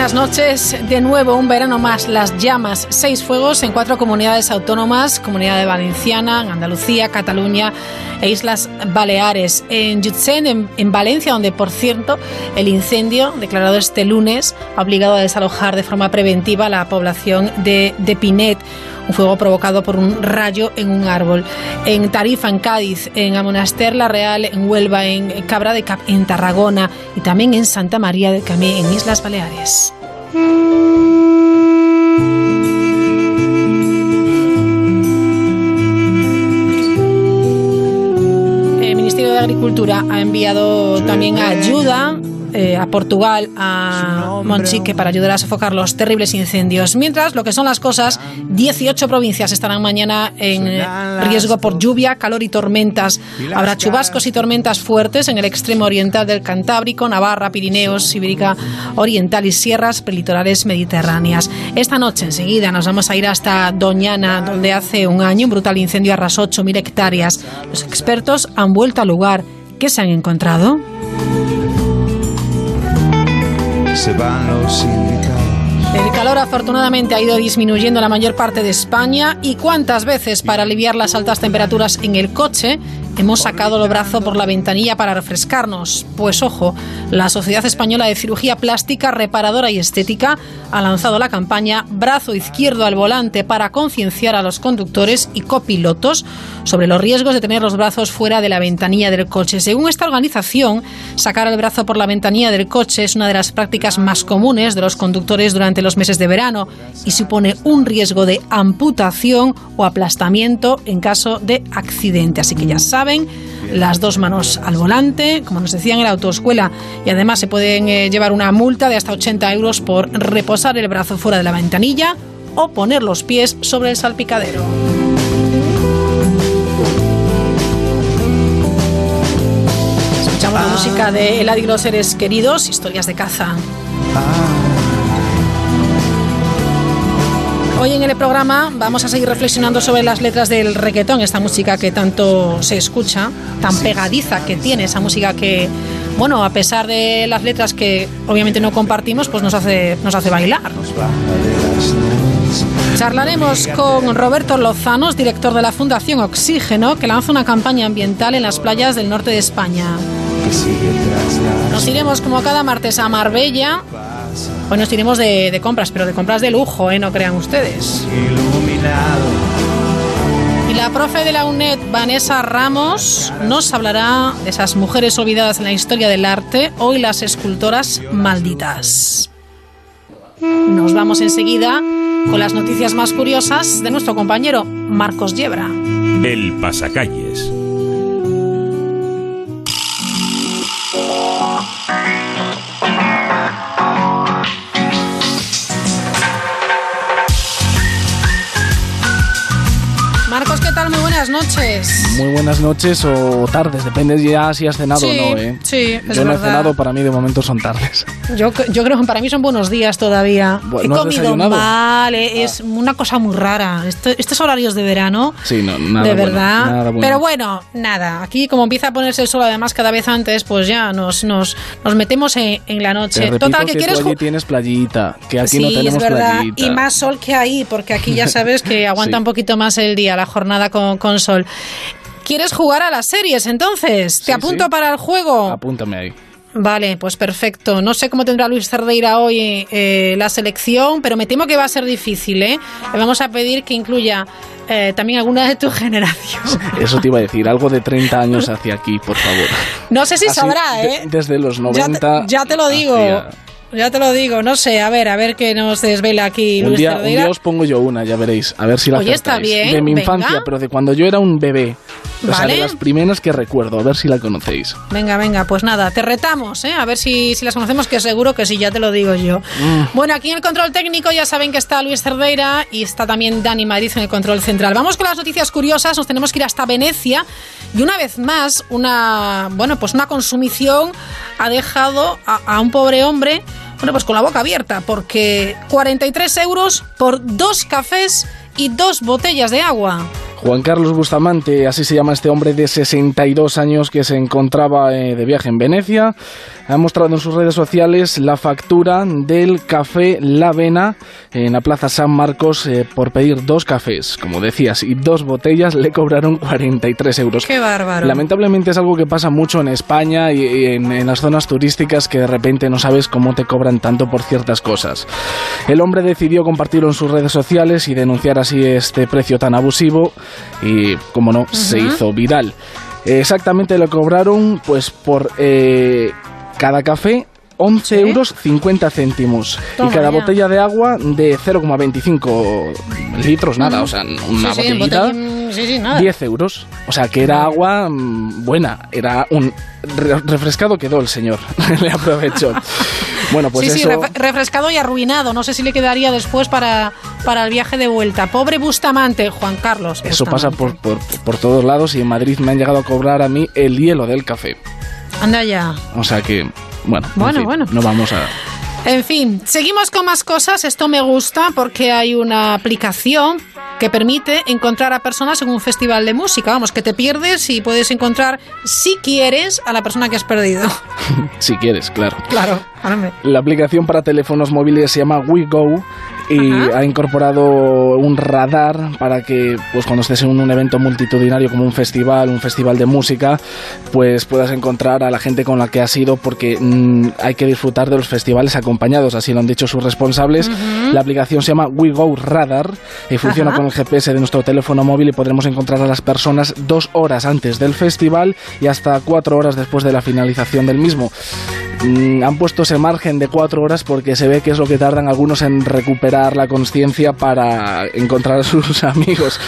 Buenas noches. De nuevo, un verano más, las llamas, seis fuegos en cuatro comunidades autónomas, Comunidad de Valenciana, Andalucía, Cataluña e Islas Baleares. En Jutsen, en, Valencia, donde, por cierto, el incendio declarado este lunes ha obligado a desalojar de forma preventiva a la población de Pinet un fuego provocado por un rayo en un árbol. En Tarifa, en Cádiz, en Amonaster La Real, en Huelva, en Cabra de Cap, en Tarragona y también en Santa María del Camé, en Islas Baleares. El Ministerio de Agricultura ha enviado también ayuda eh, a Portugal, a Monchique, para ayudar a sofocar los terribles incendios. Mientras, lo que son las cosas, 18 provincias estarán mañana en riesgo por lluvia, calor y tormentas. Habrá chubascos y tormentas fuertes en el extremo oriental del Cantábrico, Navarra, Pirineos, Ibérica Oriental y sierras prelitorales mediterráneas. Esta noche, enseguida, nos vamos a ir hasta Doñana, donde hace un año un brutal incendio arrasó 8.000 hectáreas. Los expertos han vuelto al lugar. ¿Qué se han encontrado? Se van los El calor afortunadamente ha ido disminuyendo en la mayor parte de España y cuántas veces para aliviar las altas temperaturas en el coche hemos sacado el brazo por la ventanilla para refrescarnos. Pues ojo, la Sociedad Española de Cirugía Plástica, Reparadora y Estética ha lanzado la campaña Brazo Izquierdo al Volante para concienciar a los conductores y copilotos sobre los riesgos de tener los brazos fuera de la ventanilla del coche. Según esta organización, sacar el brazo por la ventanilla del coche es una de las prácticas más comunes de los conductores durante los meses de verano y supone un riesgo de amputación o aplastamiento en caso de accidente. Así que ya saben, las dos manos al volante, como nos decían en la autoescuela, y además se pueden eh, llevar una multa de hasta 80 euros por reposar el brazo fuera de la ventanilla o poner los pies sobre el salpicadero. Escuchamos la música de El y los seres queridos, historias de caza. Hoy en el programa vamos a seguir reflexionando sobre las letras del reggaetón, esta música que tanto se escucha, tan pegadiza que tiene, esa música que, bueno, a pesar de las letras que obviamente no compartimos, pues nos hace, nos hace bailar. Charlaremos con Roberto Lozanos, director de la Fundación Oxígeno, que lanza una campaña ambiental en las playas del norte de España. Nos iremos como cada martes a Marbella Hoy nos iremos de, compras, pero de compras de lujo, ¿eh? no crean ustedes. Y la profe de la UNED, Vanessa Ramos, nos hablará de esas mujeres olvidadas en la historia del arte, hoy las escultoras malditas. Nos vamos enseguida con las noticias más curiosas de nuestro compañero Marcos Yebra. El pasacalles. Noches. Muy buenas noches o tardes, depende ya si has cenado o no, ¿eh? Sí, Yo no he cenado, para mí de momento son tardes. Yo, yo creo que para mí son buenos días todavía. he comido mal, eh, es una cosa muy rara. estos horarios de verano, sí, no, nada de verdad. Pero bueno, nada, aquí como empieza a ponerse el sol además cada vez antes, pues ya nos, nos, nos metemos en, la noche. Total, que, quieres... Tú tienes playita, que aquí no tenemos es verdad. playita. Y más sol que ahí, porque aquí ya sabes que aguanta un poquito más el día, la jornada con, con sol. ¿Quieres jugar a las series entonces? ¿Te apunto para el juego? Apúntame ahí. Vale, pues perfecto. No sé cómo tendrá Luis Cerdeira hoy eh, la selección, pero me temo que va a ser difícil. ¿eh? Le vamos a pedir que incluya eh, también alguna de tu generación. Eso te iba a decir, algo de 30 años hacia aquí, por favor. No sé si sabrá, ¿eh? desde los 90. Ya te, lo digo. Ya te lo digo, no sé, a ver, a ver qué nos desvela aquí un Luis día, Un día os pongo yo una, ya veréis, a ver si la Oye, está bien, De mi infancia, pero de cuando yo era un bebé. O sea, de Vale. las primeras que recuerdo, a ver si la conocéis. Venga, venga, pues nada, te retamos, ¿eh? A ver si, si las conocemos, que seguro que sí, ya te lo digo yo. Mm. Bueno, aquí en el control técnico ya saben que está Luis Cerdeira y está también Dani Madrid en el control central. Vamos con las noticias curiosas, nos tenemos que ir hasta Venecia y una vez más, una, bueno, pues una consumición ha dejado a, a un pobre hombre, bueno, pues con la boca abierta, porque 43 euros por dos cafés y dos botellas de agua. Juan Carlos Bustamante, así se llama este hombre de 62 años que se encontraba eh, de viaje en Venecia, ha mostrado en sus redes sociales la factura del café La Avena en la Plaza San Marcos eh, por pedir dos cafés, como decías, y dos botellas le cobraron 43 euros. Qué bárbaro. Lamentablemente es algo que pasa mucho en España y y en, en las zonas turísticas que de repente no sabes cómo te cobran tanto por ciertas cosas. El hombre decidió compartirlo en sus redes sociales y denunciar así este precio tan abusivo y, como no, se hizo viral. Exactamente le cobraron pues por eh, cada café 11 Sí. euros 50 céntimos Toma y cada ya. botella de agua de 0,25 litros, nada, o sea, una Sí, sí, botellita. sí, sí, nada. 10 euros. O sea, que era agua mm, buena. Era un re- refrescado quedó el señor. Le aprovechó. Bueno, pues sí, sí, eso... refrescado y arruinado. No sé si le quedaría después para, para el viaje de vuelta. Pobre Bustamante, Juan Carlos. Eso pasa por, por, por todos lados y en Madrid me han llegado a cobrar a mí el hielo del café. Anda ya. O sea que, bueno, en Bueno, fin, bueno. no vamos a... En fin, seguimos con más cosas. Esto me gusta porque hay una aplicación que permite encontrar a personas en un festival de música. Vamos, que te pierdes y puedes encontrar, si quieres, a la persona que has perdido. Si quieres, claro. Claro. La aplicación para teléfonos móviles se llama WeGo y Ajá. ha incorporado un radar para que, pues cuando estés en un evento multitudinario como un festival, un festival de música, pues puedas encontrar a la gente con la que has ido porque mm, hay que disfrutar de los festivales acompañados, así lo han dicho sus responsables. La aplicación se llama WeGo Radar y funciona Ajá. con el GPS de nuestro teléfono móvil y podremos encontrar a las personas dos horas antes del festival y hasta cuatro horas después de la finalización del mismo. Mm, han puesto ese margen de cuatro horas porque se ve que es lo que tardan algunos en recuperar la conciencia para encontrar a sus amigos.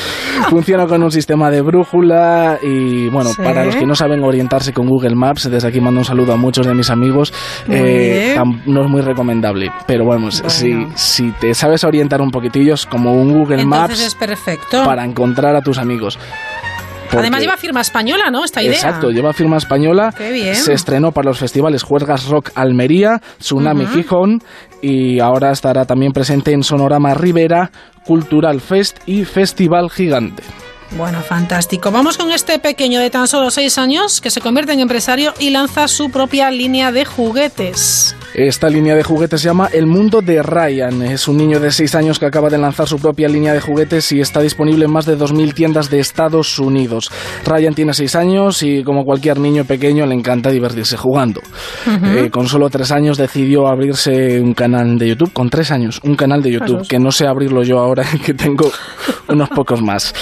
Funciona con un sistema de brújula y bueno, Sí. para los que no saben orientarse con Google Maps, desde aquí mando un saludo a muchos de mis amigos, eh, no es muy recomendable, pero bueno, Si, si te sabes orientar un poquitillo es como un Google Entonces Maps es perfecto. para encontrar a tus amigos. Además lleva firma española, ¿no? Esta idea. Exacto, lleva firma española. Qué bien. Se estrenó para los festivales Juergas Rock Almería, Tsunami Gijón y ahora estará también presente en Sonorama Rivera, Cultural Fest y Festival Gigante. Bueno, fantástico. Vamos con este pequeño de tan solo 6 años que se convierte en empresario y lanza su propia línea de juguetes. Esta línea de juguetes se llama El Mundo de Ryan. Es un niño de 6 años que acaba de lanzar su propia línea de juguetes y está disponible en más de 2.000 tiendas de Estados Unidos. Ryan tiene 6 años y como cualquier niño pequeño le encanta divertirse jugando. Eh, con solo 3 años decidió abrirse un canal de YouTube. Con 3 años, un canal de YouTube. Que no sé abrirlo yo ahora que tengo unos pocos más.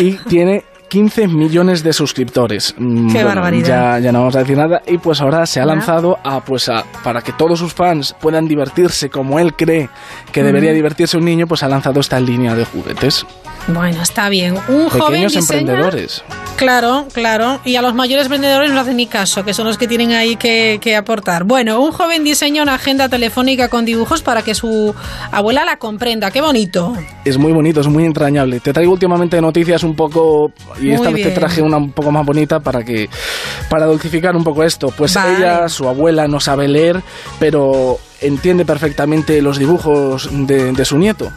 Y tiene... 15 millones de suscriptores. Mm, Qué barbaridad. Ya, ya no vamos a decir nada. Y pues ahora se ha lanzado a, pues a, para que todos sus fans puedan divertirse como él cree que debería divertirse un niño, pues ha lanzado esta línea de juguetes. Bueno, está bien. Un joven Pequeños diseña- emprendedores. Claro, claro. Y a los mayores vendedores no hacen ni caso, que son los que tienen ahí que, que aportar. Bueno, un joven diseña una agenda telefónica con dibujos para que su abuela la comprenda. ¡Qué bonito! Es muy bonito, es muy entrañable. Te traigo últimamente noticias un poco y Muy esta vez te traje una un poco más bonita para que para dulcificar un poco esto. Pues Vale. ella, su abuela no sabe leer, pero entiende perfectamente los dibujos de, de su nieto.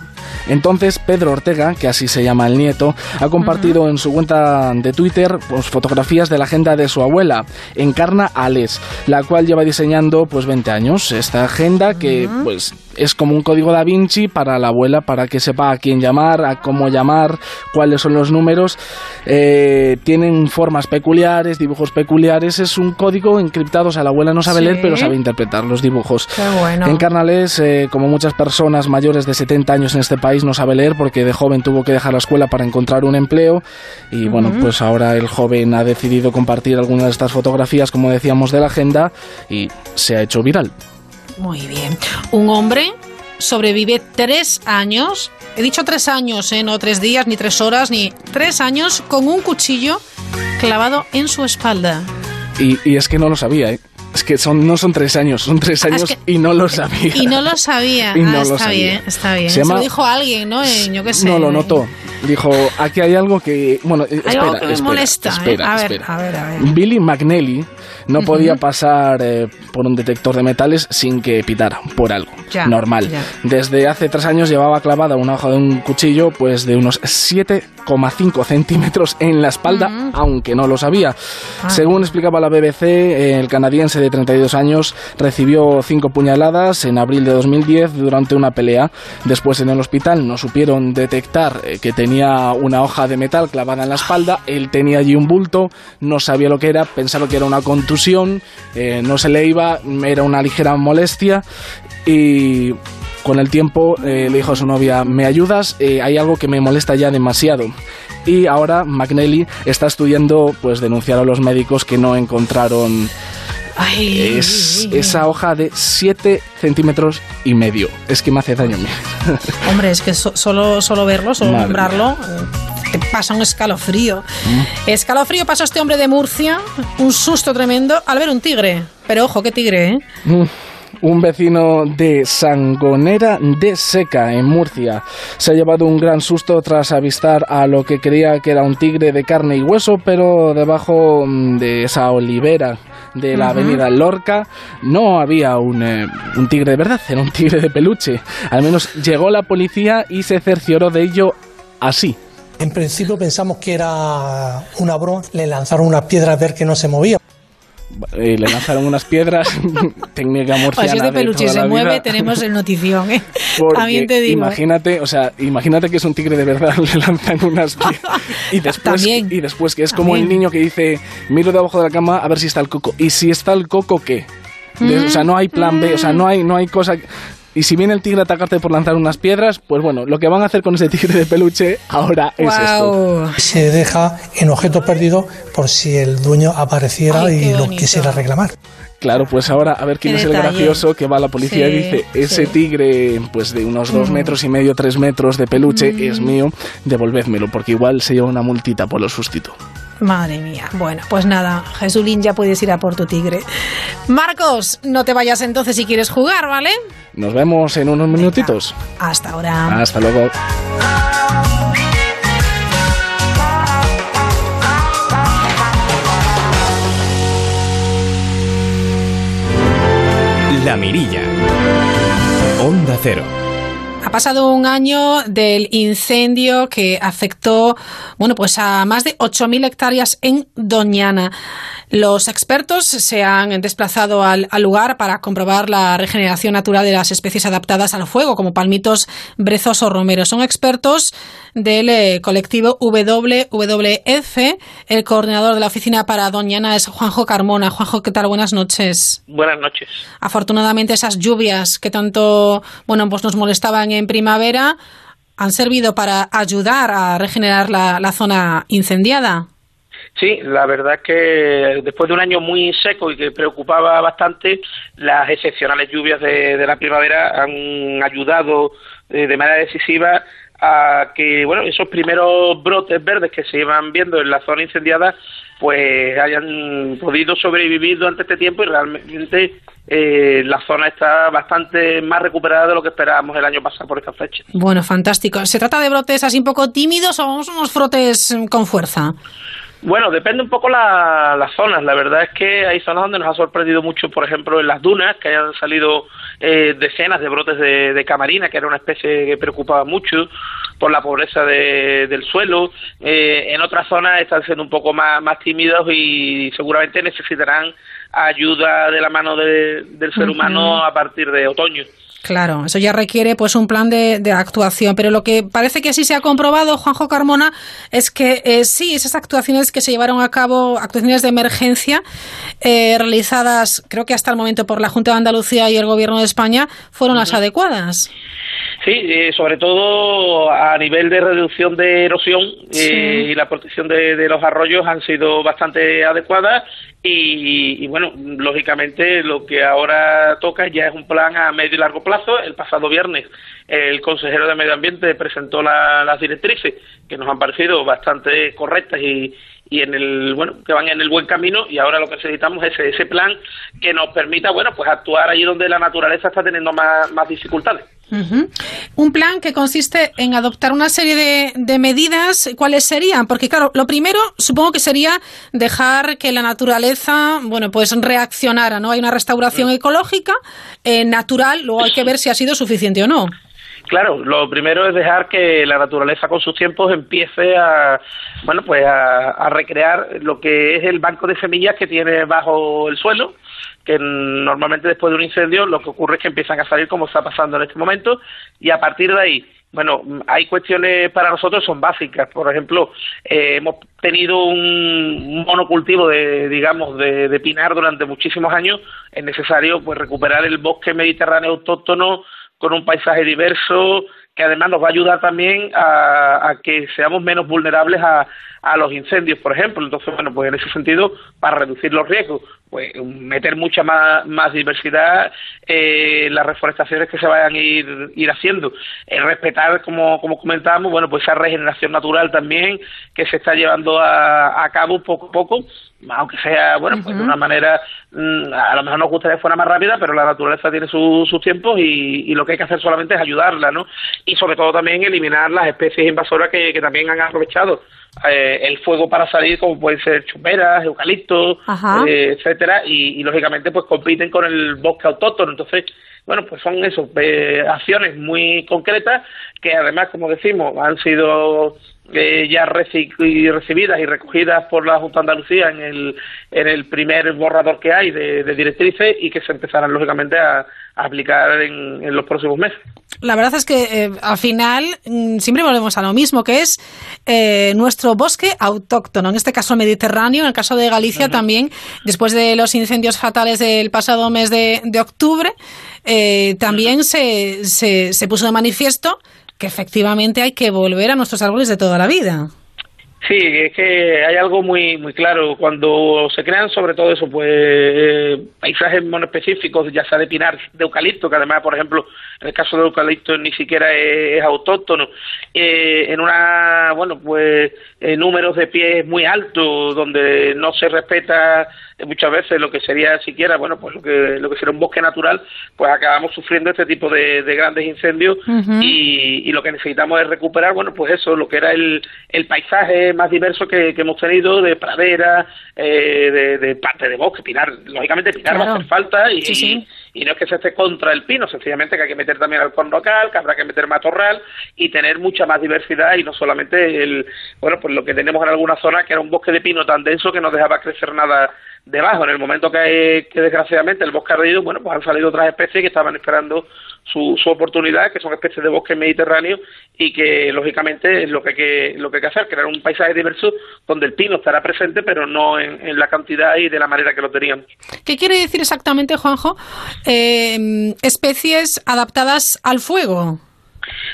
Entonces Pedro Ortega, que así se llama el nieto, ha compartido en su cuenta de Twitter pues, fotografías de la agenda de su abuela, Encarna Ales, la cual lleva diseñando pues 20 años. Esta agenda que pues es como un código da Vinci para la abuela para que sepa a quién llamar, a cómo llamar, cuáles son los números. Eh, tienen formas peculiares, dibujos peculiares. Es un código encriptado. O sea, la abuela no sabe Sí. leer, pero sabe interpretar los dibujos. ¡Qué bueno! En Carnales, eh, como muchas personas mayores de 70 años en este país, no sabe leer porque de joven tuvo que dejar la escuela para encontrar un empleo. Y bueno, pues ahora el joven ha decidido compartir algunas de estas fotografías, como decíamos, de la agenda y se ha hecho viral. Muy bien. Un hombre sobrevive tres años. He dicho tres años, ¿eh? no tres días, ni tres horas, ni tres años con un cuchillo clavado en su espalda. Y, y es que no lo sabía, ¿eh? Es que son, no son tres años, son tres Ah, es años que- y no lo sabía. Y no lo sabía. Y no ah, lo está sabía. bien, está bien. Se Se, llama- lo dijo alguien, ¿no? Yo qué sé. No lo notó. Dijo, aquí hay algo que... Bueno, eh, espera, algo que me espera, molesta, ¿eh? espera, A ver, espera. a ver, a ver. Billy McNally no podía pasar eh, por un detector de metales sin que pitara por algo. Ya, normal. ya. Desde hace tres años llevaba clavada una hoja de un cuchillo pues de unos 7,5 centímetros en la espalda, aunque no lo sabía. Ah. Según explicaba la BBC, el canadiense de 32 años recibió cinco puñaladas en abril de 2010 durante una pelea. Después en el hospital no supieron detectar eh, que tenía una hoja de metal clavada en la espalda. Él tenía allí un bulto, no sabía lo que era, pensaba que era una contusión, eh, no se le iba, era una ligera molestia y con el tiempo eh, le dijo a su novia, ¿me ayudas? Eh, hay algo que me molesta ya demasiado. Y ahora McNally está estudiando pues denunciar a los médicos que no encontraron Ay, es, esa hoja de 7 centímetros y medio. Es que me hace daño. Hombre, es que so- solo, solo verlo, solo Madre nombrarlo, te pasa un escalofrío. Mm. Escalofrío pasó este hombre de Murcia, un susto tremendo al ver un tigre. Pero ojo, qué tigre, ¿eh? Mm, Un vecino de Sangonera de Seca, en Murcia, se ha llevado un gran susto tras avistar a lo que creía que era un tigre de carne y hueso, pero debajo mm, de esa olivera de la avenida Lorca no había un, eh, un tigre de verdad, era un tigre de peluche. Al menos llegó la policía y se cercioró de ello así. En principio pensamos que era una broma, le lanzaron una piedra a ver que no se movía. Eh, le lanzaron unas piedras, técnica murciana Pues si es de peluche se mueve, vida. tenemos el notición, ¿eh? Porque También te digo. ¿eh? Imagínate, o sea, imagínate que es un tigre de verdad, le lanzan unas pie- y después También. y después que es como el También. niño que dice, miro debajo de la cama a ver si está el coco. Y si está el coco, ¿qué? De- O sea, no hay plan B, o sea, no hay no hay cosa y si viene el tigre a atacarte por lanzar unas piedras, pues bueno, lo que van a hacer con ese tigre de peluche ahora es esto. Se deja en objeto perdido por si el dueño apareciera Ay, y lo quisiera reclamar. Claro, pues ahora a ver quién Qué es el gracioso que va a la policía y dice, ese sí. tigre pues de unos dos metros y medio, tres metros de peluche Mm. es mío, devolvédmelo, porque igual se lleva una multita por lo sustito. Madre mía. Bueno, pues nada, Jesulín, ya puedes ir a por tu tigre. Marcos, no te vayas entonces si quieres jugar, ¿vale? Nos vemos en unos minutitos. Hasta ahora. Hasta luego. La Mirilla. Onda Cero. Ha pasado un año del incendio que afectó, bueno, pues a más de 8.000 hectáreas en Doñana. Los expertos se han desplazado al, al lugar para comprobar la regeneración natural de las especies adaptadas al fuego, como palmitos, brezos o romeros. Son expertos del eh, colectivo WWF. El coordinador de la oficina para Doñana es Juanjo Carmona. Juanjo, ¿qué tal? Buenas noches. Buenas noches. Afortunadamente esas lluvias que tanto bueno pues nos molestaban en primavera han servido para ayudar a regenerar la, zona incendiada. Sí, la verdad es que después de un año muy seco y que preocupaba bastante, las excepcionales lluvias de, de la primavera han ayudado eh, de manera decisiva a que bueno esos primeros brotes verdes que se iban viendo en la zona incendiada pues hayan podido sobrevivir durante este tiempo y realmente eh, la zona está bastante más recuperada de lo que esperábamos el año pasado por esta fecha. Bueno, fantástico. ¿Se trata de brotes así un poco tímidos o vamos unos frotes mm, con fuerza? Bueno, depende un poco la, las zonas. La verdad es que hay zonas donde nos ha sorprendido mucho, por ejemplo, en las dunas, que hayan salido eh, decenas de brotes de, de camarina, que era una especie que preocupaba mucho por la pobreza de- del suelo. Eh, en otras zonas están siendo un poco más, más tímidos y seguramente necesitarán ayuda de la mano de- del ser humano a partir de otoño. Claro, eso ya requiere pues un plan de, de actuación, pero lo que parece que sí se ha comprobado, Juanjo Carmona, es que eh, sí, esas actuaciones que se llevaron a cabo, actuaciones de emergencia, eh, realizadas creo que hasta el momento por la Junta de Andalucía y el Gobierno de España, fueron las adecuadas. Sí, eh, sobre todo a nivel de reducción de erosión eh, Sí. y la protección de, de los arroyos han sido bastante adecuadas y, y, bueno, lógicamente lo que ahora toca ya es un plan a medio y largo plazo. El pasado viernes el consejero de Medio Ambiente presentó la- las directrices que nos han parecido bastante correctas y, y en el bueno que van en el buen camino y ahora lo que necesitamos es ese, ese plan que nos permita bueno pues actuar allí donde la naturaleza está teniendo más, más dificultades. Un plan que consiste en adoptar una serie de, de, medidas. ¿Cuáles serían? Porque, claro, lo primero supongo que sería dejar que la naturaleza, bueno, pues reaccionara, ¿no? Hay una restauración ecológica eh, natural, luego hay que ver si ha sido suficiente o no. Claro, lo primero es dejar que la naturaleza con sus tiempos empiece a, bueno, pues a, a recrear lo que es el banco de semillas que tiene bajo el suelo que normalmente después de un incendio lo que ocurre es que empiezan a salir como está pasando en este momento y a partir de ahí bueno, hay cuestiones para nosotros son básicas. Por ejemplo, eh, hemos tenido un monocultivo de, digamos, de, pinar durante muchísimos años. Es necesario, pues, recuperar el bosque mediterráneo autóctono con un paisaje diverso, que además nos va a ayudar también a, a que seamos menos vulnerables a, a, los incendios, por ejemplo. Entonces, bueno, pues en ese sentido, para reducir los riesgos, pues meter mucha más, más diversidad eh, las reforestaciones que se vayan a ir, ir haciendo. Eh, respetar, como, como comentábamos, bueno, pues esa regeneración natural también que se está llevando a, a cabo poco a poco aunque sea, bueno, pues de una manera, mm, a lo mejor nos gustaría que fuera más rápida, pero la naturaleza tiene sus tiempos y, y, lo que hay que hacer solamente es ayudarla, ¿no? Y sobre todo también eliminar las especies invasoras que, que también han aprovechado eh, el fuego para salir, como pueden ser chumeras, eucaliptos, eh, etcétera, y, y, lógicamente pues compiten con el bosque autóctono. Entonces, bueno, pues son eso, eh, acciones muy concretas que además, como decimos, han sido eh, ya recibidas y recogidas por la Junta de Andalucía en el, en el primer borrador que hay de, de directrices y que se empezarán lógicamente a, a aplicar en, en, los próximos meses. La verdad es que eh, al final mm, siempre volvemos a lo mismo, que es eh, nuestro bosque autóctono, en este caso mediterráneo, en el caso de Galicia uh -huh. también, después de los incendios fatales del pasado mes de, de octubre, eh, también uh -huh. se, se, se puso de manifiesto que efectivamente hay que volver a nuestros árboles de toda la vida. Sí, es que hay algo muy muy claro. Cuando se crean sobre todo eso, pues eh, paisajes monoespecíficos, ya sea de pinar, de eucalipto, que además, por ejemplo, en el caso de eucalipto ni siquiera es, autóctono, eh, en una, bueno, pues eh, números de pies muy altos, donde no se respeta muchas veces lo que sería siquiera, bueno, pues lo que, lo que sería un bosque natural, pues acabamos sufriendo este tipo de, de grandes incendios uh -huh. y, y, lo que necesitamos es recuperar, bueno, pues eso, lo que era el, el paisaje más diverso que, que hemos tenido de pradera, eh, de, de, parte de bosque, pinar, lógicamente pinar claro. va a hacer falta y, sí, sí. y, y no es que se esté contra el pino, sencillamente que hay que meter también al local, que habrá que meter matorral y tener mucha más diversidad y no solamente el, bueno, pues lo que tenemos en alguna zona que era un bosque de pino tan denso que no dejaba crecer nada debajo. En el momento que, desgraciadamente el bosque ha ardido, bueno, pues han salido otras especies que estaban esperando su, su oportunidad, que son especies de bosque mediterráneo y que lógicamente es lo que hay que, lo que hay que hacer, crear un paisaje diverso donde el pino estará presente, pero no en, en la cantidad y de la manera que lo teníamos. ¿Qué quiere decir exactamente, Juanjo? Eh, especies adaptadas al fuego.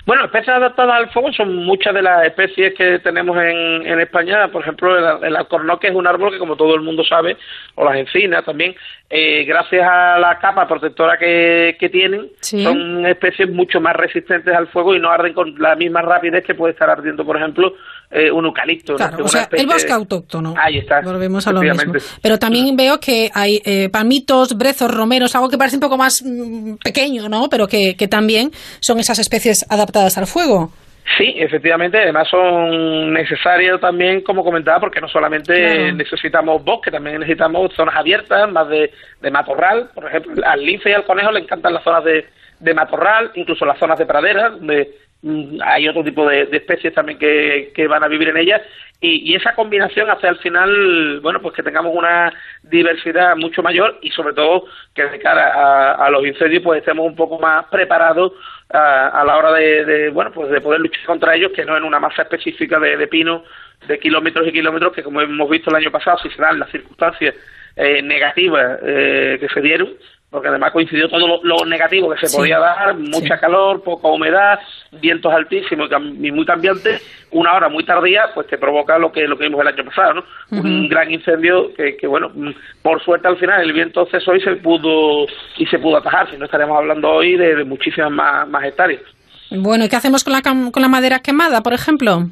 Bueno, especies adaptadas al fuego son muchas de las especies que tenemos en, en España. Por ejemplo, el, el, alcornoque es un árbol que, como todo el mundo sabe, o las encinas también, eh, gracias a la capa protectora que, que tienen, sí. son especies mucho más resistentes al fuego y no arden con la misma rapidez que puede estar ardiendo, por ejemplo, eh, un eucalipto. Claro, ¿no? o sea, el bosque autóctono. Ahí está. Volvemos a lo mismo. Pero también veo que hay eh, palmitos, brezos, romeros, algo que parece un poco más mm, pequeño, ¿no? Pero que, que también son esas especies adaptadas al fuego. Sí, efectivamente, además son necesarios también, como comentaba, porque no solamente claro. necesitamos bosque, también necesitamos zonas abiertas, más de, de matorral, por ejemplo, al lince y al conejo le encantan las zonas de, de matorral, incluso las zonas de pradera, donde hay otro tipo de, especies también que, que van a vivir en ellas y, esa combinación hace al final, bueno, pues que tengamos una diversidad mucho mayor y sobre todo que de cara a, a los incendios pues estemos un poco más preparados a, a la hora de, de, bueno, pues de poder luchar contra ellos, que no en una masa específica de, de pino de kilómetros y kilómetros, que como hemos visto el año pasado, si se dan las circunstancias eh, negativas eh, que se dieron, porque además coincidió todo lo, lo negativo que se sí. podía dar, mucha sí. calor, poca humedad, vientos altísimos y muy cambiantes, una hora muy tardía, pues te provoca lo que lo que vimos el año pasado, ¿no? Uh -huh. Un gran incendio que, que, bueno, por suerte al final el viento cesó y se pudo y se pudo atajar, si no estaríamos hablando hoy de, de muchísimas más, más hectáreas. Bueno, ¿y qué hacemos con la, con la madera quemada, por ejemplo?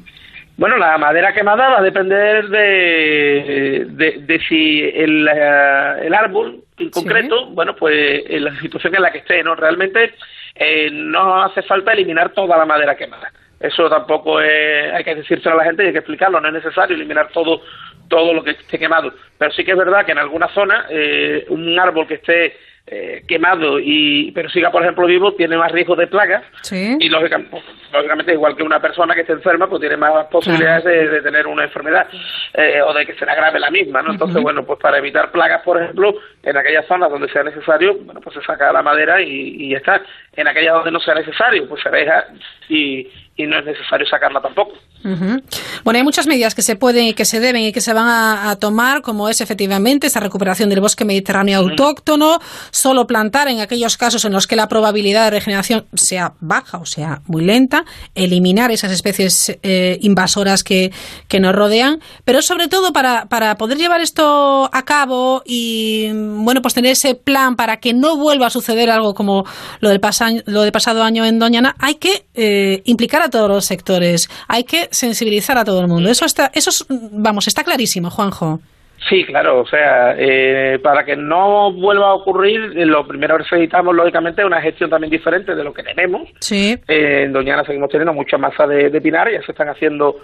Bueno, la madera quemada va a depender de, de, si el, eh, el, árbol en concreto, bueno, pues en la situación en la que esté, ¿no? Realmente eh, no hace falta eliminar toda la madera quemada. Eso tampoco hay que decírselo a la gente y hay que explicarlo, no es necesario eliminar todo todo lo que esté quemado. Pero sí que es verdad que en alguna zona eh, un árbol que esté eh, quemado y pero siga por ejemplo vivo tiene más riesgo de plagas y lógicamente, igual que una persona que esté enferma pues tiene más posibilidades de, tener una enfermedad eh, o de que se le agrave la misma no entonces bueno pues para evitar plagas por ejemplo en aquellas zonas donde sea necesario bueno pues se saca la madera y, y está. En aquellas donde no sea necesario pues se deja y, y no es necesario sacarla tampoco. Bueno, hay muchas medidas que se pueden que se deben y que se van a, tomar, como es efectivamente esa recuperación del bosque mediterráneo autóctono, solo plantar en aquellos casos en los que la probabilidad de regeneración sea baja o sea muy lenta, eliminar esas especies eh, invasoras que, que, nos rodean, pero sobre todo para, para poder llevar esto a cabo y bueno, pues tener ese plan para que no vuelva a suceder algo como lo del, lo del pasado año en Doñana, hay que eh, implicar a todos los sectores, hay que sensibilizar a todo el mundo. Eso está, eso vamos, está clarísimo, Juanjo. Sí, claro, o sea, eh, para que no vuelva a ocurrir, eh, lo primero que necesitamos, lógicamente, es una gestión también diferente de lo que tenemos. Sí. Eh, en Doñana seguimos teniendo mucha masa de, de pinar, ya se están haciendo,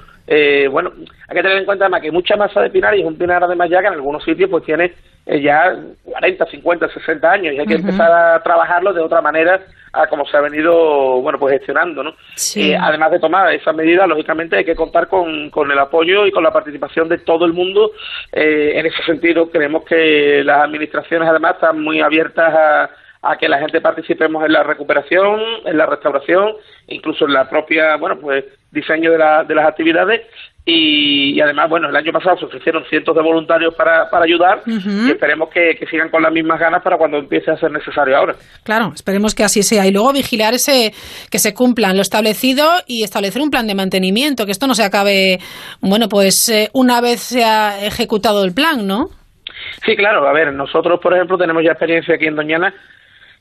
bueno, hay que tener en cuenta además que mucha masa de pinar, y es un pinar además ya que en algunos sitios pues tiene ya 40, 50, 60 años, y hay que empezar a trabajarlo de otra manera a cómo se ha venido bueno pues gestionando no eh, además de tomar esa medida lógicamente hay que contar con, con el apoyo y con la participación de todo el mundo. Eh, en ese sentido creemos que las administraciones además están muy abiertas a, a que la gente participemos en la recuperación en la restauración incluso en la propia bueno pues diseño de, la, de las actividades y, además, bueno, el año pasado se ofrecieron cientos de voluntarios para, para ayudar y esperemos que, sigan con las mismas ganas para cuando empiece a ser necesario ahora. Claro, esperemos que así sea. Y luego vigilar ese que se cumplan lo establecido y establecer un plan de mantenimiento, que esto no se acabe, bueno, pues eh, una vez se ha ejecutado el plan, ¿no? Sí, claro. A ver, nosotros, por ejemplo, tenemos ya experiencia aquí en Doñana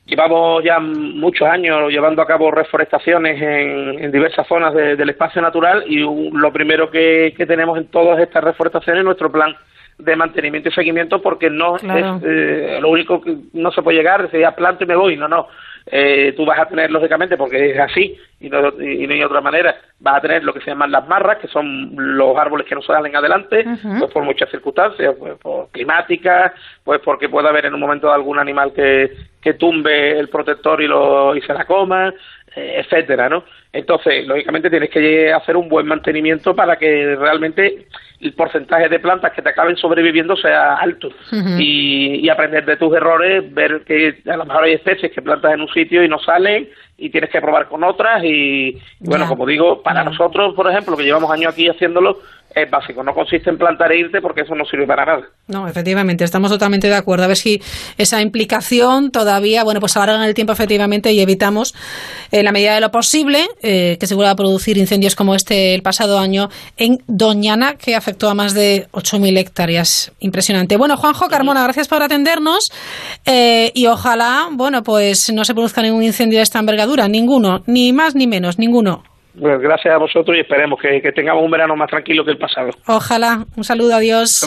Llevamos ya muchos años llevando a cabo reforestaciones en, diversas zonas del espacio natural y lo primero que, tenemos en todas estas reforestaciones es nuestro plan de mantenimiento y seguimiento porque no es eh, lo único que no se puede llegar, decir, ya planto y me voy, no, no. Eh, tú vas a tener, lógicamente, porque es así y no, y no hay otra manera, vas a tener lo que se llaman las marras, que son los árboles que no salen adelante, pues por muchas circunstancias, pues por climáticas, pues porque puede haber en un momento algún animal que, que tumbe el protector y, lo, y se la coma, eh, etcétera, ¿no? Entonces, lógicamente tienes que hacer un buen mantenimiento para que realmente el porcentaje de plantas que te acaben sobreviviendo sea alto. Y, aprender de tus errores, ver que a lo mejor hay especies que plantas en un sitio y no salen y tienes que probar con otras y, bueno, como digo, para nosotros, por ejemplo, que llevamos años aquí haciéndolo, es básico, no consiste en plantar e irte porque eso no sirve para nada. No, efectivamente, estamos totalmente de acuerdo. A ver si esa implicación todavía, bueno, pues en el tiempo efectivamente y evitamos, en la medida de lo posible, eh, que se vuelva a producir incendios como este el pasado año en Doñana, que afectó a más de 8.000 hectáreas. Impresionante. Bueno, Juanjo Carmona, gracias por atendernos eh, y ojalá, bueno, pues no se produzca ningún incendio de esta envergadura, ninguno, ni más ni menos, ninguno. Pues gracias a vosotros y esperemos que, tengamos un verano más tranquilo que el pasado. Ojalá. Un saludo, adiós.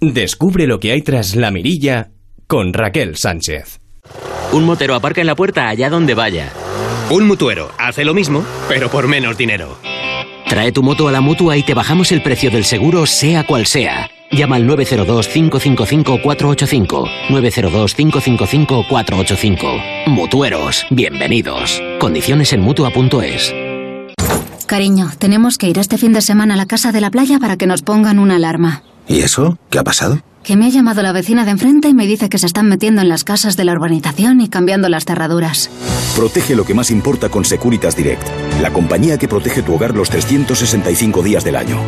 Descubre lo que hay tras la mirilla con Raquel Sánchez. Un motero aparca en la puerta allá donde vaya. Un mutuero hace lo mismo, pero por menos dinero. Trae tu moto a la mutua y te bajamos el precio del seguro, sea cual sea. Llama al 902-555-485. 902-555-485. Mutueros, bienvenidos. Condiciones en mutua.es. Cariño, tenemos que ir este fin de semana a la casa de la playa para que nos pongan una alarma. ¿Y eso? ¿Qué ha pasado? Que me ha llamado la vecina de enfrente y me dice que se están metiendo en las casas de la urbanización y cambiando las cerraduras. Protege lo que más importa con Securitas Direct, la compañía que protege tu hogar los 365 días del año.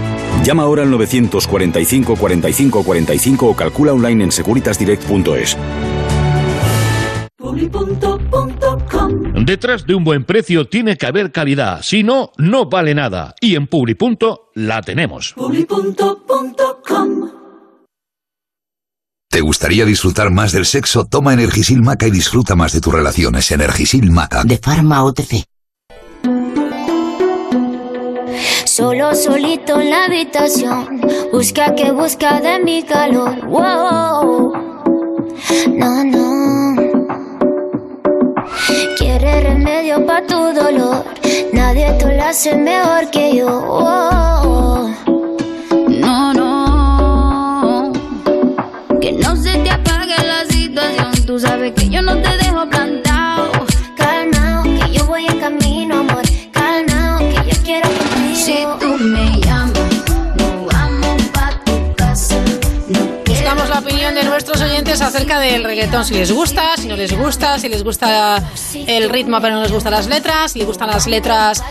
Llama ahora al 945 45 45 o calcula online en securitasdirect.es. Detrás de un buen precio tiene que haber calidad, si no, no vale nada. Y en Publi.com la tenemos. ¿Te gustaría disfrutar más del sexo? Toma Energisil Maca y disfruta más de tus relaciones. Energisil Maca. De Pharma OTC. Solo solito en la habitación, busca que busca de mi calor. Wow, no, no. Quiere remedio para tu dolor, nadie te lo hace mejor que yo. Wow. Nuestros oyentes acerca del reggaetón, si les gusta, si no les gusta, si les gusta el ritmo pero no les gustan las letras, si les gustan las letras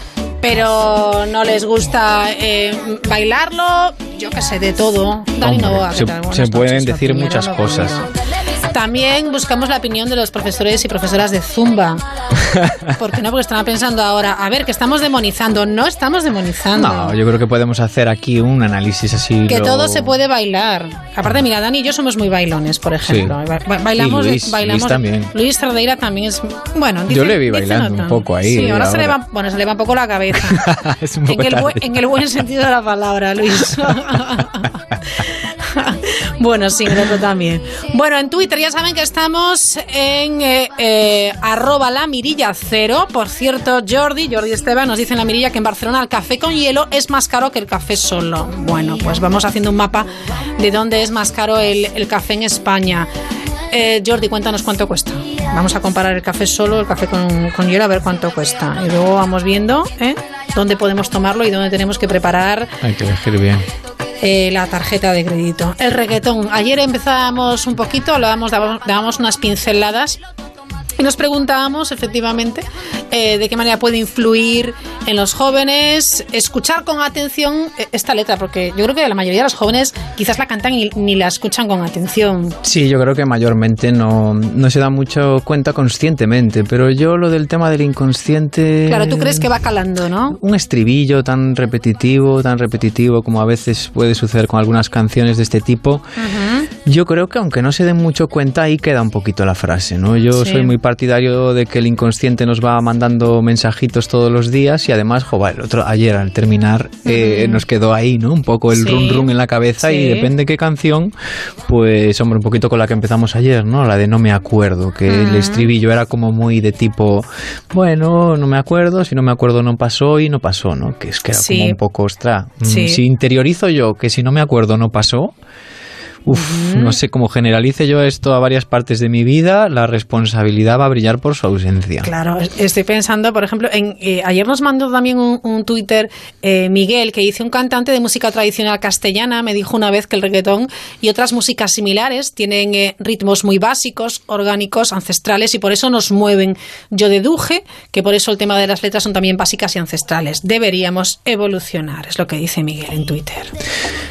pero no les gusta eh, bailarlo, yo qué sé, de todo. Dani Novoa, ¿qué se, se pueden decir muchas cosas. También buscamos la opinión de los profesores y profesoras de Zumba. ¿Por qué no? Porque están pensando ahora, a ver, que estamos demonizando. No estamos demonizando. No, yo creo que podemos hacer aquí un análisis así. que lo- todo se puede bailar. Aparte, mira, Dani y yo somos muy bailones, por ejemplo. Sí. Ba- ba- Bailamos, Y Luis, bailamos. Luis también. Luis Cerdeira también es. Bueno, Yo dice- le vi bailando un poco ahí, Sí, ahora, se le ahora. va, bueno, se le va un poco la cabeza. es un en, poco el bu- tarde. en el buen sentido de la palabra, Luis. bueno, sí, otro también. Bueno, en Twitter ya saben que estamos en eh, eh, arroba la mirilla cero. Por cierto, Jordi, Jordi Esteban nos dice en la mirilla que en Barcelona el café con hielo es más caro que el café solo. Bueno, pues vamos haciendo un mapa de dónde es más caro el, el café en España. Eh, Jordi, cuéntanos cuánto cuesta. Vamos a comparar el café solo, el café con, con hielo, a ver cuánto cuesta. Y luego vamos viendo ¿eh? dónde podemos tomarlo y dónde tenemos que preparar Hay que elegir bien. Eh, la tarjeta de crédito. El reggaetón. Ayer empezábamos un poquito, hablábamos, dábamos, dábamos unas pinceladas y nos preguntábamos, efectivamente, eh, de qué manera puede influir en los jóvenes, escuchar con atención eh, esta letra, porque yo creo que la mayoría de los jóvenes quizás la cantan y ni la escuchan con atención. Sí, yo creo que mayormente no, no se da mucho cuenta conscientemente, pero yo lo del tema del inconsciente... Claro, tú crees que va calando, ¿no? Un estribillo tan repetitivo, tan repetitivo como a veces puede suceder con algunas canciones de este tipo, yo creo que aunque no se den mucho cuenta, ahí queda un poquito la frase, ¿no? Yo Sí. soy muy partidario de que el inconsciente nos va mandando mensajitos todos los días y además, jo, va, el otro, ayer al terminar eh, nos quedó ahí, ¿no? Un poco el Sí. run run en la cabeza y depende qué canción, pues hombre, un poquito con la que empezamos ayer, ¿no? La de No me acuerdo, que el estribillo era como muy de tipo, bueno, no me acuerdo, si no me acuerdo no pasó y no pasó, ¿no? Que es que era Sí. como un poco, ostra, mm, si interiorizo yo que si no me acuerdo no pasó, Uf, no sé cómo generalice yo esto a varias partes de mi vida, la responsabilidad va a brillar por su ausencia. Claro, estoy pensando, por ejemplo, en eh, ayer nos mandó también un, un Twitter eh, Miguel que dice un cantante de música tradicional castellana me dijo una vez que el reggaetón y otras músicas similares tienen eh, ritmos muy básicos, orgánicos, ancestrales y por eso nos mueven. Yo deduje que por eso el tema de las letras son también básicas y ancestrales. Deberíamos evolucionar, es lo que dice Miguel en Twitter.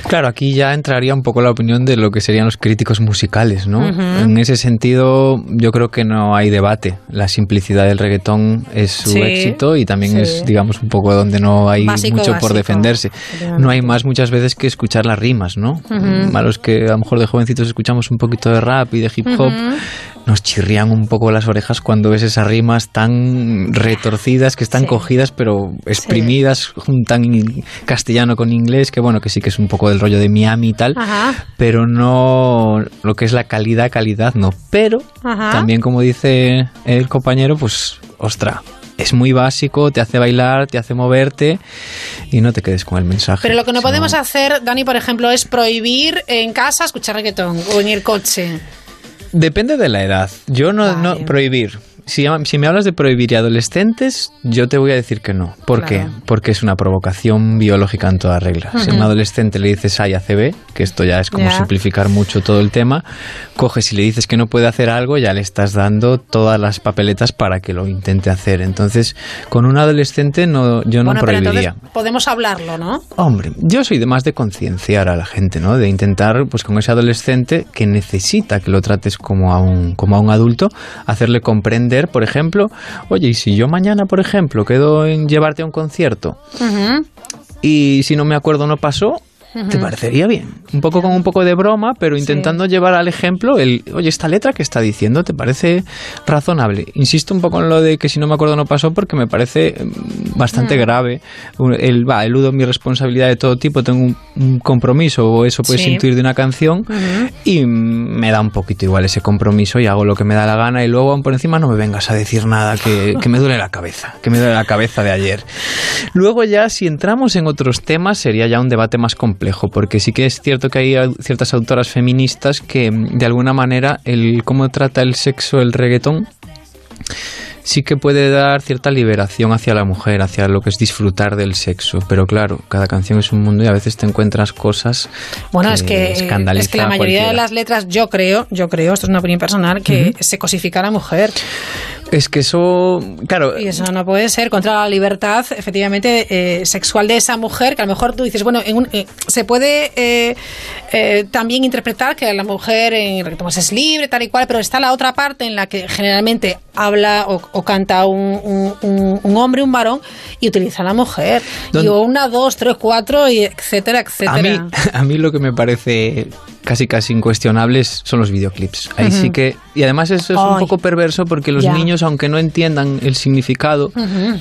Claro, aquí ya entraría un poco la opinión de lo que serían los críticos musicales, ¿no? En ese sentido, yo creo que no hay debate. La simplicidad del reggaetón es su Sí, éxito y también sí. es, digamos, un poco donde no hay Básico, mucho por defenderse. No hay más muchas veces que escuchar las rimas, ¿no? A los que a lo mejor de jovencitos escuchamos un poquito de rap y de hip hop. Nos chirrían un poco las orejas cuando ves esas rimas tan retorcidas, que están Sí. cogidas pero exprimidas, juntan castellano con inglés, que bueno, que sí que es un poco del rollo de Miami y tal, Ajá. pero no lo que es la calidad, calidad no. Pero Ajá. también como dice el compañero, pues, ostra. Es muy básico, te hace bailar, te hace moverte y no te quedes con el mensaje. Pero lo que no podemos hacer, Dani, por ejemplo, es prohibir en casa escuchar reggaetón o en el coche. Depende de la edad. Yo no, no prohibir. Si, si me hablas de prohibir y adolescentes, yo te voy a decir que no. ¿Por Claro. qué? Porque es una provocación biológica en toda regla. Si a un adolescente le dices A y hace B, que esto ya es como Ya. simplificar mucho todo el tema, coges y le dices que no puede hacer algo, ya le estás dando todas las papeletas para que lo intente hacer. Entonces, con un adolescente no, yo no bueno, pero prohibiría. entonces podemos hablarlo, ¿no? Hombre, yo soy de más de concienciar a la gente, ¿no? De intentar, pues con ese adolescente que necesita que lo trates como a un, como a un adulto, hacerle comprender, por ejemplo, oye, y si yo mañana, por ejemplo, quedo en llevarte a un concierto y si no me acuerdo no pasó, te parecería bien. Un poco con un poco de broma, pero intentando llevar al ejemplo el, oye, esta letra que está diciendo, ¿te parece razonable? Insisto un poco en lo de que si no me acuerdo no pasó porque me parece mm, bastante Mm. grave. El, va, eludo mi responsabilidad de todo tipo, tengo un, un compromiso o eso puedes Sí. intuir de una canción y me da un poquito igual ese compromiso y hago lo que me da la gana y luego aún por encima no me vengas a decir nada que, que me duele la cabeza, que me duele la cabeza de ayer. Luego ya si entramos en otros temas sería ya un debate más complejo porque sí que es cierto que hay ciertas autoras feministas que de alguna manera el cómo trata el sexo el reggaetón sí que puede dar cierta liberación hacia la mujer, hacia lo que es disfrutar del sexo. Pero claro, cada canción es un mundo y a veces te encuentras cosas Bueno, es que, es que la mayoría de las letras, yo creo, yo creo, esto es una opinión personal, que se cosifica a la mujer. Es que eso, claro, Y eso no puede ser contra la libertad, efectivamente, eh, sexual de esa mujer, que a lo mejor tú dices, bueno, en un- eh, se puede eh, eh, también interpretar que la mujer en pues, es libre, tal y cual, pero está la otra parte en la que generalmente habla o, o canta un, un- un- hombre, un varón, y utiliza a la mujer. ¿Dónde- Y o una, dos, tres, cuatro, y etcétera, etcétera. a mí, a mí lo que me parece casi casi incuestionables son los videoclips. Ahí sí que y además eso es un poco perverso porque los niños aunque no entiendan el significado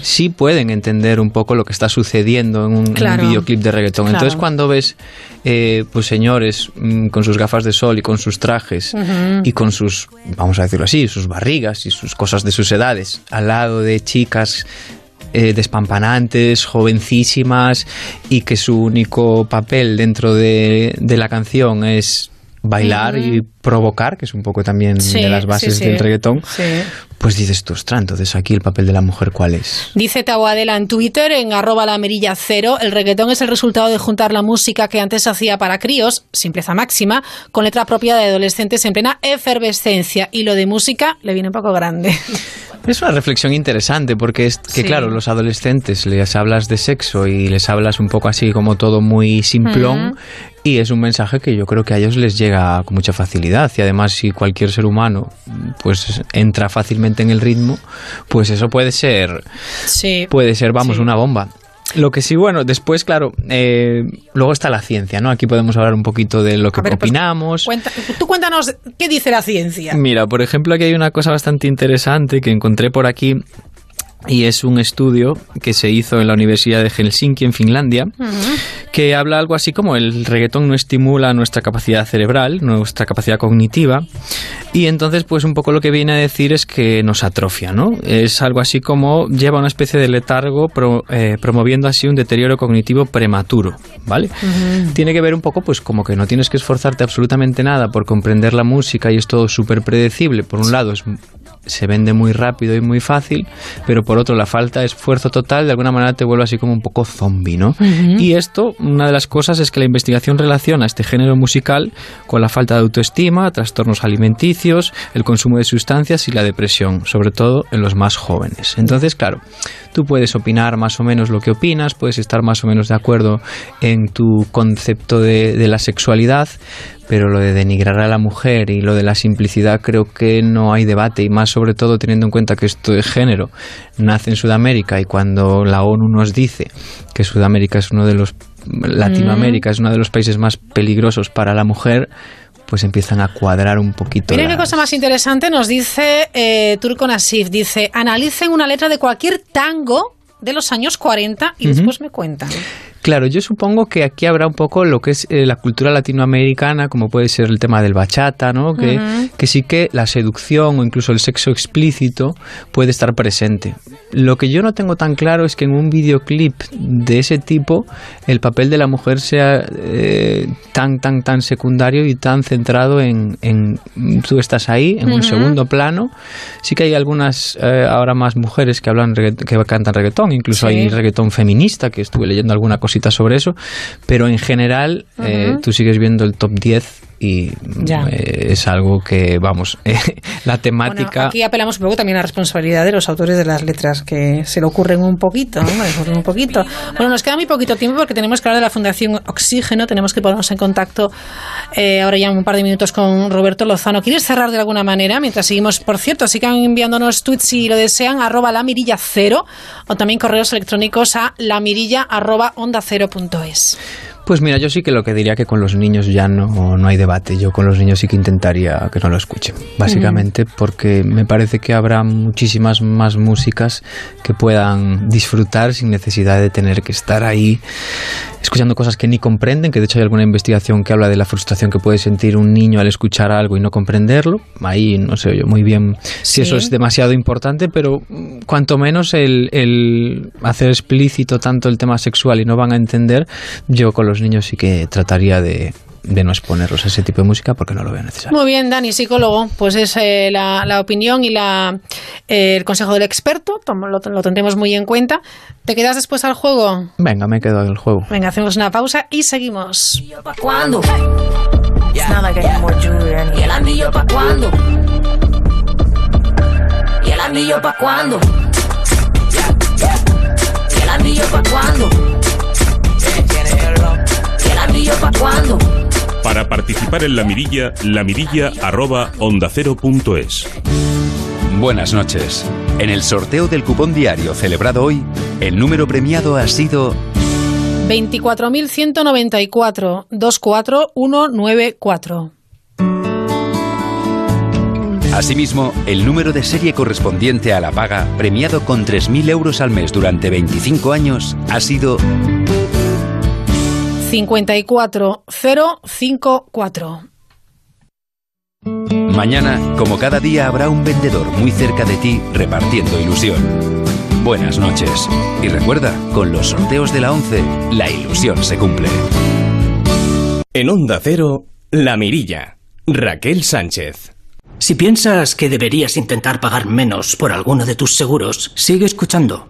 sí pueden entender un poco lo que está sucediendo en un, en un Claro. videoclip de reggaetón. Claro. Entonces cuando ves eh, pues señores mm, con sus gafas de sol y con sus trajes y con sus, vamos a decirlo así, sus barrigas y sus cosas de sus edades, al lado de chicas eh, despampanantes, jovencísimas, y que su único papel dentro de, de la canción es bailar y provocar, que es un poco también Sí, de las bases sí, sí. del reggaetón, pues dices tú, ostras, entonces aquí el papel de la mujer, ¿cuál es? Dice Taboadela en Twitter, en arroba la mirilla cero, el reggaetón es el resultado de juntar la música que antes hacía para críos, simpleza máxima, con letra propia de adolescentes en plena efervescencia. Y lo de música le viene un poco grande. Es una reflexión interesante porque es que, Sí. claro, los adolescentes les hablas de sexo y les hablas un poco así como todo muy simplón y es un mensaje que yo creo que a ellos les llega con mucha facilidad y además si cualquier ser humano pues entra fácilmente en el ritmo, pues eso puede ser, Sí. puede ser, vamos, Sí. una bomba. Lo que sí, bueno, después, claro, eh, luego está la ciencia, ¿no? Aquí podemos hablar un poquito de lo que pues, opinamos. Cuenta- tú cuéntanos qué dice la ciencia. Mira, por ejemplo, aquí hay una cosa bastante interesante que encontré por aquí y es un estudio que se hizo en la Universidad de Helsinki, en Finlandia, que habla algo así como el reggaetón no estimula nuestra capacidad cerebral, nuestra capacidad cognitiva, y entonces pues un poco lo que viene a decir es que nos atrofia, ¿no? Es algo así como lleva una especie de letargo pro- eh, promoviendo así un deterioro cognitivo prematuro, ¿vale? Tiene que ver un poco, pues, como que no tienes que esforzarte absolutamente nada por comprender la música y es todo súper predecible. Por un lado, es, se vende muy rápido y muy fácil, pero por otro, la falta de esfuerzo total de alguna manera te vuelve así como un poco zombie, ¿no? Y esto, una de las cosas es que la investigación relaciona este género musical con la falta de autoestima, trastornos alimenticios, el consumo de sustancias y la depresión, sobre todo en los más jóvenes. Entonces, claro, tú puedes opinar más o menos lo que opinas, puedes estar más o menos de acuerdo en tu concepto de, de la sexualidad, pero lo de denigrar a la mujer y lo de la simplicidad creo que no hay debate y más sobre todo teniendo en cuenta que esto de género nace en Sudamérica y cuando la ONU nos dice que Sudamérica es uno de los Latinoamérica es uno de los países más peligrosos para la mujer, pues empiezan a cuadrar un poquito. Qué las- cosa más interesante nos dice eh, Turco Nasif. Dice, analicen una letra de cualquier tango de los años 40 y después me cuentan. Claro, yo supongo que aquí habrá un poco lo que es eh, la cultura latinoamericana, como puede ser el tema del bachata, ¿no? Que, sí que la seducción o incluso el sexo explícito puede estar presente. Lo que yo no tengo tan claro es que en un videoclip de ese tipo el papel de la mujer sea eh, tan, tan, tan secundario y tan centrado en, en tú estás ahí, en un segundo plano. Sí que hay algunas eh, ahora más mujeres que hablan que cantan reggaetón, incluso Sí. hay reggaetón feminista, que estuve leyendo alguna sobre eso, pero en general eh, tú sigues viendo el top 10 y Ya. eh, es algo que, vamos, la Bueno, temática... aquí apelamos un poco también a la responsabilidad de los autores de las letras, que se le ocurren un poquito, ¿no? Le ocurren un poquito. Bueno, nos queda muy poquito tiempo porque tenemos que hablar de la Fundación Oxígeno, tenemos que ponernos en contacto eh, ahora ya un par de minutos con Roberto Lozano. ¿Quieres cerrar de alguna manera mientras seguimos? Por cierto, sigan enviándonos tweets si lo desean, arroba la mirilla cero, o también correos electrónicos a la mirilla arroba onda cero punto es. Pues mira, yo sí que lo que diría que con los niños ya no, no hay debate. Yo con los niños sí que intentaría que no lo escuchen. Básicamente porque me parece que habrá muchísimas más músicas que puedan disfrutar sin necesidad de tener que estar ahí escuchando cosas que ni comprenden, que de hecho hay alguna investigación que habla de la frustración que puede sentir un niño al escuchar algo y no comprenderlo. Ahí no sé yo muy bien si eso es demasiado importante, pero cuanto menos el, el hacer explícito tanto el tema sexual y no van a entender, yo con los niños sí que trataría de, de no exponerlos a ese tipo de música porque no lo veo necesario. Muy bien, Dani, psicólogo, pues es eh, la, la, opinión y la, eh, el consejo del experto, lo, lo, tendremos muy en cuenta. ¿Te quedas después al juego? Venga, me quedo al juego. Venga, hacemos una pausa y seguimos. ¿Cuándo? ¿Y el anillo pa' cuándo? ¿Y el anillo pa' cuándo? ¿Y el anillo pa' cuándo? Para participar en la mirilla, la mirilla arroba. Buenas noches. En el sorteo del cupón diario celebrado hoy, el número premiado ha sido 24.194 24194. Asimismo, el número de serie correspondiente a la paga, premiado con 3.000 euros al mes durante 25 años, ha sido 54054. Mañana, como cada día, habrá un vendedor muy cerca de ti repartiendo ilusión. Buenas noches. Y recuerda, con los sorteos de la 11, la ilusión se cumple. En Onda Cero, La Mirilla. Raquel Sánchez. Si piensas que deberías intentar pagar menos por alguno de tus seguros, sigue escuchando.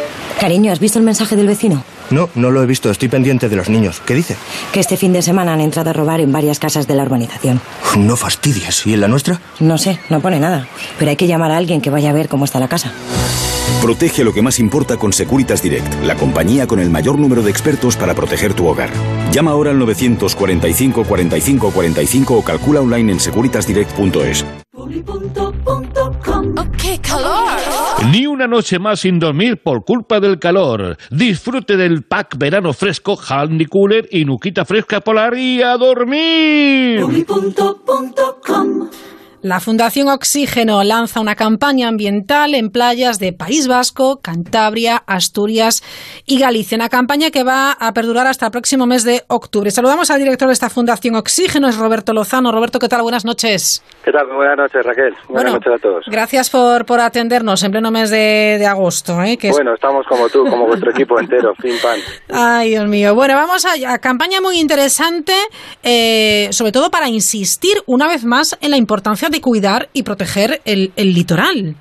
Cariño, ¿has visto el mensaje del vecino? No, no lo he visto. Estoy pendiente de los niños. ¿Qué dice? Que este fin de semana han entrado a robar en varias casas de la urbanización. No fastidies. ¿Y en la nuestra? No sé, no pone nada. Pero hay que llamar a alguien que vaya a ver cómo está la casa. Protege lo que más importa con Securitas Direct, la compañía con el mayor número de expertos para proteger tu hogar. Llama ahora al 945 45 45 o calcula online en securitasdirect.es. ¡Qué calor! Ni una noche más sin dormir por culpa del calor. Disfrute del pack verano fresco, Handy Cooler y Nuquita Fresca Polar y a dormir. La Fundación Oxígeno lanza una campaña ambiental en playas de País Vasco, Cantabria, Asturias y Galicia. Una campaña que va a perdurar hasta el próximo mes de octubre. Saludamos al director de esta Fundación Oxígeno, es Roberto Lozano. Roberto, ¿qué tal? Buenas noches. ¿Qué tal? Buenas noches, Raquel. Buenas Bueno, noches a todos. Gracias por, por atendernos en pleno mes de, de agosto. ¿eh? Que es- Bueno, estamos como tú, como vuestro equipo entero, fin pan. Ay, Dios mío. Bueno, vamos a, a campaña muy interesante, eh, sobre todo para insistir una vez más en la importancia de cuidar y proteger el, el litoral.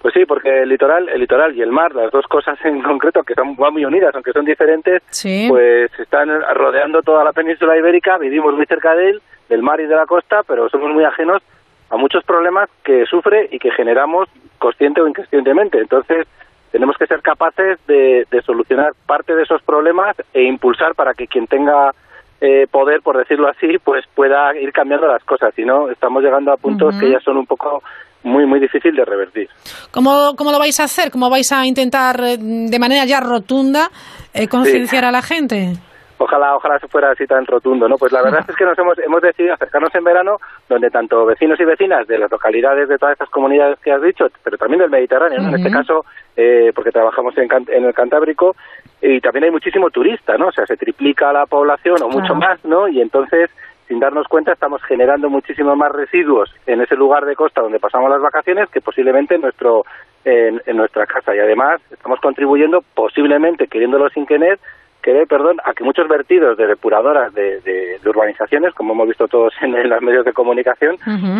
Pues sí, porque el litoral, el litoral y el mar, las dos cosas en concreto que son van muy unidas, aunque son diferentes, Sí. pues están rodeando toda la península ibérica, vivimos muy cerca de él, del mar y de la costa, pero somos muy ajenos a muchos problemas que sufre y que generamos consciente o inconscientemente. Entonces, tenemos que ser capaces de, de solucionar parte de esos problemas e impulsar para que quien tenga eh, poder, por decirlo así, pues pueda ir cambiando las cosas. Si no, estamos llegando a puntos que ya son un poco muy, muy difícil de revertir. ¿Cómo, ¿Cómo lo vais a hacer? ¿Cómo vais a intentar eh, de manera ya rotunda eh, concienciar a la gente? Ojalá, ojalá se fuera así tan rotundo, ¿no? Pues la verdad es que nos hemos, hemos decidido acercarnos en verano, donde tanto vecinos y vecinas de las localidades de todas estas comunidades que has dicho, pero también del Mediterráneo, ¿no? en este caso, eh, porque trabajamos en, en el Cantábrico, y también hay muchísimo turista, ¿no? O sea, se triplica la población o mucho Claro. más, ¿no? Y entonces, sin darnos cuenta, estamos generando muchísimos más residuos en ese lugar de costa donde pasamos las vacaciones que posiblemente en nuestro en, en nuestra casa. Y además, estamos contribuyendo, posiblemente, queriéndolo sin querer, querer, perdón, a que muchos vertidos de depuradoras de, de- de urbanizaciones, como hemos visto todos en, en los medios de comunicación,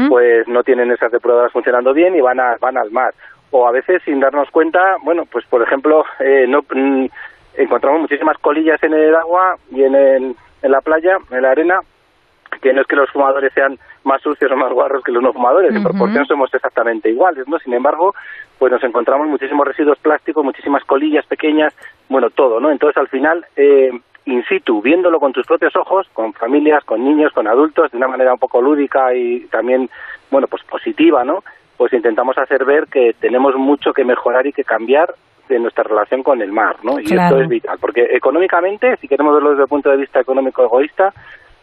pues no tienen esas depuradoras funcionando bien y van, a, van al mar. O a veces, sin darnos cuenta, bueno, pues por ejemplo, eh, no mm, encontramos muchísimas colillas en el agua y en, el- en la playa, en la arena, que no es que los fumadores sean más sucios o más guarros que los no fumadores, en proporción somos exactamente iguales, ¿no? Sin embargo, pues nos encontramos muchísimos residuos plásticos, muchísimas colillas pequeñas, bueno, todo, ¿no? Entonces, al final, eh, in situ, viéndolo con tus propios ojos, con familias, con niños, con adultos, de una manera un poco lúdica y también, bueno, pues positiva, ¿no? Pues intentamos hacer ver que tenemos mucho que mejorar y que cambiar de nuestra relación con el mar, ¿no? Y Claro. esto es vital, porque económicamente, si queremos verlo desde el punto de vista económico egoísta,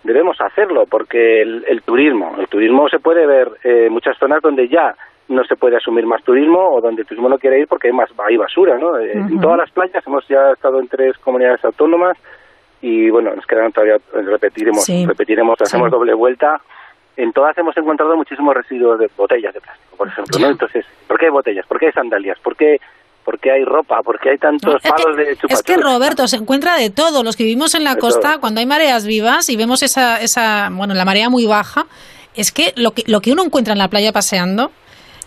debemos hacerlo, porque el, el turismo, el turismo se puede ver eh, en muchas zonas donde ya no se puede asumir más turismo o donde el turismo no quiere ir porque hay más hay basura, ¿no? Eh, En todas las playas hemos ya estado en tres comunidades autónomas y bueno, nos quedan todavía repetiremos, Sí. repetiremos, Sí. hacemos doble vuelta. En todas hemos encontrado muchísimos residuos de botellas de plástico, por ejemplo, ¿no? Entonces, ¿por qué hay botellas? ¿Por qué hay sandalias? ¿Por qué, por qué hay ropa? ¿Por qué hay tantos palos de chupachus? Es que Roberto se encuentra de todo. Los que vivimos en la De costa, todo. cuando hay mareas vivas y vemos esa, esa, bueno, la marea muy baja, es que lo que lo que uno encuentra en la playa paseando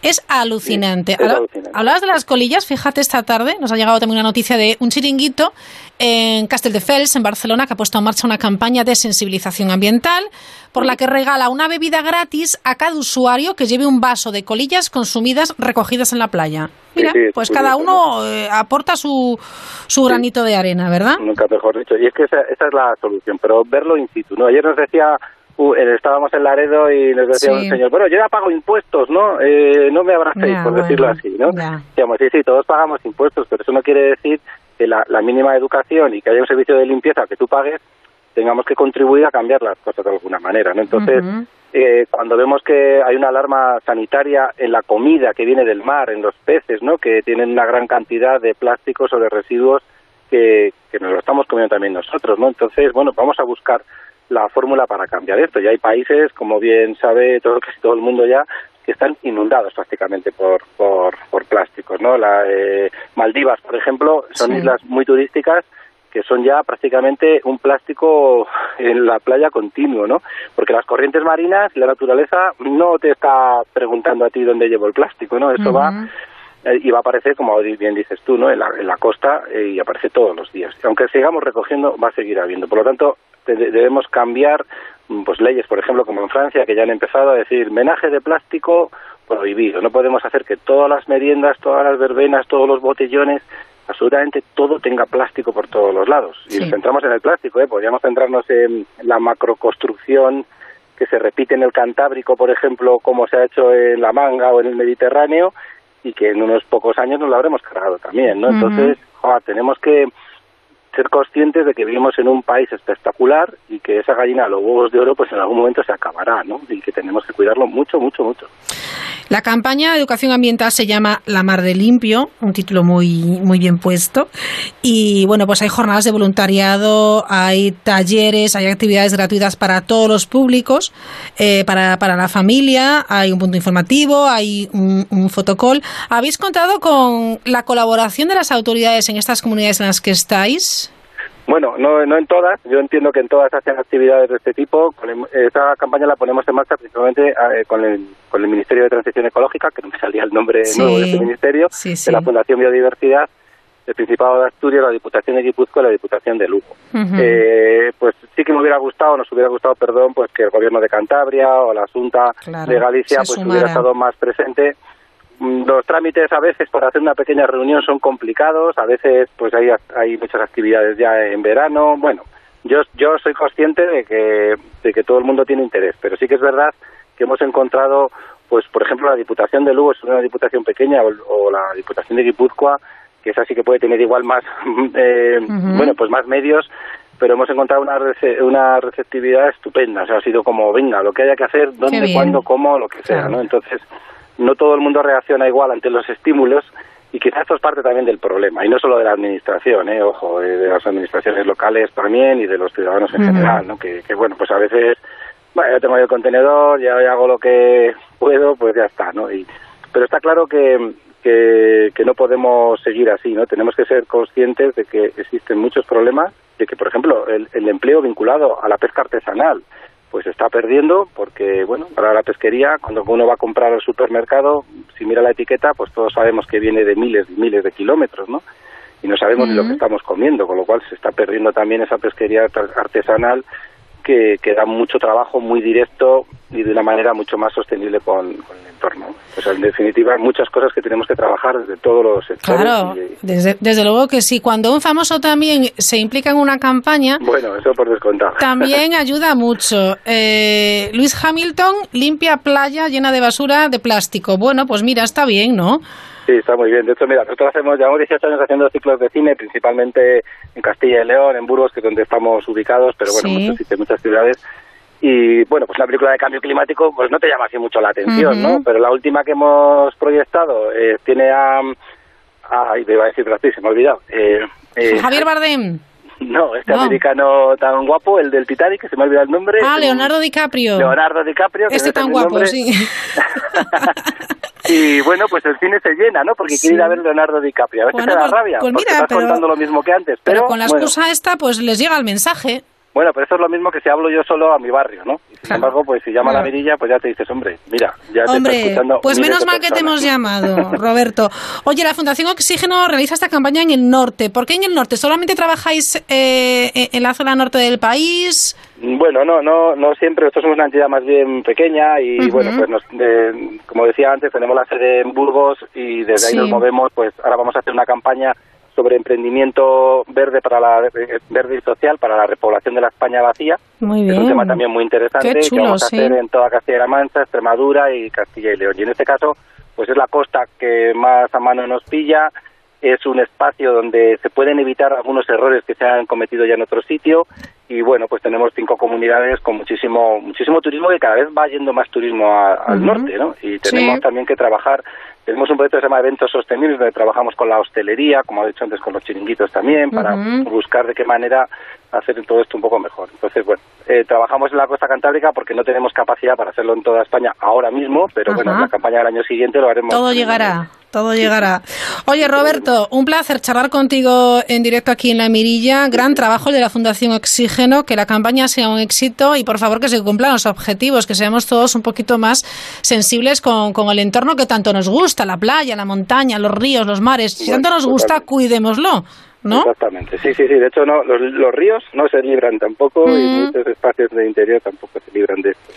es alucinante. es alucinante. Hablabas de las colillas, fíjate esta tarde, nos ha llegado también una noticia de un chiringuito en Castelldefels, en Barcelona, que ha puesto en marcha una campaña de sensibilización ambiental por la que regala una bebida gratis a cada usuario que lleve un vaso de colillas consumidas recogidas en la playa. Mira, Sí, sí, es pues cada uno eh, aporta su, su granito de arena, ¿verdad? Nunca mejor dicho. Y es que esa, esa es la solución, pero verlo in situ, ¿no? Ayer nos decía, uh, estábamos en Laredo y nos decía Sí. un señor, bueno, yo ya pago impuestos, ¿no? Eh, no me abracéis, por bueno, decirlo así, ¿no? ya. Decíamos, sí, sí, todos pagamos impuestos, pero eso no quiere decir que la, la mínima educación y que haya un servicio de limpieza que tú pagues, tengamos que contribuir a cambiar las cosas de alguna manera, ¿no? Entonces, eh, cuando vemos que hay una alarma sanitaria en la comida que viene del mar, en los peces, ¿no? Que tienen una gran cantidad de plásticos o de residuos que, que nos lo estamos comiendo también nosotros, ¿no? Entonces, bueno, vamos a buscar la fórmula para cambiar esto. Ya hay países, como bien sabe todo, casi todo el mundo ya, que están inundados prácticamente por, por, por plásticos, ¿no? La, eh, Maldivas, por ejemplo, son Sí. islas muy turísticas que son ya prácticamente un plástico en la playa continuo, ¿no? Porque las corrientes marinas y la naturaleza no te está preguntando a ti dónde llevo el plástico, ¿no? Eso va eh, y va a aparecer, como bien dices tú, ¿no? En la, en la costa eh, y aparece todos los días. Aunque sigamos recogiendo, va a seguir habiendo. Por lo tanto, debemos cambiar mm, pues leyes, por ejemplo, como en Francia, que ya han empezado a decir menaje de plástico prohibido. No podemos hacer que todas las meriendas, todas las verbenas, todos los botellones, absolutamente todo tenga plástico por todos los lados. Y Sí. nos centramos en el plástico, ¿eh? Podríamos centrarnos en la macroconstrucción que se repite en el Cantábrico, por ejemplo, como se ha hecho en la Manga o en el Mediterráneo, y que en unos pocos años nos lo habremos cargado también, ¿no? Entonces, joder, tenemos que ser conscientes de que vivimos en un país espectacular y que esa gallina de los huevos de oro pues en algún momento se acabará, ¿no? Y que tenemos que cuidarlo mucho, mucho, mucho. La campaña de educación ambiental se llama La Mar de Limpio, un título muy, muy bien puesto. Y bueno, pues hay jornadas de voluntariado, hay talleres, hay actividades gratuitas para todos los públicos, eh, para, para la familia, hay un punto informativo, hay un, un fotocall. ¿Habéis contado con la colaboración de las autoridades en estas comunidades en las que estáis? Bueno, no, no en todas, yo entiendo que en todas hacen actividades de este tipo. Con el- esta campaña la ponemos en marcha principalmente eh, con, el, con el Ministerio de Transición Ecológica, que no me salía el nombre Sí. nuevo de este ministerio, Sí, sí. de la Fundación Biodiversidad, el Principado de Asturias, la Diputación de Guipúzcoa y la Diputación de Lugo. Eh, pues sí que me hubiera gustado, nos hubiera gustado, perdón, pues que el Gobierno de Cantabria o la Junta Claro, de Galicia pues hubiera estado más presente. Mm, Los trámites a veces para hacer una pequeña reunión son complicados, a veces pues hay, hay muchas actividades ya en verano. Bueno, yo, yo soy consciente de que, de que todo el mundo tiene interés, pero sí que es verdad que hemos encontrado, pues por ejemplo, la Diputación de Lugo es una diputación pequeña o, o la Diputación de Guipúzcoa, que esa sí que puede tener igual más, eh, bueno, pues más medios, pero hemos encontrado una, rece- una receptividad estupenda. O sea, ha sido como, venga, lo que haya que hacer, dónde, cuándo, cómo, lo que sea. ¿no? Entonces, no todo el mundo reacciona igual ante los estímulos y quizás esto es parte también del problema, y no solo de la administración, ¿eh? ojo, eh, de las administraciones locales también y de los ciudadanos en general, ¿no? Que, que, bueno, pues a veces, bueno, ya tengo el contenedor, ya hago lo que puedo, pues ya está, ¿no? Y, pero está claro que, que, que no podemos seguir así, ¿no? Tenemos que ser conscientes de que existen muchos problemas, de que, por ejemplo, el, el empleo vinculado a la pesca artesanal, pues se está perdiendo porque, bueno, para la pesquería, cuando uno va a comprar al supermercado, si mira la etiqueta, pues todos sabemos que viene de miles y miles de kilómetros, ¿no? Y no sabemos ni lo que estamos comiendo, con lo cual se está perdiendo también esa pesquería art- artesanal que, que dan mucho trabajo, muy directo y de una manera mucho más sostenible con, con el entorno. O sea, en definitiva, muchas cosas que tenemos que trabajar desde todos los sectores. Claro, desde, desde luego que sí. Cuando un famoso también se implica en una campaña, bueno, eso por descontado. también ayuda mucho. Eh, Luis Hamilton limpia playa llena de basura de plástico. Bueno, pues mira, está bien, ¿no? Sí, está muy bien. De hecho, mira, nosotros hacemos, llevamos 18 años haciendo ciclos de cine, principalmente en Castilla y León, en Burgos, que es donde estamos ubicados, pero bueno, Sí. muchos muchas ciudades. Y bueno, pues la película de cambio climático pues no te llama así mucho la atención. ¿no? Pero la última que hemos proyectado eh, tiene a... Ay, me iba a decir Brad Pitt, se me ha olvidado. Eh, eh, Javier Bardem. No, este No. americano tan guapo, el del Titanic, que se me ha olvidado el nombre. Ah, Leonardo DiCaprio. Leonardo DiCaprio. Este no tan guapo, sí. Y bueno, pues el cine se llena, ¿no? Porque Sí. quiere ir a ver Leonardo DiCaprio. A veces Bueno, te da pues- rabia, pues porque mira, estás pero- contando lo mismo que antes. Pero, Pero con la bueno, excusa esta, pues les llega el mensaje. Bueno, pero eso es lo mismo que si hablo yo solo a mi barrio, ¿no? Sin embargo, pues si llama a la Claro. mirilla, pues ya te dices, hombre, mira, ya te está Hombre, escuchando pues menos mal que te hemos llamado, Roberto. Oye, la Fundación Oxígeno realiza esta campaña en el norte. ¿Por qué en el norte? ¿Solamente trabajáis eh, en la zona norte del país? Bueno, no, no, no siempre. Nosotros somos una entidad más bien pequeña y bueno, pues nos, de- como decía antes, tenemos la sede en Burgos y desde ahí nos movemos. Pues ahora vamos a hacer una campaña sobre emprendimiento verde para la eh, verde y social para la repoblación de la España vacía. Muy Es bien. un tema también muy interesante chulo, que vamos a sí. hacer en toda Castilla-La Mancha, Extremadura y Castilla y León. Y en este caso, pues es la costa que más a mano nos pilla. Es un espacio donde se pueden evitar algunos errores que se han cometido ya en otro sitio. Y bueno, pues tenemos cinco comunidades con muchísimo muchísimo turismo que cada vez va yendo más turismo a- al norte, ¿no? Y tenemos Sí. también que trabajar. Tenemos un proyecto que se llama Eventos Sostenibles, donde trabajamos con la hostelería, como ha dicho antes, con los chiringuitos también, para buscar de qué manera hacer todo esto un poco mejor. Entonces, bueno, eh, trabajamos en la costa cantábrica porque no tenemos capacidad para hacerlo en toda España ahora mismo, pero bueno, en la campaña del año siguiente lo haremos. Todo llegará, todo llegará. Oye, Roberto, un placer charlar contigo en directo aquí en La Mirilla. Gran trabajo de la Fundación Oxígeno, que la campaña sea un éxito y por favor que se cumplan los objetivos, que seamos todos un poquito más sensibles con, con el entorno que tanto nos gusta, la playa, la montaña, los ríos, los mares. Si tanto nos gusta, cuidémoslo, ¿no? Exactamente, sí, sí, sí. De hecho, no, los, los ríos no se libran tampoco y Mm. muchos espacios de interior tampoco se libran de esto.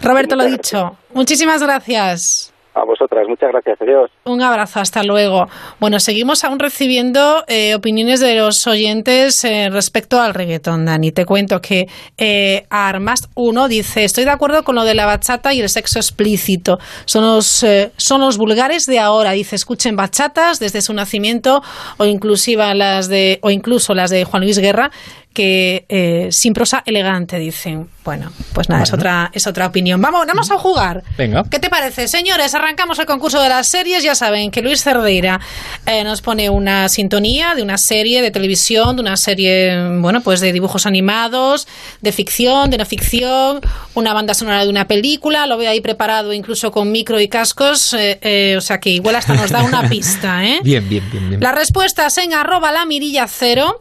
Roberto, lo dicho. Muchísimas gracias. A vosotras, muchas gracias. Adiós. Un abrazo, hasta luego. Bueno, seguimos aún recibiendo eh, opiniones de los oyentes eh, respecto al reggaetón, Dani. Te cuento que eh, Armast 1 dice, estoy de acuerdo con lo de la bachata y el sexo explícito. Son los, eh, son los vulgares de ahora. Dice, escuchen bachatas desde su nacimiento o, inclusiva las de, o incluso las de Juan Luis Guerra, que eh, sin prosa elegante, dicen. Bueno, pues nada, es, otra, es otra opinión. Vamos, vamos a jugar. Venga. ¿Qué te parece? Señores, arrancamos el concurso de las series. Ya saben que Luis Cerdeira eh, nos pone una sintonía de una serie de televisión, de una serie, bueno, pues de dibujos animados, de ficción, de no ficción, una banda sonora de una película. Lo veo ahí preparado incluso con micro y cascos. eh, eh, o sea que igual hasta nos da una pista, ¿eh? Bien, bien, bien, bien. Las respuestas en arroba la mirilla cero.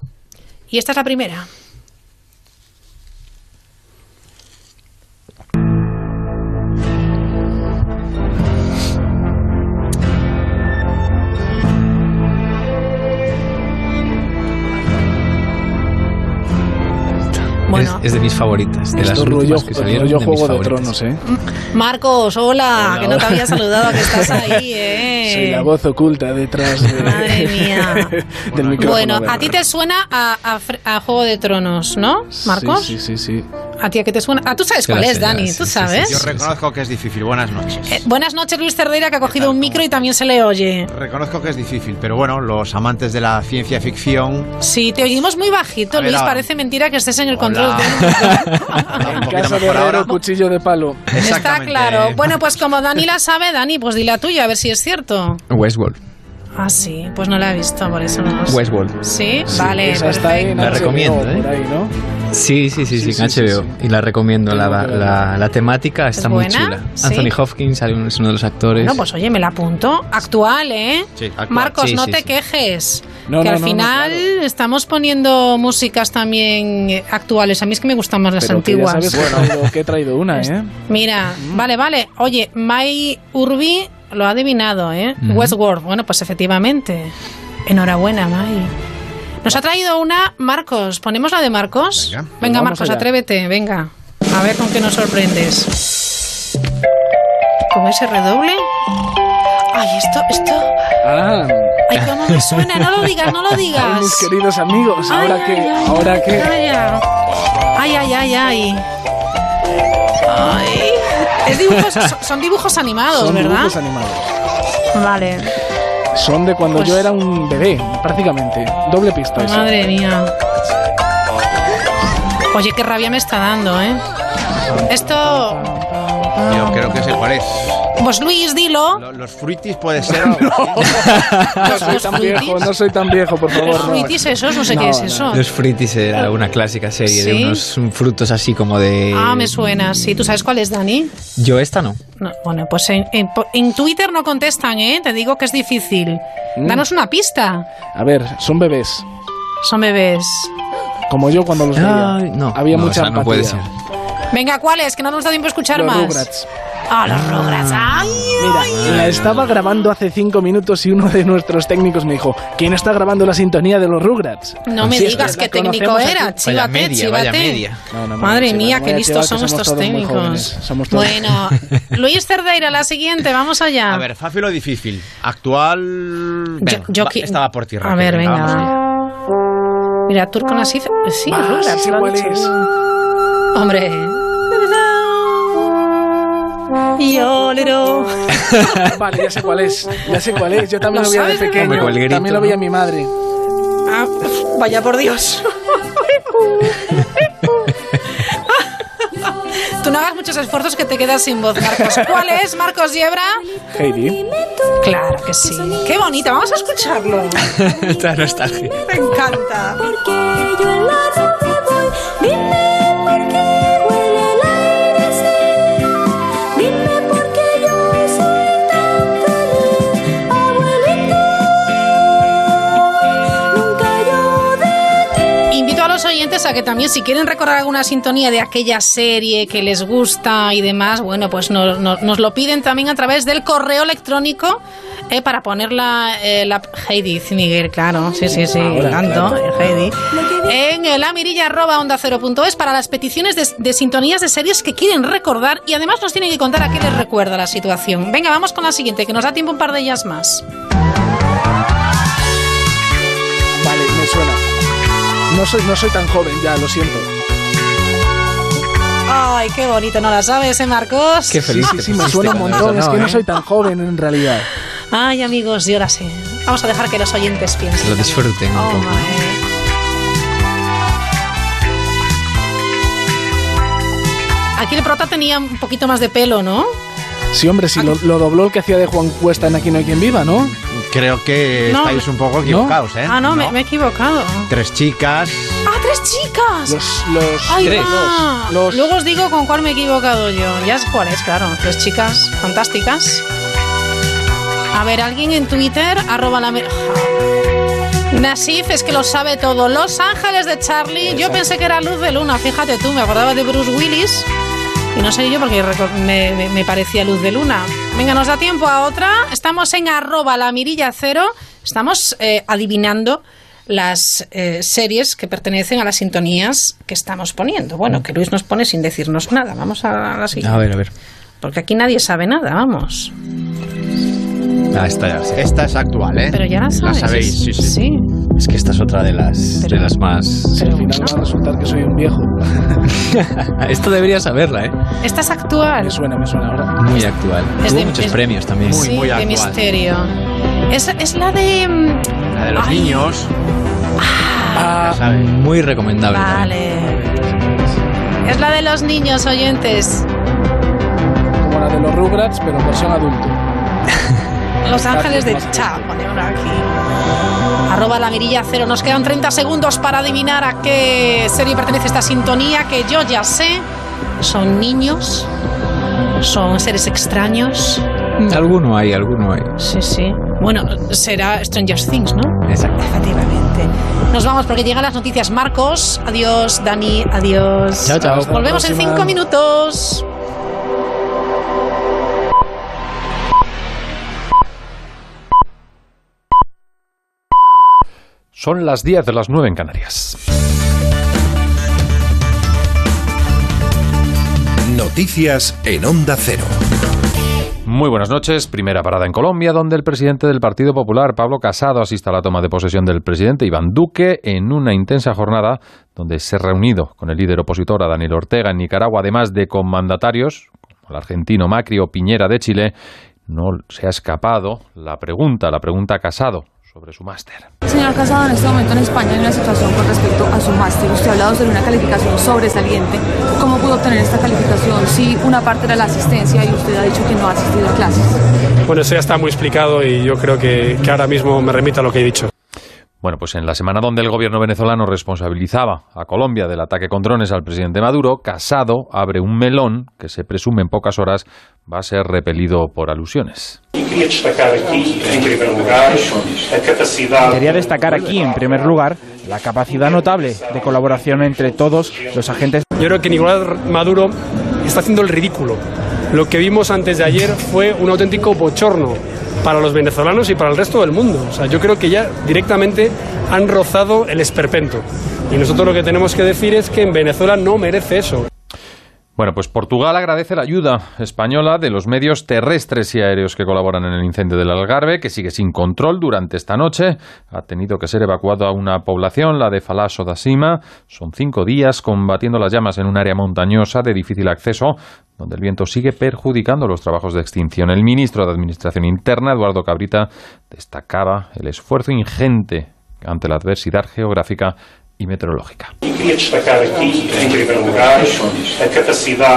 Y esta es la primera. Bueno. Es, es de mis favoritas. De las rollo, que salieron. rollo de Juego de favoritas. Tronos, ¿eh? Marcos, hola, Hola, que no te había saludado, que estás ahí, ¿eh? Soy la voz oculta detrás de, Madre mía. del micrófono. Bueno, a ti te suena a, a Fre- a Juego de Tronos, ¿no, Marcos? Sí, sí, sí. sí. ¿A ti a qué te suena? Ah, tú sabes cuál es, Dani, tú sí, sabes. Yo reconozco que es difícil. Buenas noches. Eh, buenas noches, Luis Cerdeira, que ha cogido un micro y también se le oye. Reconozco que es difícil, pero bueno, los amantes de la ciencia ficción. Sí, te oímos muy bajito, ver, Luis. Parece mentira que estés en el control. De ahora. herrero, cuchillo de palo. Está claro. Bueno, pues como Dani la sabe, Dani, pues di la tuya, a ver si es cierto. Westworld. Ah, sí, pues no la he visto, por eso no lo sé. Westworld. ¿Sí? Sí, vale, esa está ahí en La HBO, recomiendo, ¿eh? por ahí, ¿no? Sí, sí, sí, sí, Sí, en sí, HBO. sí, Y la recomiendo. La, temática está ¿Es muy buena? chula. Sí. Anthony Hopkins es uno de los actores. No, pues oye, me la apunto. Actual, ¿eh? Sí, actual. Marcos, Sí, no sí, te sí. quejes. No, que no, al no, no, final estamos poniendo músicas también eh, actuales. A mí es que me gustan más las Pero que ya antiguas. sabes que, he traído, que he traído una, ¿eh? Mira, vale, vale. Oye, Mai Urbi lo ha adivinado, ¿eh? Westworld. Bueno, pues efectivamente. Enhorabuena, Mai. Nos ha traído una Marcos. ¿Ponemos la de Marcos? Venga, vamos Marcos, allá. atrévete, venga. A ver con qué nos sorprendes. ¿Con ese redoble? Ay, esto, esto. Ah, Ay, cómo me suena. No lo digas, no lo ay, digas. mis queridos amigos, Ay, ahora ay, que, ay, ahora que. Ay, ay, ay, ay. Ay. Es dibujos, son- dibujos animados, Son ¿verdad? dibujos animados. Vale. Son de cuando Pues- yo era un bebé, prácticamente. Doble pista. eso. Madre mía. Oye, qué rabia me está dando, ¿eh? Esto. Yo creo que sé cuál es. Pues Luis, dilo. Lo- Los fruitis puede ser. algo No soy tan viejo, no soy tan viejo, por favor. Los no. fruitis esos, no sé qué es eso. Los Fritis era una clásica serie de ¿Sí? unos frutos así como de... Ah, me suena. Sí, ¿tú sabes cuál es, Dani? Yo esta no. No, bueno, pues en, en- en Twitter no contestan, ¿eh? Te digo que es difícil. Mm. Danos una pista. A ver, son bebés. Son bebés. Como yo cuando los veía. Ay, no. Había No, mucha esa no puede ser. Venga, ¿cuál es? Que no nos da tiempo a escuchar Los más. Rugrats. Ah, los Rugrats. Ay, Mira, la estaba grabando hace cinco minutos y uno de nuestros técnicos me dijo, ¿quién está grabando la sintonía de los Rugrats? no me digas qué técnico era. aquí. Chívate, chívate. No, no, Madre mía, qué a listos son estos técnicos. somos todos- Bueno, Luis Cerdeira, la siguiente, vamos allá. A ver, fácil o difícil. Actual. Venga, yo va, qui- esta va por ti, A Raquel, ver, venga. vamos allá. Mira, Turco Nasif. Sí, Ah, Rugrats, es. Hombre. Yolero. Vale, ya sé cuál es. Ya sé cuál es. Yo también ¿Lo lo, veía de pequeño. Hombre, grito, también lo ¿no? veía mi madre. Ah, vaya por Dios. Tú no hagas muchos esfuerzos que te quedas sin voz, Marcos. ¿Cuál es, Marcos Yebra? Heidi. Claro que sí. Qué bonita, vamos a escucharlo. Esta nostalgia. Me encanta. Porque yo los oyentes a que también, si quieren recordar alguna sintonía de aquella serie que les gusta y demás, bueno, pues no- no- nos lo piden también a través del correo electrónico eh, para ponerla eh, la Heidi Miguel, claro, sí, sí, sí, Ahora, tanto, claro. eh, Heidi. En eh, la mirilla arroba onda cero punto es para las peticiones de, de sintonías de series que quieren recordar y además nos tienen que contar a qué les recuerda la situación. Venga, vamos con la siguiente, que nos da tiempo un par de ellas más. No soy, no soy tan joven ya, lo siento. Ay, qué bonito, ¿no la sabes, eh, Marcos? Qué feliz Sí, me suena un montón. Es que no ¿eh? soy tan joven en realidad. Ay, amigos, yo ahora sé. Vamos a dejar que los oyentes piensen. Lo disfruten un Oh, poco. my. Aquí el prota tenía un poquito más de pelo, ¿no? Sí, hombre, sí, lo, lo dobló el que hacía de Juan Cuesta en Aquí no hay quien viva, ¿no? Creo que No. estáis un poco equivocados, ¿eh? Ah, no, Me, me he equivocado. Tres chicas. ¡Ah, tres chicas! Los, los ¡Ay, tres. va! Los- Luego os digo con cuál me he equivocado yo. Ya sé cuál es, claro. Tres chicas fantásticas. A ver, alguien en Twitter, arroba la... Nasif es que lo sabe todo. Los Ángeles de Charlie. Yo pensé que era Luz de Luna, fíjate tú, me acordaba de Bruce Willis. Y no sé yo porque me, me- me parecía Luz de Luna. Venga, nos da tiempo a otra. Estamos en arroba la mirilla cero. Estamos eh, adivinando las eh, series que pertenecen a las sintonías que estamos poniendo. Bueno, que Luis nos pone sin decirnos nada. Vamos a la siguiente. A ver, a ver. Porque aquí nadie sabe nada, vamos. Ah, esta ya la. Esta es actual, ¿eh? Pero ya la sabes. sabéis, sí, sí. Es que esta es otra de las, de las más... Al final va a resultar que soy un viejo. Esto debería saberla, ¿eh? Esta es actual. Me suena, me suena ahora. Muy actual. Es Tuvo de- muchos es- premios también. sí, de misterio. Es, es la de... mm, La de los Ay. niños. Ah, sabes. muy recomendable. también. Vale. Es la de los niños oyentes. Como la de los Rugrats, pero en versión adulto. Los ángeles de Más- Cha, ponemos aquí. Arroba la mirilla cero. Nos quedan 30 segundos para adivinar a qué serie pertenece esta sintonía que yo ya sé. Son niños. Son seres extraños. Alguno hay, alguno hay. Sí, sí. Bueno, será Stranger Things, ¿no? Exacto. Efectivamente. Nos vamos porque llegan las noticias. Marcos, adiós. Dani, adiós. Chao, chao. La Volvemos en cinco minutos. Son las 10 de las 9 en Canarias. Noticias en Onda Cero. Muy buenas noches. Primera parada en Colombia, donde el presidente del Partido Popular, Pablo Casado, asiste a la toma de posesión del presidente Iván Duque en una intensa jornada donde se ha reunido con el líder opositor a Daniel Ortega en Nicaragua, además de con mandatarios como el argentino Macri o Piñera de Chile. No se ha escapado la pregunta, la pregunta Casado sobre su máster. Señor Casado, en este momento en España hay una situación con respecto a su máster. Usted ha hablado sobre una calificación sobresaliente. ¿Cómo pudo obtener esta calificación si una parte era la asistencia y usted ha dicho que no ha asistido a clases? Bueno, eso ya está muy explicado y yo creo que, que ahora mismo me remito a lo que he dicho. Bueno, pues en la semana donde el gobierno venezolano responsabilizaba a Colombia del ataque con drones al presidente Maduro, Casado abre un melón que se presume en pocas horas va a ser repelido por alusiones. Quería destacar aquí, en primer lugar, la capacidad notable de colaboración entre todos los agentes. Yo creo que Nicolás Maduro está haciendo el ridículo. Lo que vimos antes de ayer fue un auténtico bochorno para los venezolanos y para el resto del mundo. O sea, yo creo que ya directamente han rozado el esperpento. Y nosotros lo que tenemos que decir es que en Venezuela no merece eso. Bueno, pues Portugal agradece la ayuda española de los medios terrestres y aéreos que colaboran en el incendio del Algarve, que sigue sin control durante esta noche. Ha tenido que ser evacuado a una población, la de Falaso da Sima. Son cinco días combatiendo las llamas en un área montañosa de difícil acceso, donde el viento sigue perjudicando los trabajos de extinción. El ministro de Administración Interna, Eduardo Cabrita, destacaba el esfuerzo ingente ante la adversidad geográfica y meteorológica.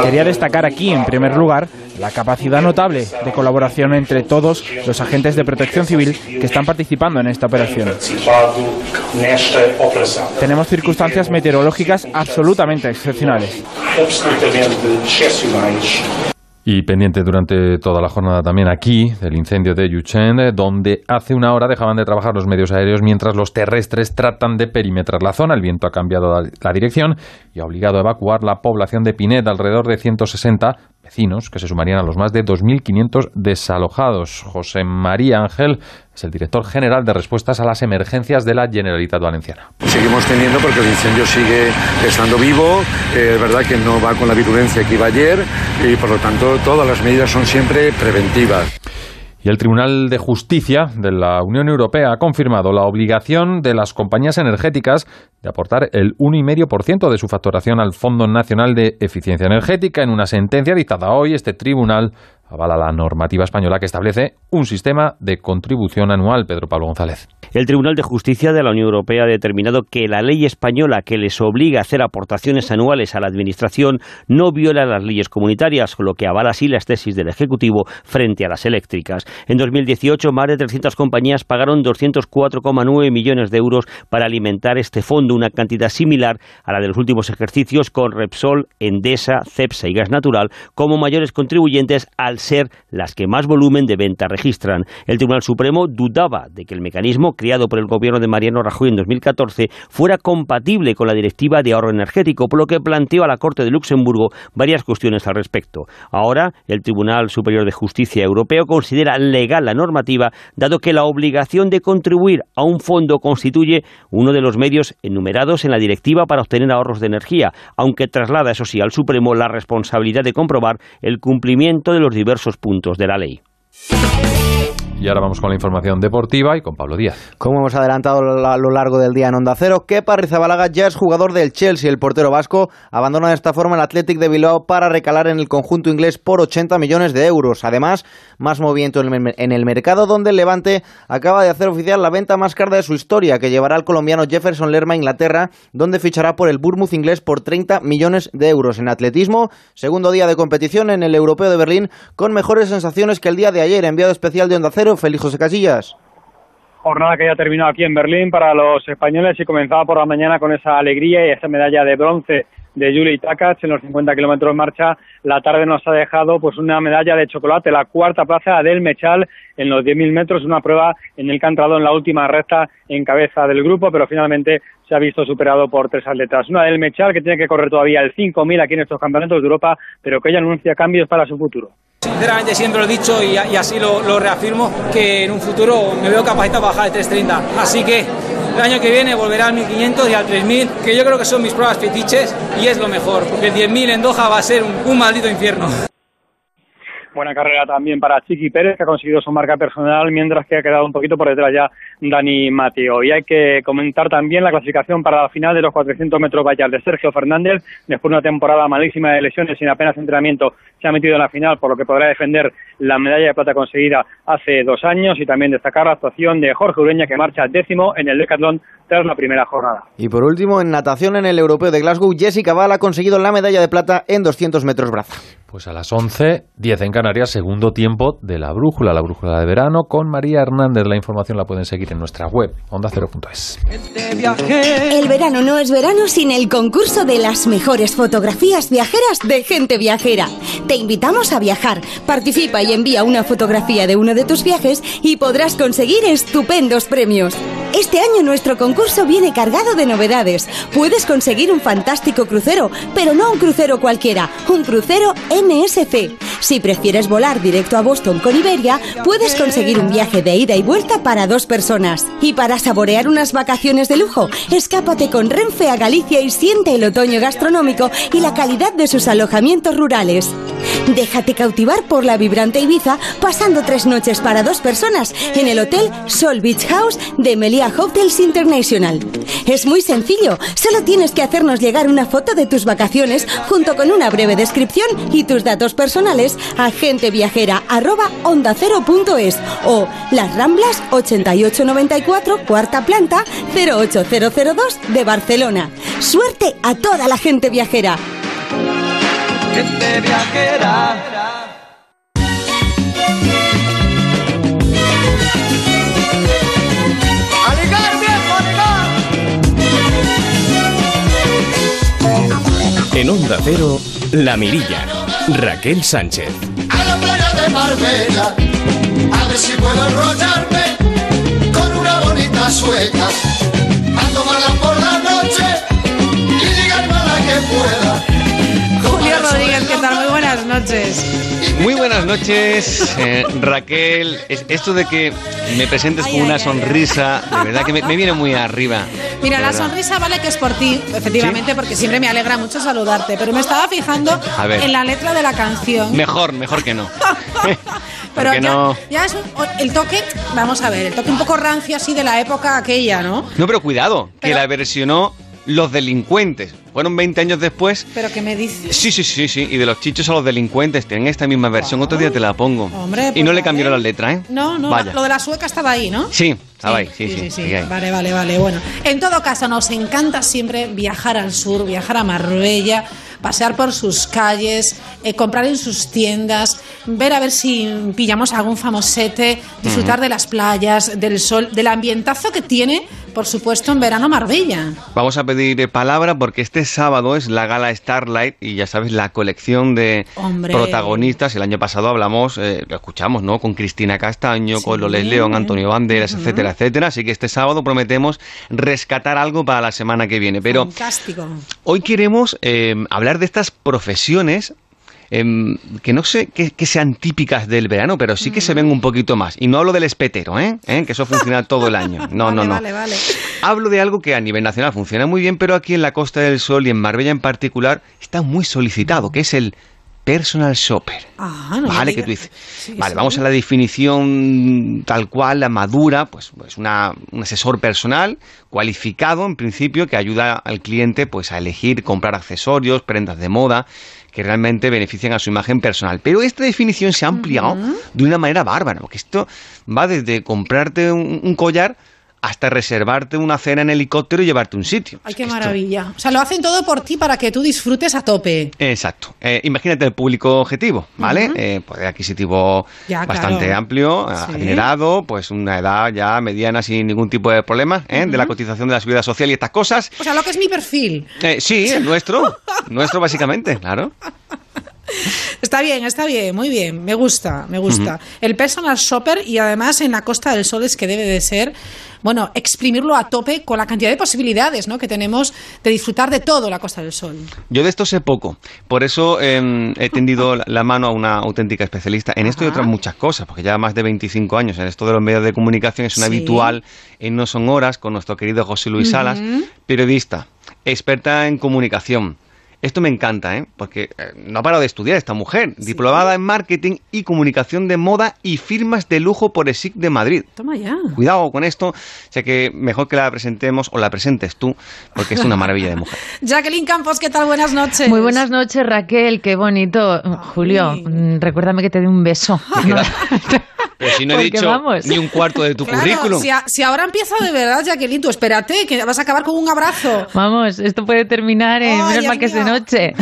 Quería destacar aquí, en primer lugar, la capacidad notable de colaboración entre todos los agentes de protección civil que están participando en esta operación. Tenemos circunstancias meteorológicas absolutamente excepcionales. Y pendiente durante toda la jornada también aquí del incendio de Yuchen, donde hace una hora dejaban de trabajar los medios aéreos mientras los terrestres tratan de perimetrar la zona. El viento ha cambiado la, la dirección y ha obligado a evacuar la población de Pinet, alrededor de 160 vecinos, que se sumarían a los más de 2.500 desalojados. José María Ángel es el director general de respuestas a las emergencias de la Generalitat Valenciana. Seguimos teniendo porque el incendio sigue estando vivo, eh, es verdad que no va con la virulencia que iba ayer y por lo tanto todas las medidas son siempre preventivas. Y el Tribunal de Justicia de la Unión Europea ha confirmado la obligación de las compañías energéticas de aportar el 1,5% de su facturación al Fondo Nacional de Eficiencia Energética. En una sentencia dictada hoy, este tribunal avala la normativa española que establece un sistema de contribución anual. Pedro Pablo González. El Tribunal de Justicia de la Unión Europea ha determinado que la ley española que les obliga a hacer aportaciones anuales a la Administración no viola las leyes comunitarias, lo que avala así las tesis del Ejecutivo frente a las eléctricas. En 2018, más de 300 compañías pagaron 204,9 millones de euros para alimentar este fondo, una cantidad similar a la de los últimos ejercicios con Repsol, Endesa, Cepsa y Gas Natural como mayores contribuyentes al ser las que más volumen de venta registran. El Tribunal Supremo dudaba de que el mecanismo creado por el gobierno de Mariano Rajoy en 2014 fuera compatible con la Directiva de Ahorro Energético, por lo que planteó a la Corte de Luxemburgo varias cuestiones al respecto. Ahora, el Tribunal Superior de Justicia Europeo considera legal la normativa, dado que la obligación de contribuir a un fondo constituye uno de los medios enumerados en la Directiva para obtener ahorros de energía, aunque traslada, eso sí, al Supremo la responsabilidad de comprobar el cumplimiento de los diversos puntos de la ley. Y ahora vamos con la información deportiva y con Pablo Díaz. Como hemos adelantado a lo largo del día en Onda Cero, Kepa Rizabalaga ya es jugador del Chelsea. El portero vasco abandona de esta forma el Athletic de Bilbao para recalar en el conjunto inglés por 80 millones de euros. Además, más movimiento en el mercado donde el Levante acaba de hacer oficial la venta más cara de su historia que llevará al colombiano Jefferson Lerma a Inglaterra, donde fichará por el Bournemouth inglés por 30 millones de euros. En atletismo, segundo día de competición en el Europeo de Berlín con mejores sensaciones que el día de ayer. Enviado especial de Onda Cero, Félix José Casillas. Jornada que ya terminó aquí en Berlín para los españoles y comenzaba por la mañana con esa alegría y esa medalla de bronce de Juli Takach en los 50 kilómetros marcha. La tarde nos ha dejado pues una medalla de chocolate, la cuarta plaza del Mechal en los 10.000 metros, una prueba en el que ha entrado en la última recta en cabeza del grupo, pero finalmente se ha visto superado por tres atletas. Una del Mechal que tiene que correr todavía el 5.000 aquí en estos campeonatos de Europa, pero que ella anuncia cambios para su futuro. Sinceramente siempre lo he dicho y, así lo, reafirmo, que en un futuro me veo capacitado para bajar de 3.30. Así que el año que viene volverá al 1500 y al 3000, que yo creo que son mis pruebas fetiches y es lo mejor, porque el 10.000 en Doha va a ser un maldito infierno. Buena carrera también para Chiqui Pérez, que ha conseguido su marca personal, mientras que ha quedado un poquito por detrás ya Dani Mateo. Y hay que comentar también la clasificación para la final de los 400 metros vallas de Sergio Fernández. Después de una temporada malísima de lesiones sin apenas entrenamiento, se ha metido en la final, por lo que podrá defender la medalla de plata conseguida hace dos años. Y también destacar la actuación de Jorge Ureña, que marcha décimo en el Decathlon tras la primera jornada. Y por último, en natación en el Europeo de Glasgow, Jessica Val ha conseguido la medalla de plata en 200 metros braza. Pues a las 11, 10 en Canarias, segundo tiempo de la brújula, la brújula de verano, con María Hernández. La información la pueden seguir en nuestra web, ondacero.es. El verano no es verano sin el concurso de las mejores fotografías viajeras de gente viajera. Te invitamos a viajar. Participa y envía una fotografía de uno de tus viajes y podrás conseguir estupendos premios. Este año nuestro concurso viene cargado de novedades. Puedes conseguir un fantástico crucero, pero no un crucero cualquiera, un crucero MSC. Si prefieres volar directo a Boston con Iberia, puedes conseguir un viaje de ida y vuelta para dos personas. Y para saborear unas vacaciones de lujo, escápate con Renfe a Galicia y siente el otoño gastronómico y la calidad de sus alojamientos rurales. Déjate cautivar por la vibrante Ibiza pasando tres noches para dos personas en el Hotel Sol Beach House de Melia Hotels International. Es muy sencillo, solo tienes que hacernos llegar una foto de tus vacaciones junto con una breve descripción y tus datos personales a genteviajera@ondacero.es o Las Ramblas 8894 cuarta planta 08002 de Barcelona. Suerte a toda la gente viajera. Gente viajera. En Onda Cero, La Mirilla. Raquel Sánchez. A la playa de Marbella, a ver si puedo enrollarme con una bonita sueca, a tomarla por la noche y llegar a la que pueda. Rodríguez, ¿qué tal? Muy buenas noches. Muy buenas noches, eh, Raquel. Es- esto de que me presentes con una sonrisa, de verdad que me, me viene muy arriba. Mira, la verdad. sonrisa vale que es por ti, efectivamente, porque siempre me alegra mucho saludarte, pero me estaba fijando A ver. en la letra de la canción. Mejor, mejor que no. Pero ya, no. ya es un- el toque, vamos a ver, el toque un poco rancio así de la época aquella, ¿no? No, pero cuidado, que la versionó Los Delincuentes. Fueron 20 años después. Pero que me dices. Sí, sí, sí, sí. Y de los chichos a los delincuentes. Tienen esta misma versión. Otro día te la pongo. Hombre, y pues no le cambiaron la letra, ¿eh? No, no, Vaya. lo de la sueca estaba ahí, ¿no? Sí, estaba ahí. Sí, sí. Sí. Vale, vale, vale. Bueno, en todo caso, nos encanta siempre viajar al sur, viajar a Marbella, pasear por sus calles, eh, comprar en sus tiendas, ver a ver si pillamos algún famosete, disfrutar de las playas, del sol, del ambientazo que tiene, por supuesto, en verano Marbella. Vamos a pedir eh, palabra porque este sábado es la gala Starlight y ya sabes, la colección de Hombre. protagonistas. El año pasado hablamos, eh, lo escuchamos, ¿no? Con Cristina Castaño, con Loles León, Antonio Banderas, etcétera, etcétera. Así que este sábado prometemos rescatar algo para la semana que viene. Pero Fantástico. hoy queremos eh, hablar de estas profesiones. Em, que no sé que, que sean típicas del verano, pero sí que se ven un poquito más. Y no hablo del espetero, ¿eh? ¿Eh? Que eso funciona todo el año. No, no, no. Vale, vale. Hablo de algo que a nivel nacional funciona muy bien, pero aquí en la Costa del Sol y en Marbella en particular está muy solicitado, que es el personal shopper. Ah, no vale, que digas. tú dices. Sí, vale, sí. vamos a la definición tal cual, la madura, pues, pues una, un asesor personal cualificado en principio que ayuda al cliente pues a elegir, comprar accesorios, prendas de moda que realmente benefician a su imagen personal. Pero esta definición se ha ampliado de una manera bárbara, porque esto va desde comprarte un, un collar hasta reservarte una cena en helicóptero y llevarte un sitio. Ay, qué maravilla. O sea, lo hacen todo por ti para que tú disfrutes a tope. Exacto. Eh, imagínate el público objetivo, ¿vale? Ujú. Eh, poder adquisitivo Ya, bastante claro. amplio, Sí. adinerado, pues una edad ya mediana sin ningún tipo de problema, ¿eh? De la cotización de la seguridad social y estas cosas. O sea, lo que es mi perfil. Eh, sí, el nuestro, nuestro básicamente, claro. Está bien, está bien, muy bien, me gusta, me gusta. El personal shopper y además en la Costa del Sol es que debe de ser, bueno, exprimirlo a tope con la cantidad de posibilidades ¿no? que tenemos de disfrutar de todo la Costa del Sol. Yo de esto sé poco, por eso eh, he tendido la- mano a una auténtica especialista en esto y otras muchas cosas, porque ya más de 25 años en esto de los medios de comunicación es un Sí. habitual en No Son Horas con nuestro querido José Luis Salas, periodista, experta en comunicación. Esto me encanta, ¿eh? porque eh, no ha parado de estudiar esta mujer, diplomada en marketing y comunicación de moda y firmas de lujo por ESIC de Madrid. Toma ya. Cuidado con esto, sea que mejor que la presentemos o la presentes tú, porque es una maravilla de mujer. Jacqueline Campos, ¿qué tal? Buenas noches. Muy buenas noches, Raquel. Qué bonito. Julio, mm, recuérdame que te dé un beso. Pero si no he Porque dicho vamos. ni un cuarto de tu Claro, currículum. si, a- si ahora empieza de verdad, Jacqueline, tú espérate, que vas a acabar con un abrazo. Vamos, esto puede terminar en menos Dios mal que es de noche.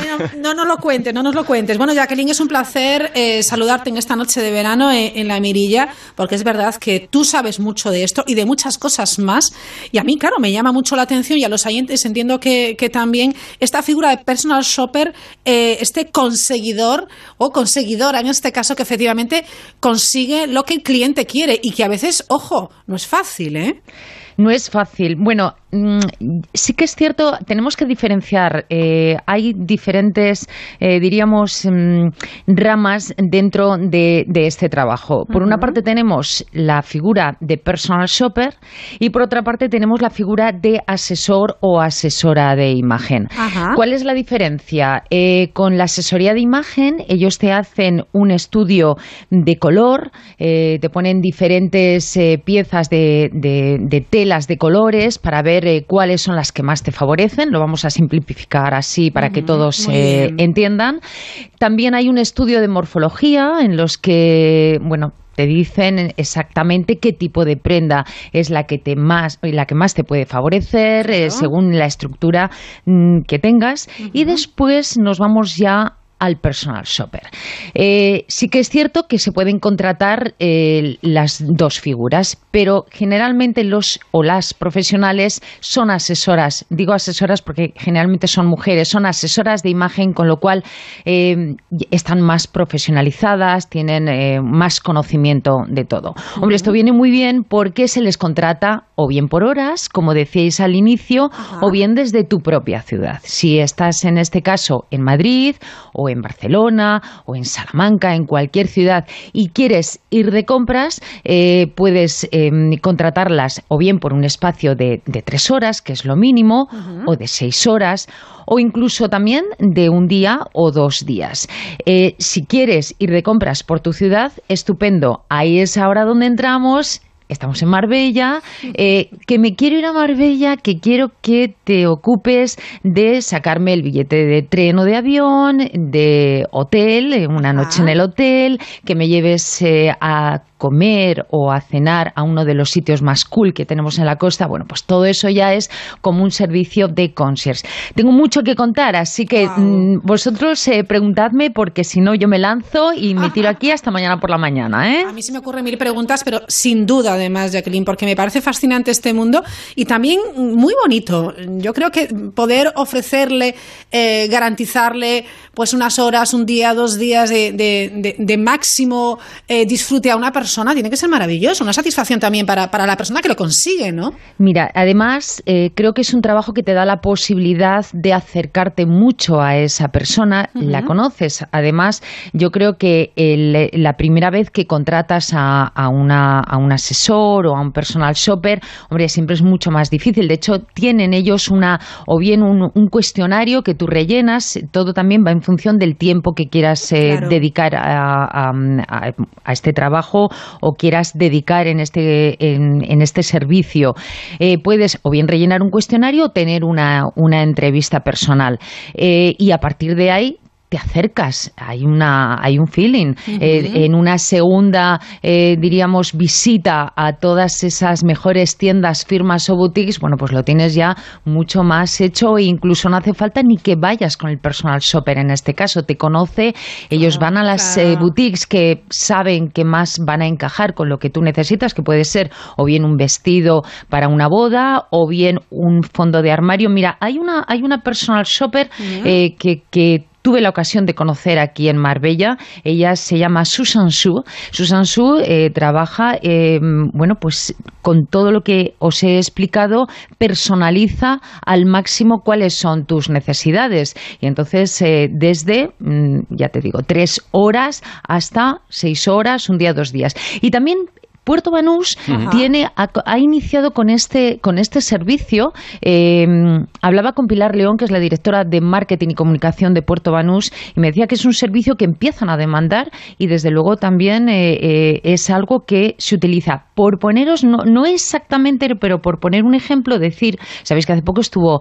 No nos lo cuentes, no nos lo cuentes. Bueno, Jacqueline, es un placer eh, saludarte en esta noche de verano en, en La Mirilla, porque es verdad que tú sabes mucho de esto y de muchas cosas más. Y a mí, claro, me llama mucho la atención y a los oyentes entiendo que, que también esta figura de personal shopper, eh, este conseguidor o conseguidora en este caso, que efectivamente consigue lo que el cliente quiere y que a veces, ojo, no es fácil, ¿eh? No es fácil. Bueno, mm, sí que es cierto, tenemos que diferenciar. eh, hay diferentes, eh, diríamos, mm, ramas dentro de, de este trabajo. Por una parte tenemos la figura de personal shopper y por otra parte tenemos la figura de asesor o asesora de imagen. Ajá. ¿Cuál es la diferencia? Eh, con la asesoría de imagen, ellos te hacen un estudio de color, te ponen diferentes piezas de, de- de telas de colores para ver eh, cuáles son las que más te favorecen. Lo vamos a simplificar así para que todos eh, entiendan. También hay un estudio de morfología en los que, bueno, te dicen exactamente qué tipo de prenda es la que te más la que más te puede favorecer eh, según la estructura mm, que tengas y después nos vamos ya al personal shopper. Eh, sí que es cierto que se pueden contratar eh, las dos figuras, pero generalmente los o las profesionales son asesoras. Digo asesoras porque generalmente son mujeres, son asesoras de imagen, con lo cual eh, están más profesionalizadas, tienen más conocimiento de todo. Hombre, esto viene muy bien porque se les contrata o bien por horas, como decíais al inicio, o bien desde tu propia ciudad. Si estás en este caso en Madrid o en Barcelona o en Salamanca, en cualquier ciudad, y quieres ir de compras, eh, puedes eh, contratarlas o bien por un espacio de, de tres horas, que es lo mínimo, o de seis horas, o incluso también de un día o dos días. Eh, si quieres ir de compras por tu ciudad, estupendo. Ahí es ahora donde entramos. Estamos en Marbella, eh, que me quiero ir a Marbella, que quiero que te ocupes de sacarme el billete de tren o de avión, de hotel, eh, una noche en el hotel, que me lleves eh, a comer o a cenar a uno de los sitios más cool que tenemos en la costa, bueno, pues todo eso ya es como un servicio de concierge. Tengo mucho que contar, así que mm, vosotros eh, preguntadme porque si no yo me lanzo y me tiro aquí hasta mañana por la mañana, ¿eh? A mí se me ocurren mil preguntas, pero sin duda además, Jacqueline, porque me parece fascinante este mundo y también muy bonito. Yo creo que poder ofrecerle, eh, garantizarle pues unas horas, un día, dos días de, de- de- de máximo eh, disfrute a una persona tiene que ser maravilloso, una satisfacción también para, para la persona que lo consigue, ¿no? Mira, además eh, creo que es un trabajo que te da la posibilidad de acercarte mucho a esa persona, la conoces. Además, yo creo que el- la primera vez que contratas a, a una, a un asesor o a un personal shopper, hombre, siempre es mucho más difícil. De hecho, tienen ellos una o bien un, un cuestionario que tú rellenas, todo también va en función del tiempo que quieras eh, Claro. dedicar a- a este trabajo o quieras dedicar en este, en, este servicio. Eh, puedes o bien rellenar un cuestionario o tener una, una entrevista personal. Eh, y a partir de ahí te acercas, hay una hay un feeling. Eh, en una segunda, eh, diríamos, visita a todas esas mejores tiendas, firmas o boutiques, bueno, pues lo tienes ya mucho más hecho e incluso no hace falta ni que vayas con el personal shopper en este caso, te conoce, ellos van a las eh, boutiques que saben que más van a encajar con lo que tú necesitas, que puede ser o bien un vestido para una boda o bien un fondo de armario. Mira, hay una, hay una personal shopper eh, que, que tuve la ocasión de conocer aquí en Marbella. Ella se llama Susan Su. Susan Su eh, trabaja, eh, bueno, pues con todo lo que os he explicado, personaliza al máximo cuáles son tus necesidades. Y entonces, eh, desde, mm, ya te digo, tres horas hasta seis horas, un día, dos días. Y también Puerto Banús tiene, ha, iniciado con este, con este servicio. Eh, hablaba con Pilar León, que es la directora de marketing y comunicación de Puerto Banús, y me decía que es un servicio que empiezan a demandar y desde luego también eh, eh, es algo que se utiliza. Por poneros, no, no exactamente, pero por poner un ejemplo, decir, sabéis que hace poco estuvo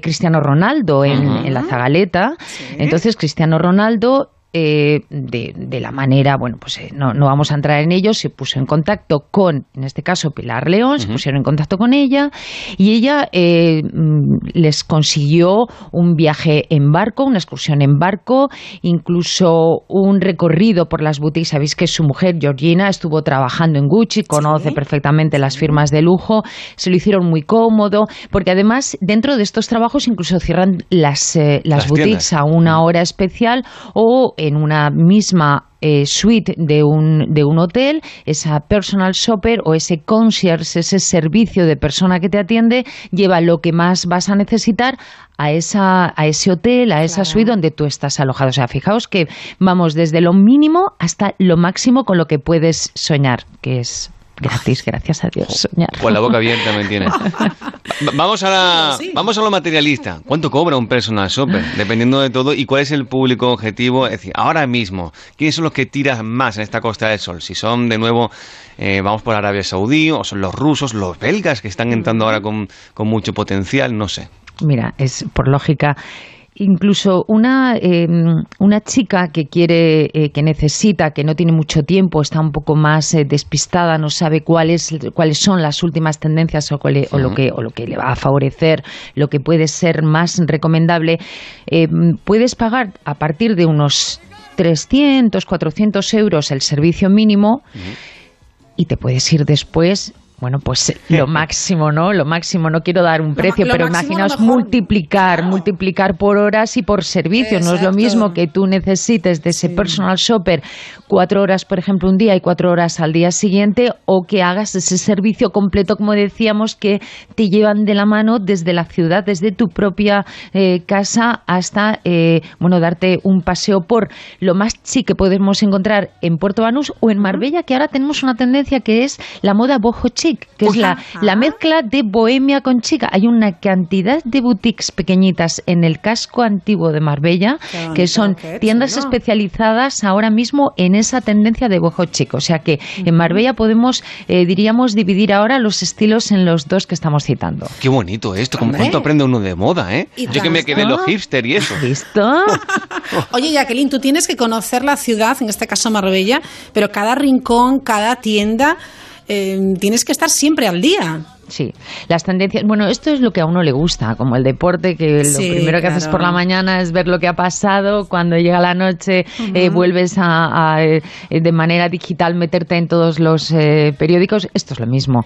Cristiano Ronaldo en, la Zagaleta, entonces Cristiano Ronaldo eh, de, la manera, bueno, pues eh, no, no, vamos a entrar en ello, se puso en contacto con, en este caso, Pilar León, se pusieron en contacto con ella y ella eh, mm, les consiguió un viaje en barco, una excursión en barco, incluso un recorrido por las boutiques. Sabéis que su mujer, Georgina, estuvo trabajando en Gucci, conoce perfectamente las firmas de lujo, se lo hicieron muy cómodo, porque además dentro de estos trabajos incluso cierran las, las, boutiques a una hora especial o en una misma eh, suite de un, de un hotel, esa personal shopper o ese concierge, ese servicio de persona que te atiende, lleva lo que más vas a necesitar a, esa, a ese hotel, a esa suite donde tú estás alojado. O sea, fijaos que vamos desde lo mínimo hasta lo máximo con lo que puedes soñar, que es Gracias, gracias a Dios. Soñar. Pues la boca abierta me tiene. Vamos a, la, vamos a lo materialista. ¿Cuánto cobra un personal shopper? Dependiendo de todo. ¿Y cuál es el público objetivo? Es decir, ahora mismo, ¿quiénes son los que tiran más en esta Costa del Sol? Si son, de nuevo, eh, vamos por Arabia Saudí, o son los rusos, los belgas, que están entrando ahora con, con mucho potencial, no sé. Mira, es por lógica incluso una, em, una chica que quiere, eh, que necesita, que no tiene mucho tiempo, está un poco más eh, despistada, no sabe cuáles, cuáles son las últimas tendencias o, o, lo que, o lo que le va a favorecer, lo que puede ser más recomendable, em, puedes pagar a partir de unos 300, 400 euros el servicio mínimo. y te puedes ir después bueno, pues lo máximo, ¿no? Lo máximo, no quiero dar un precio, pero imaginaos multiplicar, multiplicar por horas y por servicios. No es lo mismo que tú necesites de ese personal shopper cuatro horas, por ejemplo, un día y cuatro horas al día siguiente, o que hagas ese servicio completo, como decíamos, que te llevan de la mano desde la ciudad, desde tu propia eh, casa hasta, eh, bueno, darte un paseo por lo más chic que podemos encontrar en Puerto Banús o en Marbella, que ahora tenemos una tendencia que es la moda boho chic que es la, la, mezcla de bohemia con chica. Hay una cantidad de boutiques pequeñitas en el casco antiguo de Marbella que son tiendas especializadas ahora mismo en esa tendencia de boho chic. O sea que en Marbella podemos, eh, diríamos, dividir ahora los estilos en los dos que estamos citando. Qué bonito esto, como cuánto aprende uno de moda, ¿eh? Yo que me quedé en los hipster y eso. ¿Listo? Oye, Jacqueline, tú tienes que conocer la ciudad, en este caso Marbella, pero cada rincón, cada tienda eh, tienes que estar siempre al día. Sí, las tendencias. Bueno, esto es lo que a uno le gusta, como el deporte, que lo primero que haces por la mañana es ver lo que ha pasado. Cuando llega la noche, eh, vuelves a, eh, de manera digital meterte en todos los periódicos. Esto es lo mismo.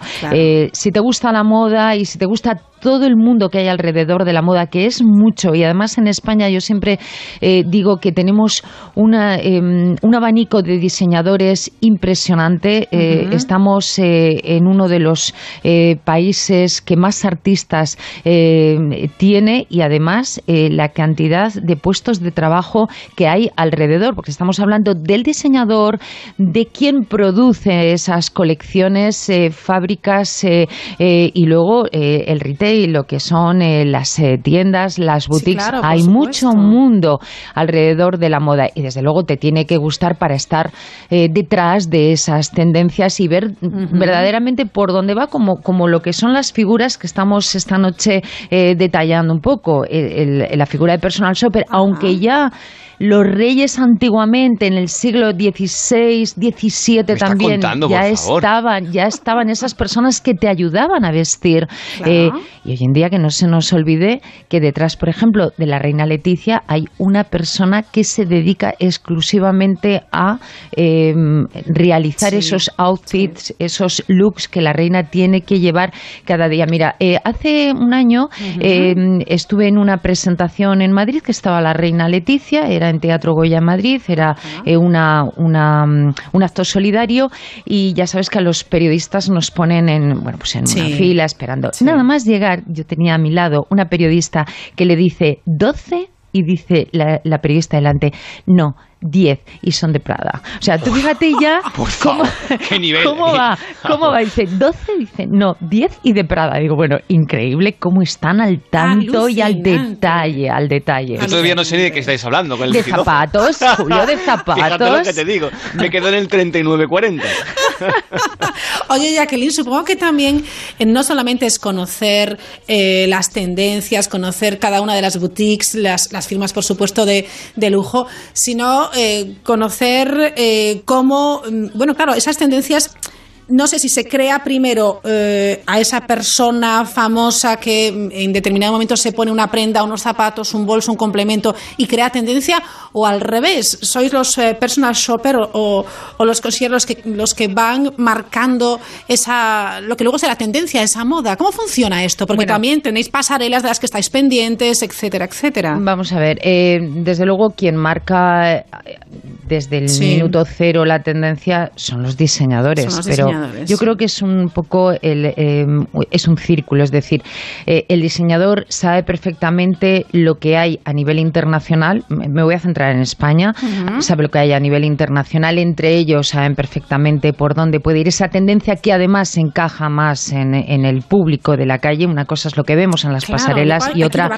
si te gusta la moda y si te gusta todo el mundo que hay alrededor de la moda, que es mucho, y además en España yo siempre eh, digo que tenemos una, em, un abanico de diseñadores impresionante. Eh, estamos eh, en uno de los países que más artistas tiene y además la cantidad de puestos de trabajo que hay alrededor, porque estamos hablando del diseñador, de quien produce esas colecciones, fábricas y luego el retail lo que son eh, las eh, tiendas, las boutiques. Hay mucho mundo alrededor de la moda y desde luego te tiene que gustar para estar eh, detrás de esas tendencias y ver verdaderamente por dónde va, como, como lo que son las figuras que estamos esta noche detallando un poco. la figura de personal shopper, aunque ya los reyes antiguamente, en el siglo XVI, XVII también, ya estaban, ya estaban esas personas que te ayudaban a vestir. Eh, y hoy en día que no se nos olvide que detrás, por ejemplo, de la reina Leticia hay una persona que se dedica exclusivamente a em, realizar esos outfits, esos looks que la reina tiene que llevar cada día. Mira, eh, hace un año em, estuve en una presentación en Madrid que estaba la reina Leticia, era en Teatro Goya en Madrid, era eh, una, una, mm, un acto solidario y ya sabes que a los periodistas nos ponen en, bueno, pues en una fila esperando. Nada más llegar, yo tenía a mi lado una periodista que le dice 12 y dice la, la periodista delante, no, 10 y son de Prada. O sea, tú fíjate ya cómo, cómo va, cómo va. Dice 12, dice no, 10 y de Prada. Digo, bueno, increíble cómo están al tanto y al detalle, al detalle. Yo todavía no sé ni de qué estáis hablando. Con el de zapatos, Julio, de zapatos. Fíjate lo que te digo, me quedo en el 39-40. Oye, Jacqueline, supongo que también eh, no solamente es conocer eh, las tendencias, conocer cada una de las boutiques, las, las firmas, por supuesto, de, de lujo, sino eh, conocer eh, cómo, mm, bueno, claro, esas tendencias no sé si se crea primero eh, a esa persona famosa que en determinado momento se pone una prenda, unos zapatos, un bolso, un complemento y crea tendencia, o al revés, sois los eh, personal shopper o, los conciertos que, los que van marcando esa, lo que luego será tendencia, esa moda. ¿Cómo funciona esto? Porque también tenéis pasarelas de las que estáis pendientes, etcétera, etcétera. Vamos a ver, eh, desde luego quien marca desde el minuto cero la tendencia son los diseñadores, pero yo creo que es un poco el, em, es un círculo, es decir, eh, el diseñador sabe perfectamente lo que hay a nivel internacional. Me voy a centrar en España. Sabe lo que hay a nivel internacional. Entre ellos saben perfectamente por dónde puede ir esa tendencia que además encaja más en, el público de la calle. Una cosa es lo que vemos en las pasarelas y otra,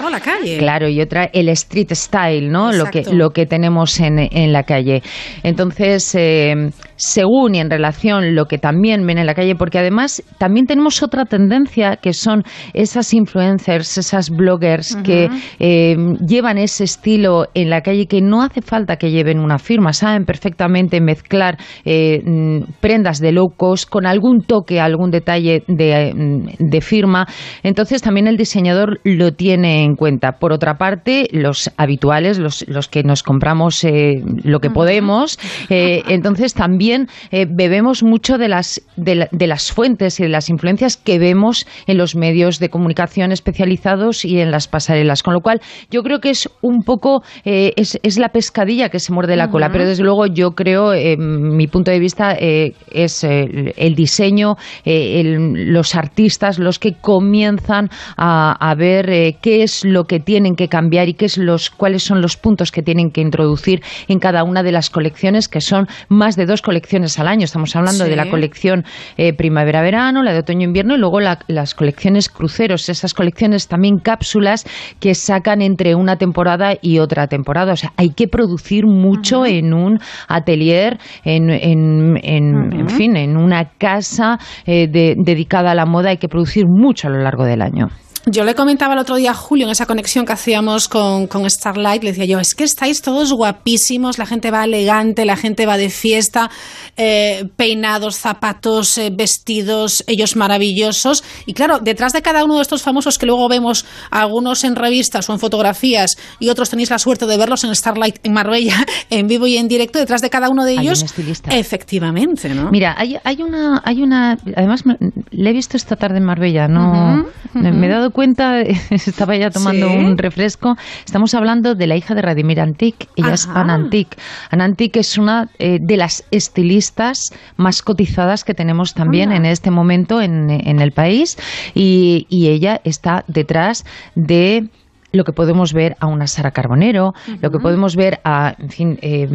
claro, y otra el street style, ¿no? Lo que lo que tenemos en, en la calle. Entonces, eh, según y en relación lo que también ven en la calle, porque además también tenemos otra tendencia que son esas influencers, esas bloggers que eh, llevan ese estilo en la calle que no hace falta que lleven una firma, saben perfectamente mezclar eh, mm, prendas de low cost con algún toque, algún detalle de, mm, de firma. Entonces también el diseñador lo tiene en cuenta. Por otra parte, los habituales, los, los que nos compramos eh, lo que podemos, entonces también bebemos mucho de las de, las fuentes y de las influencias que vemos en los medios de comunicación especializados y en las pasarelas. Con lo cual, yo creo que es un poco, eh, es, es, la pescadilla que se muerde la cola, pero desde luego yo creo, eh, mi punto de vista, eh, es el diseño, los artistas los que comienzan a, a ver qué es lo que tienen que cambiar y qué es los, cuáles son los puntos que tienen que introducir en cada una de las colecciones, que son más de dos colecciones al año. Estamos hablando de la colección eh, primavera-verano, la de otoño-invierno y luego las colecciones cruceros, esas colecciones también cápsulas que sacan entre una temporada y otra temporada. O sea, hay que producir mucho en un atelier, en, en, en, fin, en una casa eh, dedicada a la moda, hay que producir mucho a lo largo del año. Yo le comentaba el otro día a Julio en esa conexión que hacíamos con, Starlight, le decía yo, es que estáis todos guapísimos, la gente va elegante, la gente va de fiesta, eh, peinados, zapatos, eh, vestidos, ellos maravillosos. Y claro, detrás de cada uno de estos famosos que luego vemos, algunos en revistas o en fotografías y otros tenéis la suerte de verlos en Starlight en Marbella, en vivo y en directo, detrás de cada uno de ellos, efectivamente, ¿no? Mira, hay, hay, una, hay una, además le he visto esta tarde en Marbella, no, me he dado cuenta, estaba ya tomando un refresco, estamos hablando de la hija de Radimir Antic, ella es Ana Antic. Ana Antic es una eh, de las estilistas más cotizadas que tenemos también en este momento en, el país y ella está detrás de lo que podemos ver a una Sara Carbonero, lo que podemos ver a, en fin, eh,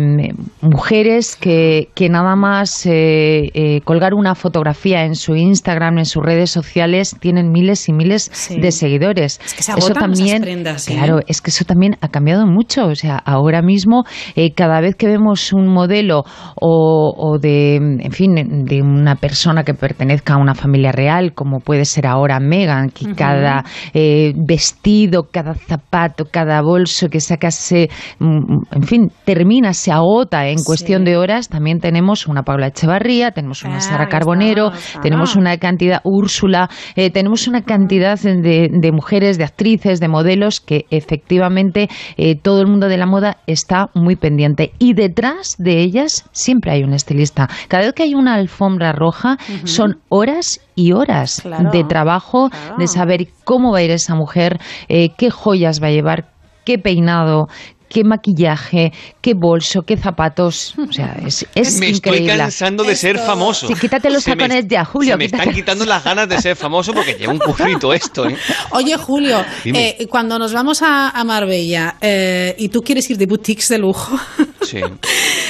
mujeres que, que, nada más eh, eh, colgar una fotografía en su Instagram, en sus redes sociales, tienen miles y miles de seguidores. Es que se eso también, prendas, claro, es que eso también ha cambiado mucho. O sea, ahora mismo, cada vez que vemos un modelo o, o, de, en fin, de una persona que pertenezca a una familia real, como puede ser ahora Megan, que cada vestido, cada zapato, cada bolso que sacas, se, mm, en fin, termina, se agota en cuestión de horas. También tenemos una Paula Echevarría, tenemos una Sara Carbonero, tenemos una cantidad, Úrsula, eh, tenemos una cantidad de, de mujeres, de actrices, de modelos que efectivamente eh, todo el mundo de la moda está muy pendiente. Y detrás de ellas siempre hay un estilista. Cada vez que hay una alfombra roja son horas y horas Claro, de trabajo, de saber cómo va a ir esa mujer, eh, qué joyas va a llevar, qué peinado, qué maquillaje, qué bolso, qué zapatos. O sea, es, es me increíble. estoy cansando de ser famoso. Sí, quítate los Se me- tacones ya, Julio. Se me quítate- están quitando las ganas de ser famoso porque lleva un currito esto, ¿eh? Oye, Julio, eh, cuando nos vamos a, a Marbella eh, y tú quieres ir de boutiques de lujo, Sí.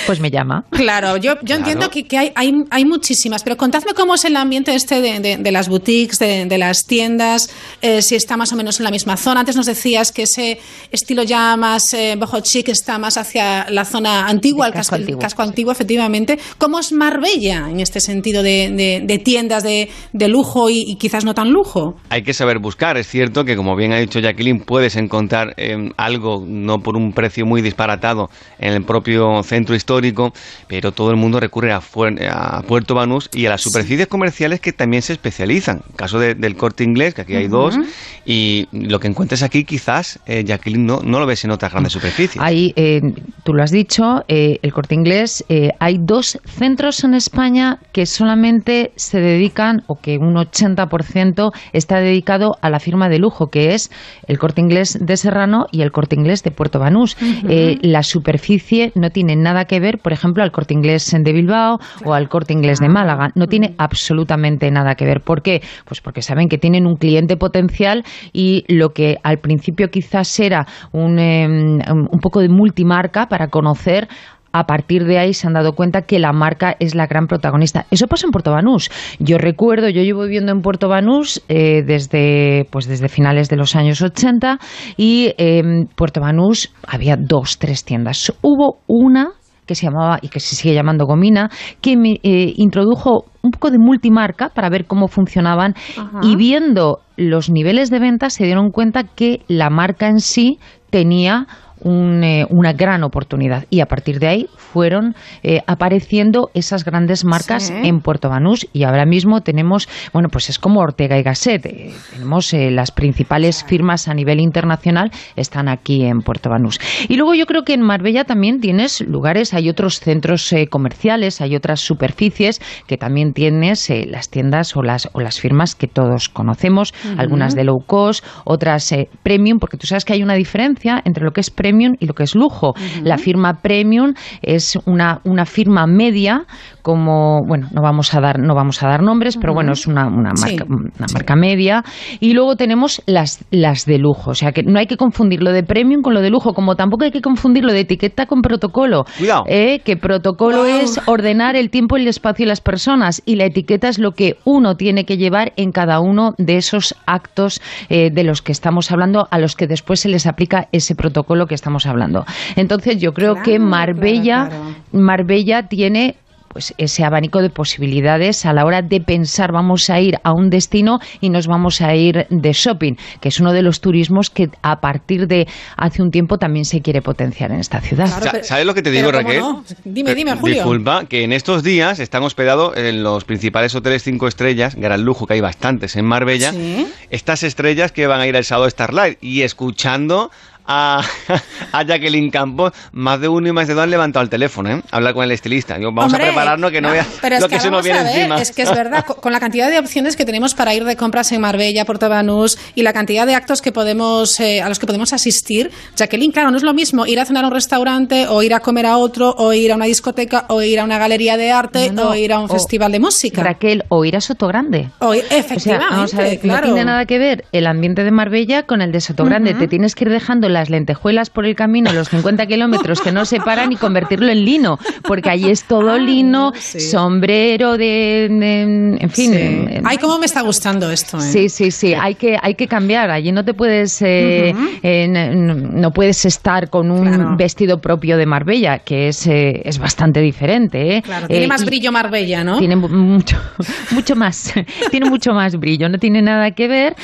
Pues me llama. Claro, yo, yo entiendo que, que hay, hay, hay muchísimas, pero contadme cómo es el ambiente este de, de- de las boutiques, de, de las tiendas, eh, si está más o menos en la misma zona. Antes nos decías que ese estilo ya más eh, boho chic está más hacia la zona antigua, el casco, el casco antiguo, efectivamente. ¿Cómo es Marbella en este sentido de, de- de tiendas de, de lujo y, y quizás no tan lujo? Hay que saber buscar. Es cierto que, como bien ha dicho Jacqueline, puedes encontrar eh, algo no por un precio muy disparatado en el propio centro histórico, pero todo el mundo recurre a, Fuer- a Puerto Banús y a las superficies comerciales que también se especializan. Caso de- del corte inglés, que aquí hay dos, y lo que encuentres aquí quizás, eh, Jacqueline, no, no lo ves en otras grandes superficies. Hay, eh, tú lo has dicho, eh, el corte inglés, eh, hay dos centros en España que solamente se dedican, o que un 80% está dedicado a la firma de lujo, que es el corte inglés de Serrano y el corte inglés de Puerto Banús. Eh, la superficie no tiene nada que ver, por ejemplo, al corte inglés de Bilbao o al corte inglés de Málaga. No tiene absolutamente nada que ver. ¿Por qué? Pues porque saben que tienen un cliente potencial y lo que al principio quizás era un, eh, un poco de multimarca para conocer a partir de ahí se han dado cuenta que la marca es la gran protagonista. Eso pasa en Puerto Banús. Yo recuerdo, yo llevo viviendo en Puerto Banús eh, desde, pues desde finales de los años 80 y en Puerto Banús había dos, tres tiendas. Hubo una que se llamaba y que se sigue llamando Gomina, que me eh, introdujo un poco de multimarca para ver cómo funcionaban y viendo los niveles de venta se dieron cuenta que la marca en sí tenía un, eh, una gran oportunidad. Y a partir de ahí fueron eh, apareciendo esas grandes marcas Sí. en Puerto Banús. Y ahora mismo tenemos, bueno, pues es como Ortega y Gasset, eh, tenemos las principales firmas a nivel internacional están aquí en Puerto Banús. Y luego yo creo que en Marbella también tienes lugares, hay otros centros comerciales, hay otras superficies que también tienes las tiendas o las, o las firmas que todos conocemos, algunas de low cost, otras premium, porque tú sabes que hay una diferencia entre lo que es premium y lo que es lujo. La firma premium es una, una firma media, como, bueno, no vamos a dar, no vamos a dar nombres, pero bueno, es una, una Sí, marca, una marca media. Y luego tenemos las, las de lujo. O sea que no hay que confundir lo de premium con lo de lujo, como tampoco hay que confundir lo de etiqueta con protocolo. Cuidado. Eh, que protocolo Wow. es ordenar el tiempo, el espacio y las personas. Y la etiqueta es lo que uno tiene que llevar en cada uno de esos actos eh, de los que estamos hablando, a los que después se les aplica ese protocolo que estamos hablando. Entonces yo creo que Marbella, Marbella tiene pues ese abanico de posibilidades a la hora de pensar vamos a ir a un destino y nos vamos a ir de shopping, que es uno de los turismos que a partir de hace un tiempo también se quiere potenciar en esta ciudad. Sa- ¿Sabes lo que te digo, Pero ¿cómo Raquel? no? Dime, dime, Julio. Disculpa, que en estos días están hospedados en los principales hoteles cinco estrellas, gran lujo que hay bastantes en Marbella, Sí. estas estrellas que van a ir al sábado Starlight y escuchando a, a Jacqueline Campos, más de uno y más de dos han levantado el teléfono, ¿eh? Hablar con el estilista. Digo, vamos Hombre, a prepararnos que no, veas Pero es lo que, que, se nos viene ver, encima. Es que es verdad, co- con la cantidad de opciones que tenemos para ir de compras en Marbella, Puerto Banús y la cantidad de actos que podemos eh, a los que podemos asistir, Jacqueline, claro, no es lo mismo ir a cenar a un restaurante o ir a comer a otro o ir a una discoteca o ir a una galería de arte No, no, o ir a un o- festival de música. Raquel, o ir a Sotogrande. O ir- O sea, efectivamente, vamos a ver, claro. no tiene nada que ver el ambiente de Marbella con el de Sotogrande. Ujú. Te tienes que ir dejando las lentejuelas por el camino, los 50 kilómetros que no separan y convertirlo en lino, porque allí es todo lino, sombrero de, de- en fin. eh, Ay, cómo me está gustando esto. ¿eh? Sí, sí, sí, hay que, hay que cambiar. Allí no te puedes, eh, eh, no puedes estar con un vestido propio de Marbella, que es, eh, es bastante diferente. Claro, tiene más brillo Marbella, ¿no? tiene mu- mucho, mucho más, tiene mucho más brillo, no tiene nada que ver.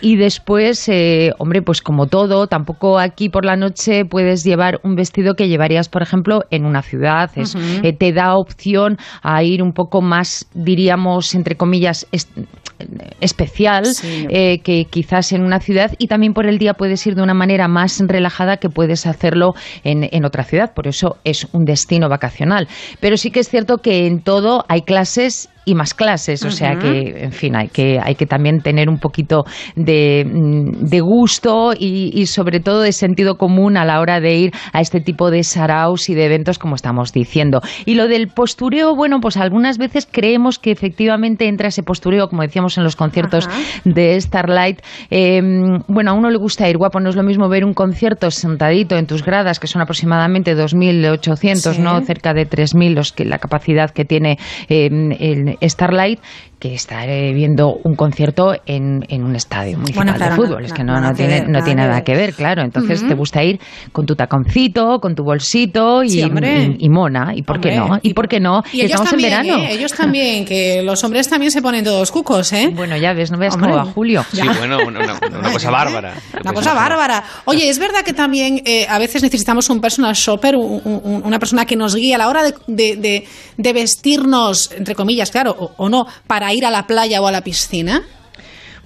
y después, eh, hombre, pues como todo, tampoco aquí por la noche puedes llevar un vestido que llevarías, por ejemplo, en una ciudad. Es- eh, te da opción a ir un poco más, diríamos, entre comillas, es- especial eh, que quizás en una ciudad y también por el día puedes ir de una manera más relajada que puedes hacerlo en, en otra ciudad. Por eso es un destino vacacional. Pero sí que es cierto que en todo hay clases y más clases, o sea que, en fin, hay que, hay que también tener un poquito de, mm, de gusto y, y sobre todo de sentido común a la hora de ir a este tipo de saraos y de eventos como estamos diciendo. Y lo del postureo, bueno, pues algunas veces creemos que efectivamente entra ese postureo, como decíamos en los conciertos de Starlight. Eh, bueno, a uno le gusta ir guapo, no es lo mismo ver un concierto sentadito en tus gradas, que son aproximadamente 2.800, Sí. ¿no? Cerca de 3.000 los que, la capacidad que tiene eh, el Starlight, que estar eh, viendo un concierto en, en un estadio municipal Bueno, claro, de fútbol. no- es que no- no, tiene, ver, no nada tiene que nada ver. que ver, claro. Entonces te gusta ir con tu taconcito, con tu bolsito y, Sí, y- y mona. ¿Y por qué Hombre, no? ¿Y por qué no? Y ellos Estamos también, en verano. ¿eh? Ellos también, que los hombres también se ponen todos cucos, ¿eh? Bueno, ya ves, no veas Hombre. cómo va Julio. Sí, bueno, una, una- una cosa bárbara. Una cosa bárbara. Oye, es verdad que también eh, a veces necesitamos un personal shopper, un- un- una persona que nos guíe a la hora de, de- de- de vestirnos, entre comillas, claro, o, o no, para ir a la playa o a la piscina.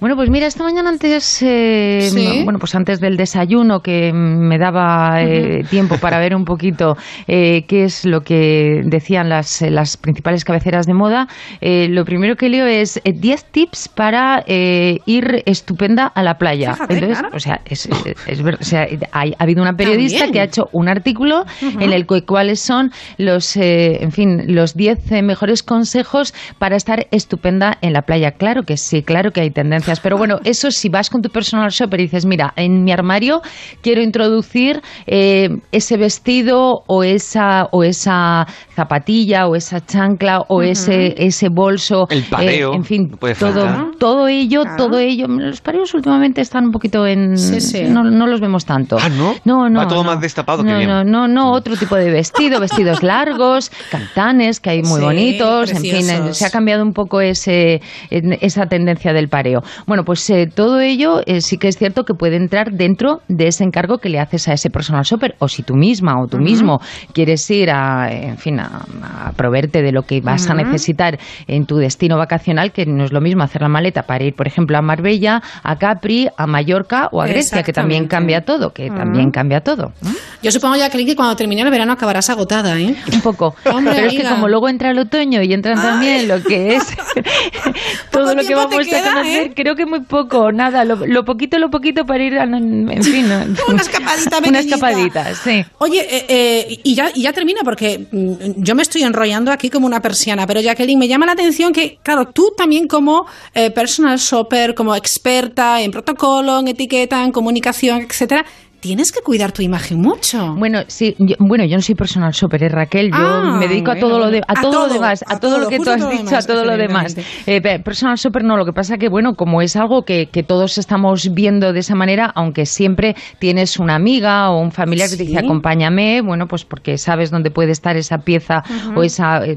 Bueno, pues mira, esta mañana antes, eh, Sí. bueno, pues antes del desayuno que me daba eh, tiempo para ver un poquito eh, qué es lo que decían las, eh, las principales cabeceras de moda, eh, lo primero que leo es eh, 10 tips para eh, ir estupenda a la playa. Fíjate, Entonces, claro. o sea, es, es- o sea, hay- ha habido una periodista También. que ha hecho un artículo en el que cuáles son los, eh, en fin, los 10 eh, mejores consejos para estar estupenda en la playa. Claro que sí, claro que hay tendencias, pero bueno, eso si vas con tu personal shopper y dices, mira, en mi armario quiero introducir eh, ese vestido o esa o esa zapatilla o esa chancla o ese ese bolso, El pareo, eh, en fin, no puede todo todo ello, todo ello. Los pareos últimamente están un poquito en, Sí, sí. no, no los vemos tanto. Ah, ¿no? No, no. Va todo no. más destapado, bien. No, no, no, otro tipo de vestido, vestidos largos, cantanes, que hay muy Sí, bonitos, en fin, se ha cambiado un poco ese, esa tendencia del pareo. Bueno, pues eh, todo ello eh, sí que es cierto que puede entrar dentro de ese encargo que le haces a ese personal shopper, o si tú misma o tú mismo quieres ir a, en fin, a, a proveerte de lo que vas a necesitar en tu destino vacacional, que no es lo mismo hacer la maleta para ir, por ejemplo, a Marbella, a Capri, a Mallorca o a Grecia, que también cambia todo, que también cambia todo. Yo supongo, Jacqueline, que cuando termine el verano acabarás agotada, ¿eh? Un poco. Hombre, Pero es que como luego entra el otoño y entran también lo que es todo lo que vamos a conocer, ¿eh? Creo que muy poco, nada, lo, lo poquito, lo poquito para ir, a- en fin. Una escapadita Una escapadita, sí. Oye, eh, eh, y, ya, y ya termina porque mm, yo me estoy enrollando aquí como una persiana, pero Jacqueline, me llama la atención que, claro, tú también como eh, personal shopper, como experta en protocolo, en etiqueta, en comunicación, etcétera, tienes que cuidar tu imagen mucho. Bueno, sí, yo, bueno, yo no soy personal shopper, ¿eh, Raquel. Yo Ah, me dedico a bueno, todo lo de, a A todo, lo demás, a, a todo, todo, lo que tú has dicho, demás, a todo lo demás. Eh, pe- personal shopper no, lo que pasa que bueno, como es algo que, que todos estamos viendo de esa manera, aunque siempre tienes una amiga o un familiar que te dice acompáñame, bueno, pues porque sabes dónde puede estar esa pieza o esa eh,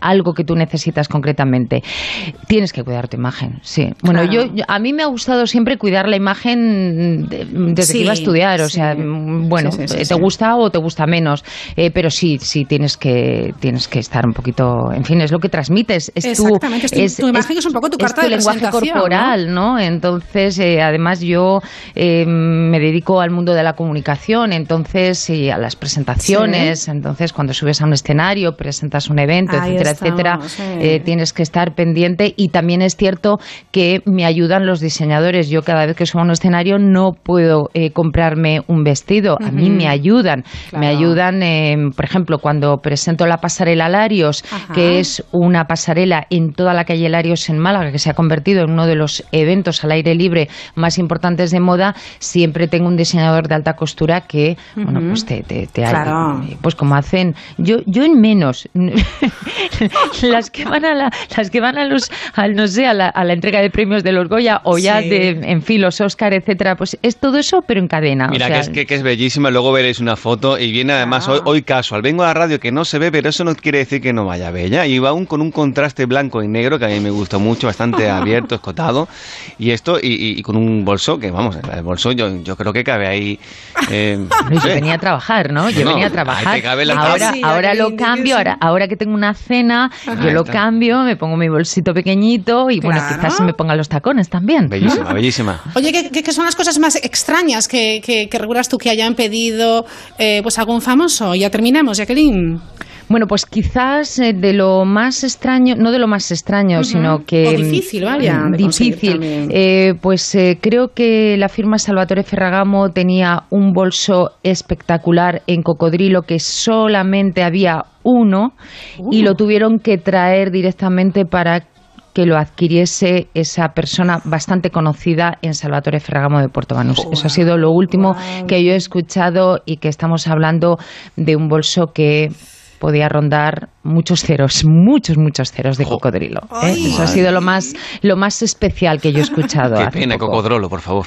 algo que tú necesitas concretamente. Tienes que cuidar tu imagen, sí. Bueno, Claro. yo, yo- a mí me ha gustado siempre cuidar la imagen de- desde Sí, que iba a estudiar, o sí. sea, mm, bueno, Sí, sí, sí, eh, te gusta o te gusta menos, eh, pero sí, sí tienes que tienes que estar un poquito, en fin, es lo que transmites, es tu, Exactamente, es tu- tu imagen es un poco tu carta de lenguaje corporal, ¿no? Entonces, eh, además yo eh, me dedico al mundo de la comunicación, entonces sí, a las presentaciones, entonces cuando subes a un escenario, presentas un evento, Ahí etcétera, estamos, etcétera, tienes que estar pendiente y también es cierto que me ayudan los diseñadores. Yo cada vez que subo a un escenario no puedo comprarme un vestido. A mí me ayudan. Me ayudan, eh, por ejemplo, cuando presento la pasarela Larios, Ajá. que es una pasarela en toda la calle Larios en Málaga, que se ha convertido en uno de los eventos al aire libre más importantes de moda, siempre tengo un diseñador de alta costura que, bueno, pues te, te, te Claro. pues como hacen, yo, yo en menos, las que van a la, las que van a los, al, no sé, a la, a la entrega de premios de los Goya o ya de, en fin, los Oscar, etcétera, pues es todo eso, pero en cadena. Mira, o sea, que, es, que, que es bellísima, luego veréis una foto y viene además hoy, hoy casual. Vengo a la radio que no se ve, pero eso no quiere decir que no vaya bella. Y va aún con un contraste blanco y negro que a mí me gusta mucho, bastante abierto, escotado. Y esto, y, y- y con un bolso que, vamos, el bolso yo, yo creo que cabe ahí. eh, No, yo sé. venía a trabajar, ¿no? Yo No, venía a ahí trabajar. te cabe la ahora. Sí, ahora lo que cambio, ahora, ahora que tengo una cena, Ajá, yo lo está. cambio, me pongo mi bolsito pequeñito y bueno, Claro. quizás me ponga los tacones también. ¿no? Bellísima, bellísima. Oye, ¿qué, qué- qué son las cosas más extrañas que, que, que recuerdas tú que hayan pedido eh, pues algún famoso? Ya terminamos, Jacqueline. Bueno, pues quizás eh, de lo más extraño, no de lo más extraño, sino que... O difícil, vaya, mm, Difícil. Eh, pues eh, creo que la firma Salvatore Ferragamo tenía un bolso espectacular en cocodrilo que solamente había uno y Uh. lo tuvieron que traer directamente para que lo adquiriese esa persona bastante conocida en Salvatore Ferragamo de Puerto Banús. Eso ha sido lo último que yo he escuchado y que estamos hablando de un bolso que podía rondar muchos ceros, muchos, muchos ceros de cocodrilo. ¿eh? Ay. Eso ha sido lo más, lo más especial que yo he escuchado. Qué hace pena, poco. cocodrolo, por favor.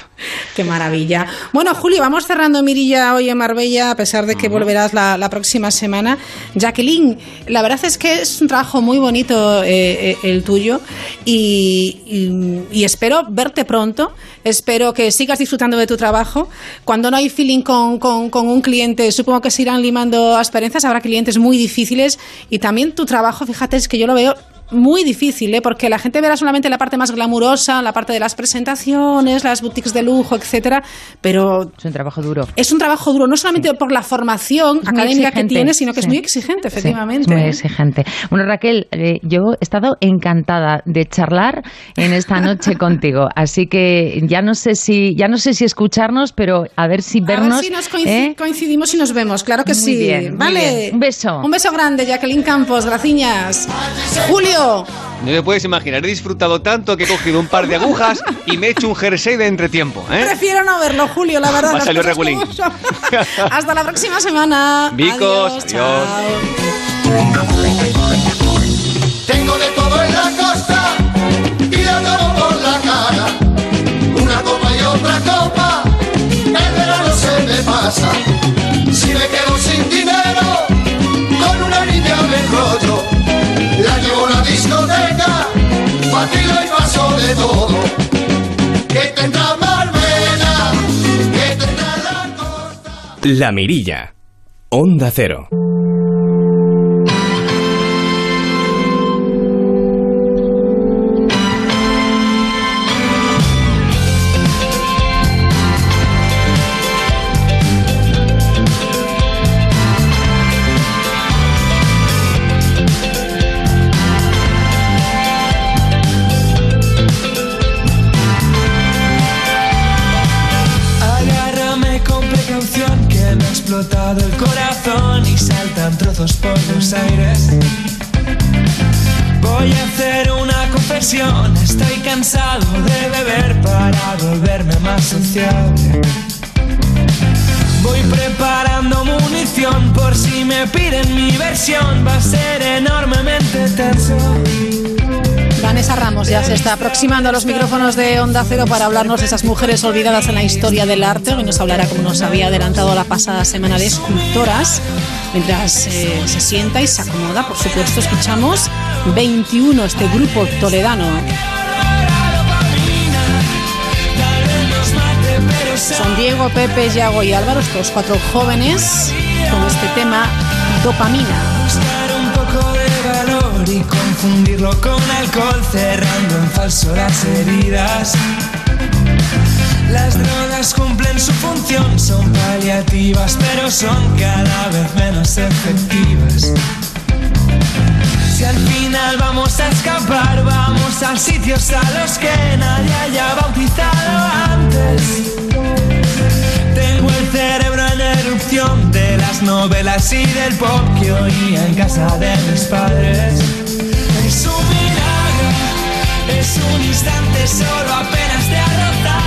Qué maravilla. Bueno, Julio, vamos cerrando Mirilla hoy en Marbella, a pesar de que volverás la, la próxima semana. Jacqueline, la verdad es que es un trabajo muy bonito eh, eh, el tuyo y, y- y espero verte pronto. Espero que sigas disfrutando de tu trabajo. Cuando no hay feeling con, con- con un cliente, supongo que se irán limando asperezas. Habrá clientes muy difíciles y también tu trabajo, fíjate, es que yo lo veo muy difícil, ¿eh? porque la gente verá solamente la parte más glamurosa, la parte de las presentaciones, las boutiques de lujo, etcétera, pero Es un trabajo duro. es un trabajo duro, no solamente por la formación académica que tiene, sino que es muy exigente, Sí, efectivamente. es muy ¿eh? exigente. Bueno, Raquel, eh, yo he estado encantada de charlar en esta noche contigo, así que ya no sé si ya no sé si escucharnos, pero a ver si A vernos. ver si nos ¿eh? coincidimos y nos vemos, claro que Muy sí. bien, vale. bien. Un beso. Un beso grande, Jacqueline Campos, graciñas. Julio, No te puedes imaginar, he disfrutado tanto que he cogido un par de agujas y me he hecho un jersey de entretiempo. ¿eh? prefiero no verlo, Julio, la verdad. Va a las salir cosas regulín. como son. Hasta la próxima semana. Vicos, adiós. Tengo de todo en la costa y la tomo por la cara. Una copa y otra copa, el verano se me pasa. De todo. Que tendrá Marbella, que tendrá la La Mirilla. Onda Cero. El corazón y saltan trozos por los aires. Voy a hacer una confesión, estoy cansado de beber para volverme más sociable. Voy preparando munición por si me piden mi versión, va a ser enormemente tenso. Vanessa Ramos ya se está aproximando a los micrófonos de Onda Cero para hablarnos de esas mujeres olvidadas en la historia del arte. Hoy nos hablará, como nos había adelantado la pasada semana, de escultoras. Mientras eh, se sienta y se acomoda, por supuesto, escuchamos 21, este grupo toledano. Son Diego, Pepe, Yago y Álvaro, estos cuatro jóvenes, con este tema Dopamina. Confundirlo con alcohol, cerrando en falso las heridas. Las drogas cumplen su función, son paliativas, pero son cada vez menos efectivas. Si al final vamos a escapar, vamos a sitios a los que nadie haya bautizado antes. Tengo el las novelas y del pop que oía en casa de mis padres. Solo apenas te ha.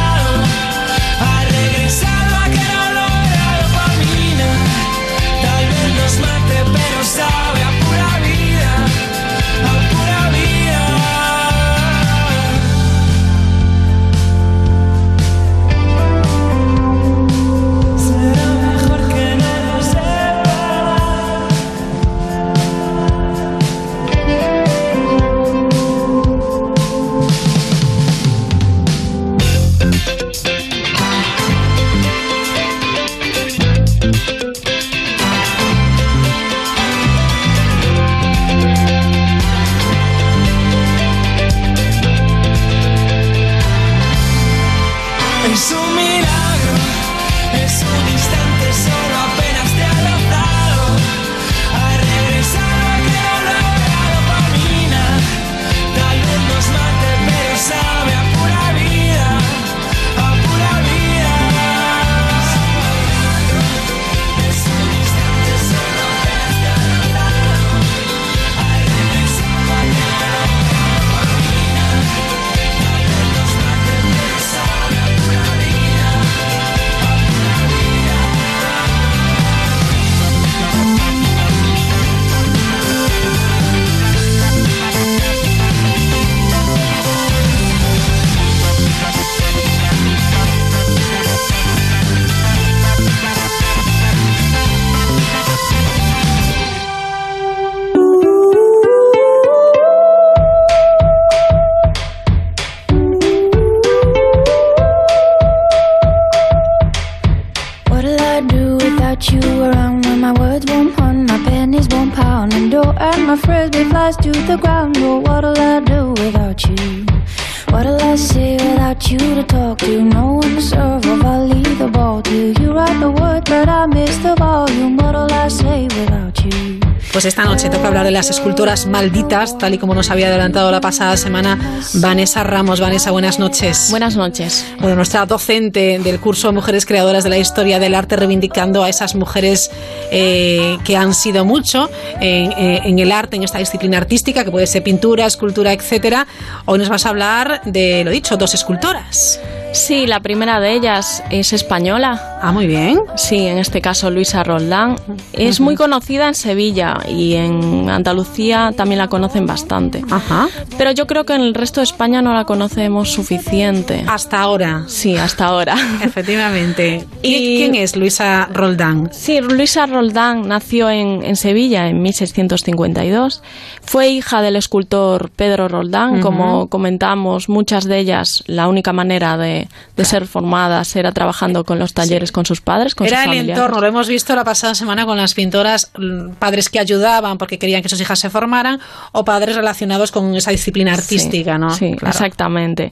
Esculturas malditas, tal y como nos había adelantado la pasada semana Vanessa Ramos. Vanessa, buenas noches. Buenas noches. Bueno, nuestra docente del curso Mujeres Creadoras de la Historia del Arte, reivindicando a esas mujeres eh, que han sido mucho en, eh, en el arte, en esta disciplina artística, que puede ser pintura, escultura, etcétera. Hoy nos vas a hablar de, lo dicho, dos escultoras. Sí, la primera de ellas es española. Ah, muy bien. Sí, en este caso Luisa Roldán. Es muy conocida en Sevilla y en Andalucía también la conocen bastante. Ajá. Pero yo creo que en el resto de España no la conocemos suficiente. Hasta ahora. Sí, hasta ahora. Efectivamente. ¿Y quién es Luisa Roldán? Sí, Luisa Roldán nació en, en Sevilla en 1652. Fue hija del escultor Pedro Roldán. Ujú. Como comentamos, muchas de ellas, la única manera de, de ser formadas era trabajando con los talleres con sus padres, con Era sus el familiares. entorno, lo hemos visto la pasada semana con las pintoras, mm, padres que ayudaban porque querían que sus hijas se formaran o padres relacionados con esa disciplina artística, ¿no? Sí, Claro. exactamente.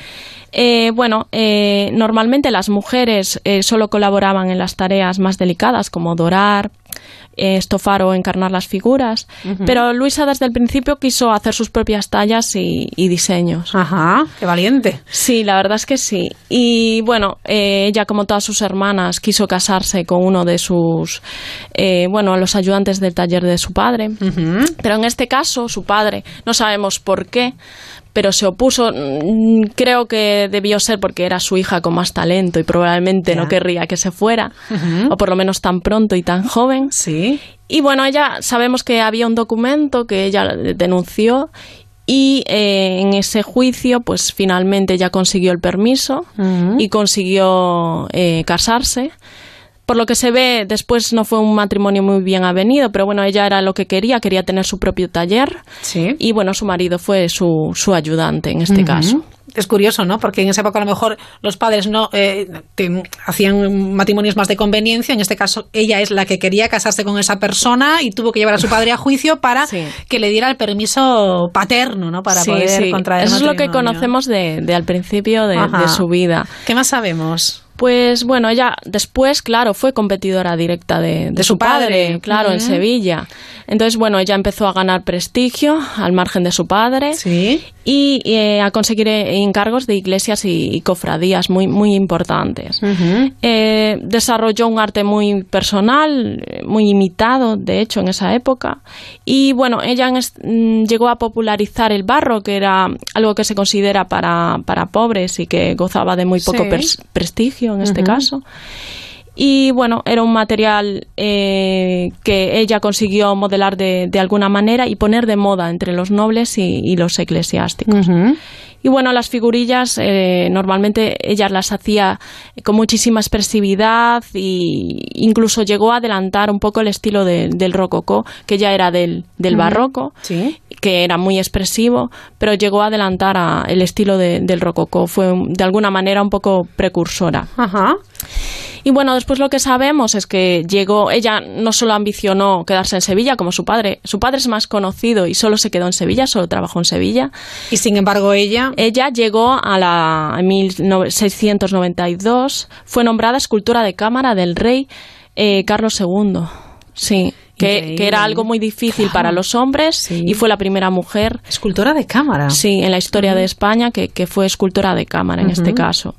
Eh, bueno, eh, normalmente las mujeres eh, solo colaboraban en las tareas más delicadas como dorar, eh, estofar o encarnar las figuras, pero Luisa desde el principio quiso hacer sus propias tallas y, y diseños. Ajá, qué valiente. Sí, la verdad es que sí. Y bueno, eh, ella como todas sus hermanas quiso casarse con uno de sus, eh, bueno, los ayudantes del taller de su padre. Pero en este caso, su padre, no sabemos por qué, pero se opuso. Mm, Creo que debió ser porque era su hija con más talento y probablemente no querría que se fuera, o por lo menos tan pronto y tan joven. Sí. Y bueno, ella sabemos que había un documento que ella denunció y eh, en ese juicio, pues finalmente ella consiguió el permiso y consiguió eh, casarse. Por lo que se ve, después no fue un matrimonio muy bien avenido, pero bueno, ella era lo que quería, quería tener su propio taller. Y bueno, su marido fue su, su ayudante en este caso. Es curioso, ¿no? Porque en esa época a lo mejor los padres no eh, te- hacían matrimonios más de conveniencia. En este caso, ella es la que quería casarse con esa persona y tuvo que llevar a su padre a juicio para que le diera el permiso paterno, ¿no? Para Sí, poder sí. contraer Eso es lo que conocemos de, de al principio de su vida. ¿Qué más sabemos? Pues bueno, ella después, claro, fue competidora directa de, de De su padre. padre, claro, en. Sevilla. Entonces, bueno, ella empezó a ganar prestigio al margen de su padre. Y eh, a conseguir eh, encargos de iglesias y, y cofradías muy, muy importantes. Eh, desarrolló un arte muy personal, eh, muy imitado, de hecho, en esa época. Y bueno, ella mm, llegó a popularizar el barro, que era algo que se considera para, para pobres y que gozaba de muy poco Sí. prestigio en este Ujú. caso. Y bueno, era un material eh, que ella consiguió modelar de, de alguna manera y poner de moda entre los nobles y, y los eclesiásticos. Y bueno, las figurillas eh, normalmente ella las hacía con muchísima expresividad y incluso llegó a adelantar un poco el estilo de- del rococó, que ya era del, del barroco, que era muy expresivo, pero llegó a adelantar a el estilo de- del rococó. Fue de alguna manera un poco precursora. Ajá. Y bueno, después lo que sabemos es que llegó, ella no solo ambicionó quedarse en Sevilla como su padre, su padre es más conocido y solo se quedó en Sevilla, solo trabajó en Sevilla. Y sin embargo ella... Ella llegó a la en 1692, fue nombrada escultora de cámara del rey eh, Carlos II. Sí. Que, que era algo muy difícil para los hombres y fue la primera mujer. Escultora de cámara. Sí, en la historia de España que, que fue escultora de cámara en este caso.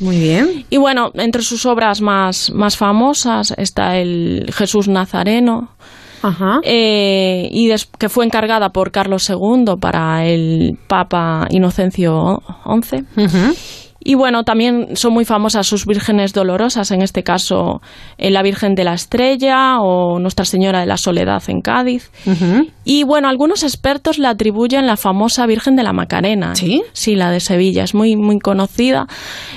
Muy bien. Y bueno, entre sus obras más, más famosas está el Jesús Nazareno, eh, y des- que fue encargada por Carlos II para el Papa Inocencio XI. Y bueno, también son muy famosas sus vírgenes dolorosas, en este caso eh, la Virgen de la Estrella o Nuestra Señora de la Soledad en Cádiz. Y bueno, algunos expertos le atribuyen la famosa Virgen de la Macarena. ¿Sí? Sí, la de Sevilla, es muy, muy conocida.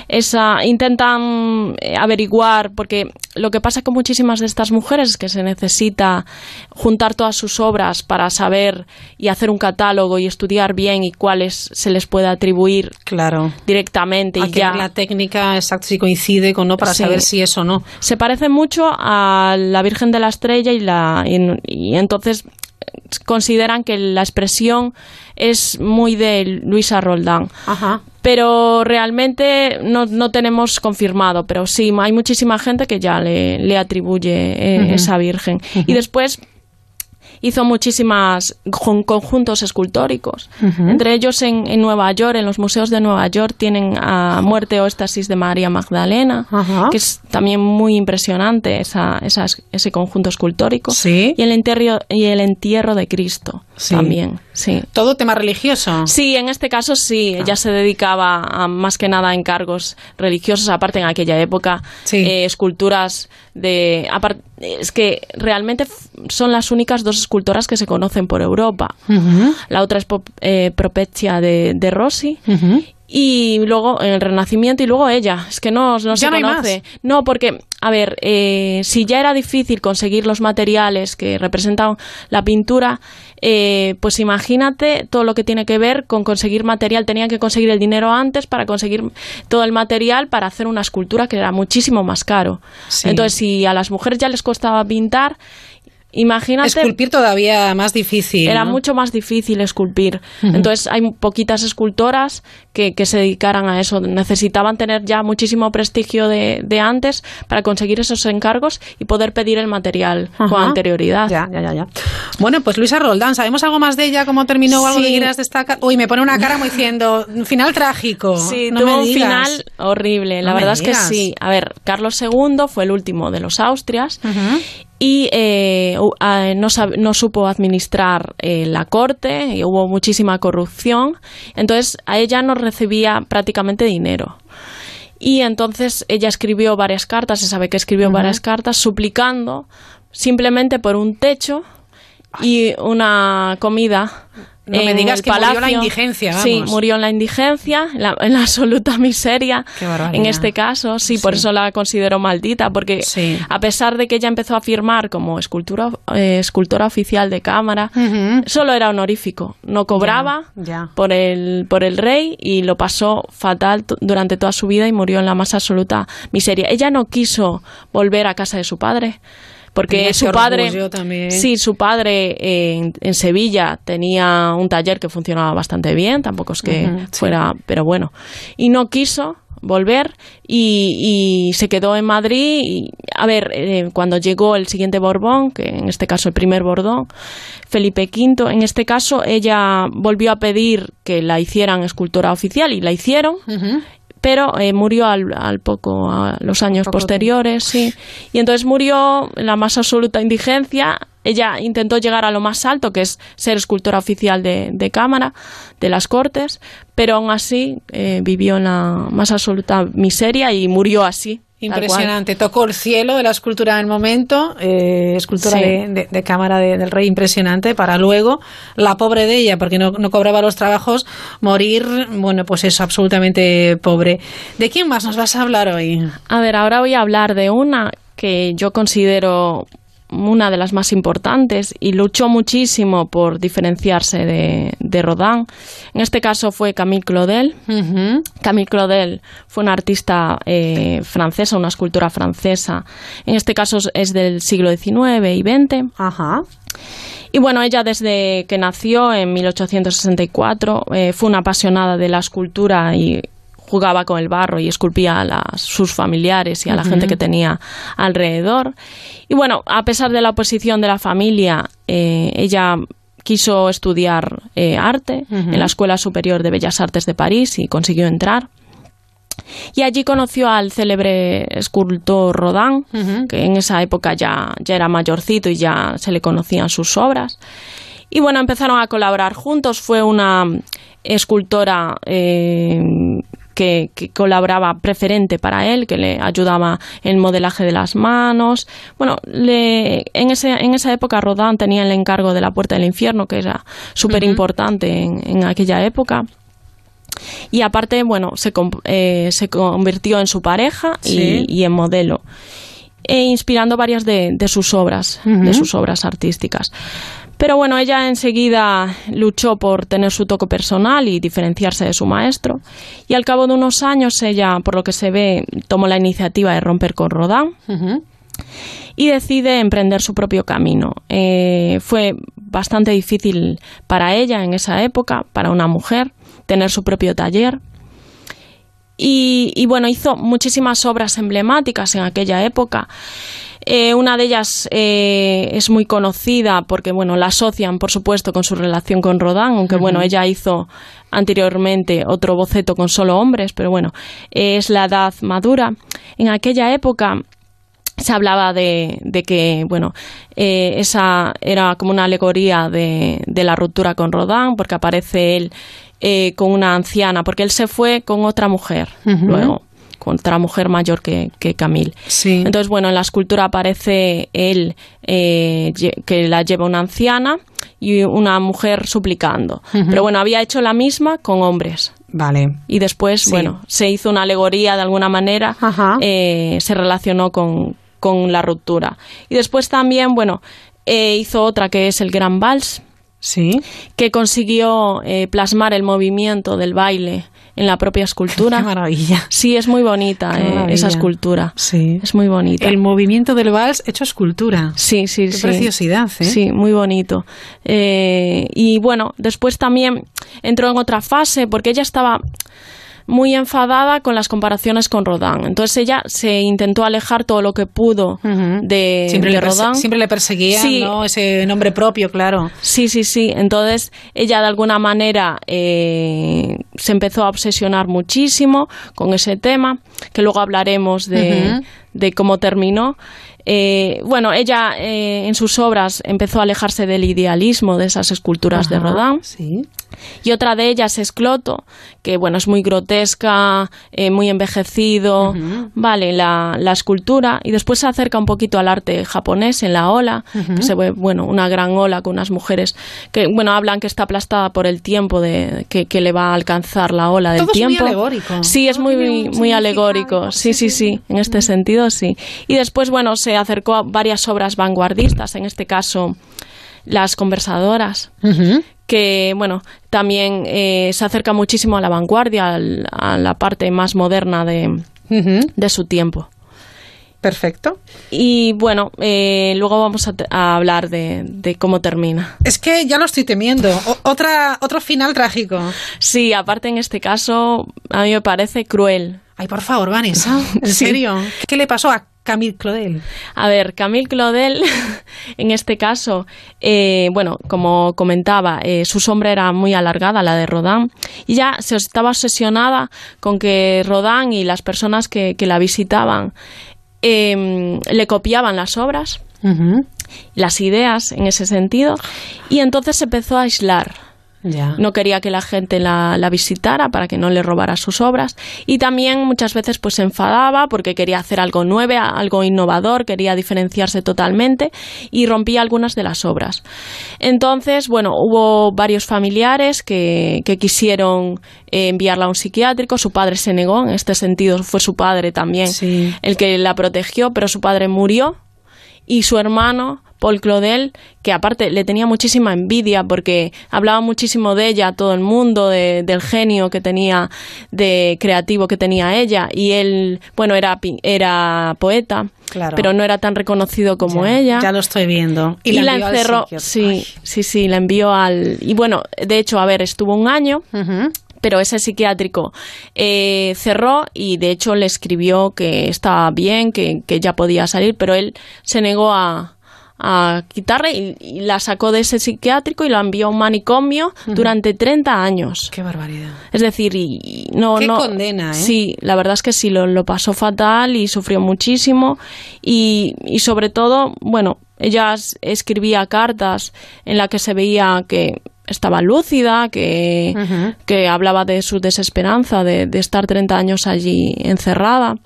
Esa, intentan eh, averiguar, porque lo que pasa con muchísimas de estas mujeres es que se necesita juntar todas sus obras para saber y hacer un catálogo y estudiar bien y cuáles se les puede atribuir claro. directamente. Que ya. la técnica exacta si coincide con no para Sí. saber si es o no. Se parece mucho a la Virgen de la Estrella y, la, y, y entonces eh, consideran que la expresión es muy de Luisa Roldán. Pero realmente no, no tenemos confirmado, pero sí, hay muchísima gente que ya le, le atribuye eh, esa Virgen. Y después hizo muchísimas con- conjuntos escultóricos. Entre ellos en, en Nueva York, en los museos de Nueva York, tienen a Muerte o Éxtasis de María Magdalena, que es también muy impresionante esa, ese conjunto escultórico. Y, el entierro, y el entierro de Cristo Sí. también. Sí. ¿Todo tema religioso? Sí, en este caso sí. Ella se dedicaba a, más que nada a encargos religiosos, aparte en aquella época, eh, esculturas de... es que realmente son las únicas dos escultoras que se conocen por Europa. La otra es eh, Propecia de, de Rossi. Y luego en el Renacimiento y luego ella. Es que no, no se no conoce. No, porque, a ver, eh, si ya era difícil conseguir los materiales que representan la pintura, eh, pues imagínate todo lo que tiene que ver con conseguir material. Tenían que conseguir el dinero antes para conseguir todo el material para hacer una escultura que era muchísimo más caro. Sí. Entonces, si a las mujeres ya les costaba pintar, imagínate. Esculpir todavía más difícil. Era ¿no? mucho más difícil esculpir. Entonces hay poquitas escultoras que, que se dedicaran a eso. Necesitaban tener ya muchísimo prestigio de, de antes para conseguir esos encargos y poder pedir el material con anterioridad. Ya, ya, ya, ya. Bueno, pues Luisa Roldán, ¿sabemos algo más de ella? ¿Cómo terminó o algo Sí. que quieras destacar? Uy, me pone una cara como diciendo, un final trágico. Sí, no tuvo me un digas. final horrible. La No verdad es que sí. A ver, Carlos II fue el último de los Austrias y eh, ah, no, no supo administrar eh, la corte y hubo muchísima corrupción. Entonces a ella no recibía prácticamente dinero. Y entonces ella escribió varias cartas, se sabe que escribió Ujú. varias cartas suplicando simplemente por un techo y una comida. No me digas el que murió la palacio. indigencia, Sí, murió en la indigencia, en la, en la absoluta miseria. Qué barbaridad. En este caso, sí, por eso la considero maldita, porque a pesar de que ella empezó a firmar como escultura, eh, escultora oficial de cámara, solo era honorífico, no cobraba por el por el rey y lo pasó fatal durante toda su vida y murió en la más absoluta miseria. Ella no quiso volver a casa de su padre. Porque su padre, sí, su padre en, en Sevilla tenía un taller que funcionaba bastante bien, tampoco es que fuera, pero bueno, y no quiso volver y, y se quedó en Madrid y a ver, eh, cuando llegó el siguiente Borbón, que en este caso el primer Borbón, Felipe V, en este caso ella volvió a pedir que la hicieran escultora oficial y la hicieron. Pero eh, murió al, al, poco, a los años posteriores, sí. Y entonces murió en la más absoluta indigencia. Ella intentó llegar a lo más alto, que es ser escultora oficial de, de Cámara, de las Cortes, pero aún así eh, vivió en la más absoluta miseria y murió así, Impresionante. Tocó el cielo de la escultura en el momento, eh, escultura Sí. de, de- de cámara de- del rey impresionante, para luego, la pobre de ella, porque no, no cobraba los trabajos, morir, bueno, pues eso, absolutamente pobre. ¿De quién más nos vas a hablar hoy? A ver, ahora voy a hablar de una que yo considero una de las más importantes y luchó muchísimo por diferenciarse de, de Rodin. En este caso fue Camille Claudel. Camille Claudel fue una artista eh, francesa, una escultura francesa. En este caso es del siglo XIX y XX. Ajá. Y bueno, ella desde que nació en 1864 eh, fue una apasionada de la escultura y jugaba con el barro y esculpía a las- sus familiares y a la gente que tenía alrededor. Y bueno, a pesar de la oposición de la familia, eh, ella quiso estudiar eh, arte Ujú. en la Escuela Superior de Bellas Artes de París y consiguió entrar. Y allí conoció al célebre escultor Rodin, que en esa época ya, ya era mayorcito y ya se le conocían sus obras. Y bueno, empezaron a colaborar juntos. Fue una escultora eh, que, que colaboraba preferente para él, que le ayudaba en el modelaje de las manos. Bueno, le, en, ese, en esa época Rodin tenía el encargo de la Puerta del Infierno, que era súper importante en, en aquella época. Y aparte, bueno, se, eh, se convirtió en su pareja y, Sí. y en modelo, e inspirando varias de, de sus obras, de sus obras artísticas. Pero bueno, ella enseguida luchó por tener su toque personal y diferenciarse de su maestro. Y al cabo de unos años, ella, por lo que se ve, tomó la iniciativa de romper con Rodin y decide emprender su propio camino. Eh, fue bastante difícil para ella en esa época, para una mujer, tener su propio taller. Y, y bueno, hizo muchísimas obras emblemáticas en aquella época. Eh, una de ellas eh, es muy conocida porque bueno la asocian por supuesto con su relación con Rodin, aunque bueno ella hizo anteriormente otro boceto con solo hombres, pero bueno eh, es la edad madura. En aquella época se hablaba de, de que bueno eh, esa era como una alegoría de, de la ruptura con Rodin porque aparece él eh, con una anciana porque él se fue con otra mujer luego con otra mujer mayor que, que Camille Sí. entonces bueno en la escultura aparece él eh, que la lleva una anciana y una mujer suplicando pero bueno había hecho la misma con hombres Vale. y después, Sí. bueno, se hizo una alegoría de alguna manera, eh, se relacionó con, con la ruptura. Y después también, bueno, eh, hizo otra que es el Gran Vals, sí. que consiguió eh, plasmar el movimiento del baile en la propia escultura. Qué maravilla. Sí, es muy bonita eh, esa escultura. Sí. Es muy bonita. El movimiento del vals hecho escultura. Sí, sí, Qué sí. preciosidad, ¿eh? Sí, muy bonito. Eh, y bueno, después también entró en otra fase porque ella estaba muy enfadada con las comparaciones con Rodin. Entonces ella se intentó alejar todo lo que pudo de, Siempre de Rodin. siempre le perseguía, Sí. ¿no? Ese nombre propio, claro. Sí, sí, sí. Entonces ella de alguna manera eh, se empezó a obsesionar muchísimo con ese tema, que luego hablaremos de cómo terminó. Eh, bueno, ella eh, en sus obras empezó a alejarse del idealismo de esas esculturas de Rodin. Sí. Y otra de ellas es Cloto, que bueno, es muy grotesca, eh, muy envejecido, vale, la, la escultura, y después se acerca un poquito al arte japonés en la ola, que se ve, bueno, una gran ola con unas mujeres que, bueno, hablan que está aplastada por el tiempo de, que, que le va a alcanzar la ola del Todo es muy tiempo. alegórico. Sí, es muy, muy alegórico, sí, sí, sí, en este sentido sí. Y después, bueno, se acercó a varias obras vanguardistas, en este caso las conversadoras que bueno también eh, se acerca muchísimo a la vanguardia al- a la parte más moderna de, de su tiempo Perfecto. y bueno eh, luego vamos a, hablar de, de cómo termina Es que ya lo estoy temiendo. O- otra, otro final trágico. sí aparte en este caso a mí me parece cruel Ay, por favor, Vanessa. ¿En Sí. serio? ¿Qué le pasó a Camille Claudel? A ver, Camille Claudel, en este caso, eh, bueno, como comentaba, eh, su sombra era muy alargada, la de Rodin, y ya se estaba obsesionada con que Rodin y las personas que, que la visitaban em, le copiaban las obras, las ideas en ese sentido, y entonces se empezó a aislar no quería que la gente la, visitara para que no le robara sus obras. Y también muchas veces pues se enfadaba porque quería hacer algo nuevo, algo innovador, quería diferenciarse totalmente y rompía algunas de las obras. Entonces, bueno, hubo varios familiares que, quisieron eh, enviarla a un psiquiátrico. Su padre se negó, en este sentido fue su padre también el que la protegió, pero su padre murió y su hermano Paul Claudel, que aparte le tenía muchísima envidia porque hablaba muchísimo de ella a todo el mundo, del genio que tenía, de creativo que tenía ella, y él, bueno, era, era poeta. Pero no era tan reconocido como ella. Ya lo estoy viendo. Y, la, encerró. Sí, sí, sí, la envió al. Y bueno, de hecho, a ver, estuvo un año pero ese psiquiátrico eh, cerró y de hecho le escribió que estaba bien, que, que, ya podía salir, pero él se negó a, a quitarla y, la sacó de ese psiquiátrico y la envió a un manicomio durante 30 años. Qué barbaridad. Es decir, y, no, Qué no. condena, ¿eh? Sí, la verdad es que sí, lo, lo pasó fatal y sufrió muchísimo. Y, y sobre todo, bueno, ella escribía cartas en las que se veía que estaba lúcida, que, que hablaba de su desesperanza de, de estar 30 años allí encerrada.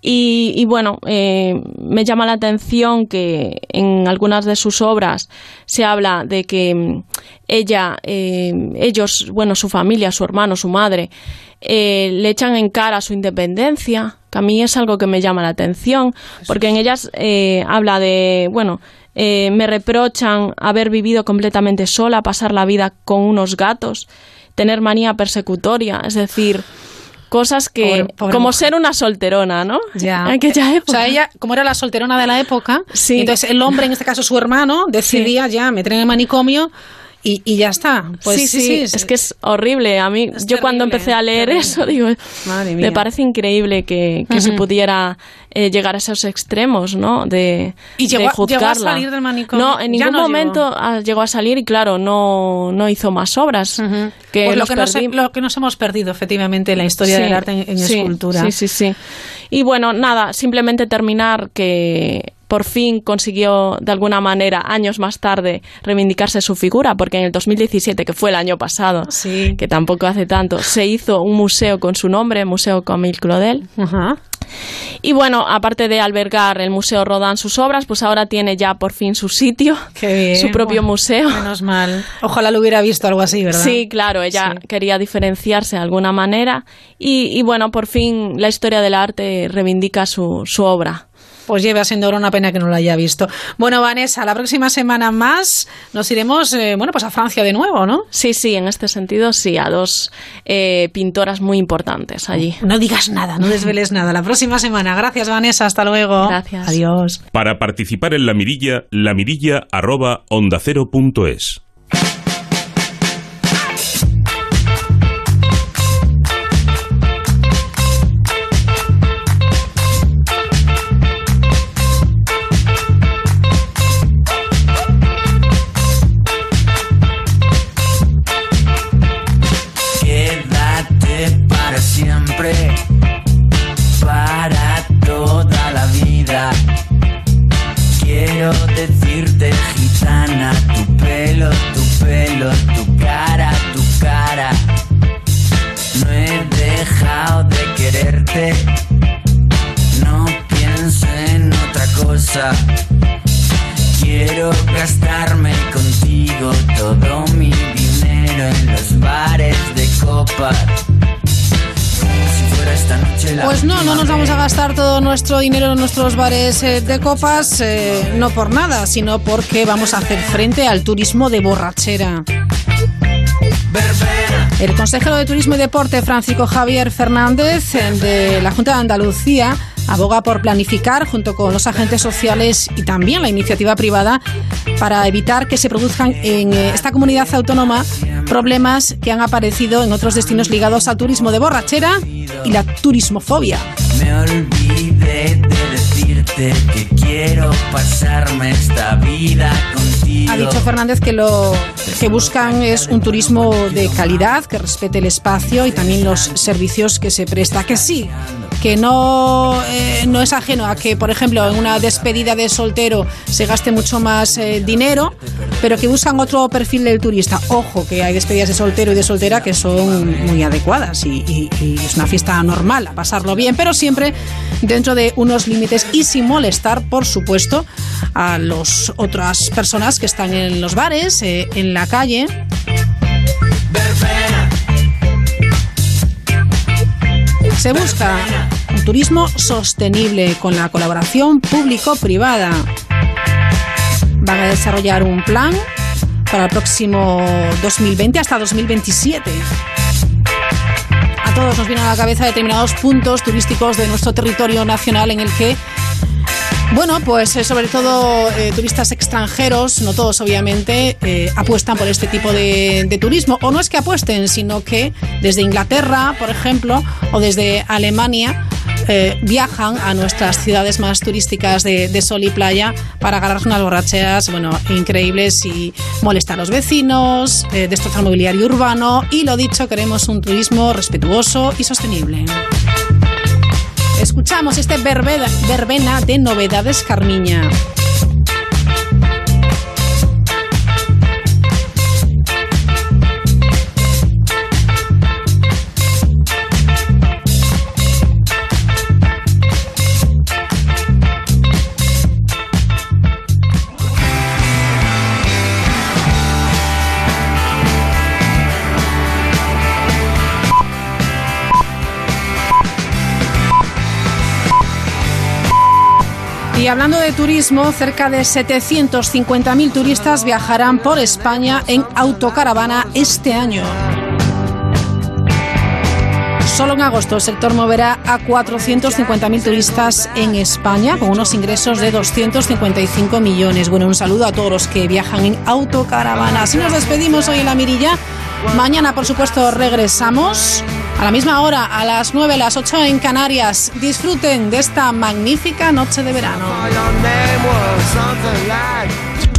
Y, bueno, eh, me llama la atención que en algunas de sus obras se habla de que mm, ella, eh, ellos, bueno, su familia, su hermano, su madre, eh, le echan en cara su independencia, que a mí es algo que me llama la atención, porque en ellas habla de, bueno, me reprochan haber vivido completamente sola, pasar la vida con unos gatos, tener manía persecutoria, es decir, cosas que como ser una solterona, ¿no? Ya. O sea, ella como era la solterona de la época, sí. entonces el hombre, en este caso su hermano, decidía ya meter en el manicomio y, y, ya está. Pues sí, sí, sí, es que es horrible. A mí, yo cuando empecé a leer eso, digo, me parece increíble que, que se pudiera eh, llegar a esos extremos, ¿no? De, ¿Y llegó, juzgarla. a salir del manicomio? No, en ningún momento llegó. a salir y, claro, no, no hizo más obras. que pues lo, que nos, lo que nos hemos perdido, efectivamente, en la historia del arte en, escultura. Sí, sí, sí. Y bueno, nada, simplemente terminar que por fin consiguió de alguna manera años más tarde reivindicarse su figura, porque en el 2017, que fue el año pasado, que tampoco hace tanto, se hizo un museo con su nombre, Museo Camille Claudel. Y bueno, aparte de albergar el Museo Rodin sus obras, pues ahora tiene ya por fin su sitio, su propio museo. Menos mal. Ojalá lo hubiera visto algo así, ¿verdad? Sí, claro, ella quería diferenciarse de alguna manera y, y, bueno, por fin la historia del arte reivindica su, su obra pues lleva siendo ahora una pena que no lo haya visto. Bueno, Vanessa, la próxima semana más nos iremos, eh, bueno, pues a Francia de nuevo, ¿no? Sí, sí, en este sentido sí, a dos eh, pintoras muy importantes allí. No digas nada, no desveles nada. La próxima semana. Gracias, Vanessa, hasta luego. Gracias. Adiós. Para participar en la mirilla, la mirilla arroba onda cero punto es. Nuestro dinero en nuestros bares eh, de copas, eh, no por nada, sino porque vamos a hacer frente al turismo de borrachera. El consejero de Turismo y Deporte, Francisco Javier Fernández, de la Junta de Andalucía, aboga por planificar, junto con los agentes sociales y también la iniciativa privada, para evitar que se produzcan en eh, esta comunidad autónoma problemas que han aparecido en otros destinos ligados al turismo de borrachera y la turismofobia. Me olvidé de decirte que quiero pasarme esta vida contigo. Ha dicho Fernández que lo que buscan es un turismo de calidad, que respete el espacio y también los servicios que se presta. Que sí, que no, eh, no es ajeno a que, por ejemplo, en una despedida de soltero se gaste mucho más eh, dinero, pero que buscan otro perfil del turista. Ojo, que hay despedidas de soltero y de soltera que son muy adecuadas y, es una fiesta normal, a pasarlo bien, pero siempre dentro de unos límites y sin molestar, por supuesto, a las otras personas que están en los bares, eh, en la calle. Se busca un turismo sostenible con la colaboración público-privada. Van a desarrollar un plan para el próximo 2020 hasta 2027. A todos nos vienen a la cabeza determinados puntos turísticos de nuestro territorio nacional en el que bueno, pues eh, sobre todo eh, turistas extranjeros, no todos obviamente, eh, apuestan por este tipo de, de turismo. O no es que apuesten, sino que desde Inglaterra, por ejemplo, o desde Alemania, eh, viajan a nuestras ciudades más turísticas de, de sol y playa para agarrarse unas borracheras, bueno, increíbles y molestar a los vecinos, eh, destrozar mobiliario urbano y lo dicho, queremos un turismo respetuoso y sostenible. Escuchamos este verbena, verbena de novedades Carmiña. Y hablando de turismo, cerca de 750.000 turistas viajarán por España en autocaravana este año. Solo en agosto el sector moverá a 450.000 turistas en España con unos ingresos de 255 millones. Bueno, un saludo a todos los que viajan en autocaravana. Así nos despedimos hoy en la Mirilla. Mañana, por supuesto, regresamos a la misma hora, a las 9, las 8 en Canarias. Disfruten de esta magnífica noche de verano.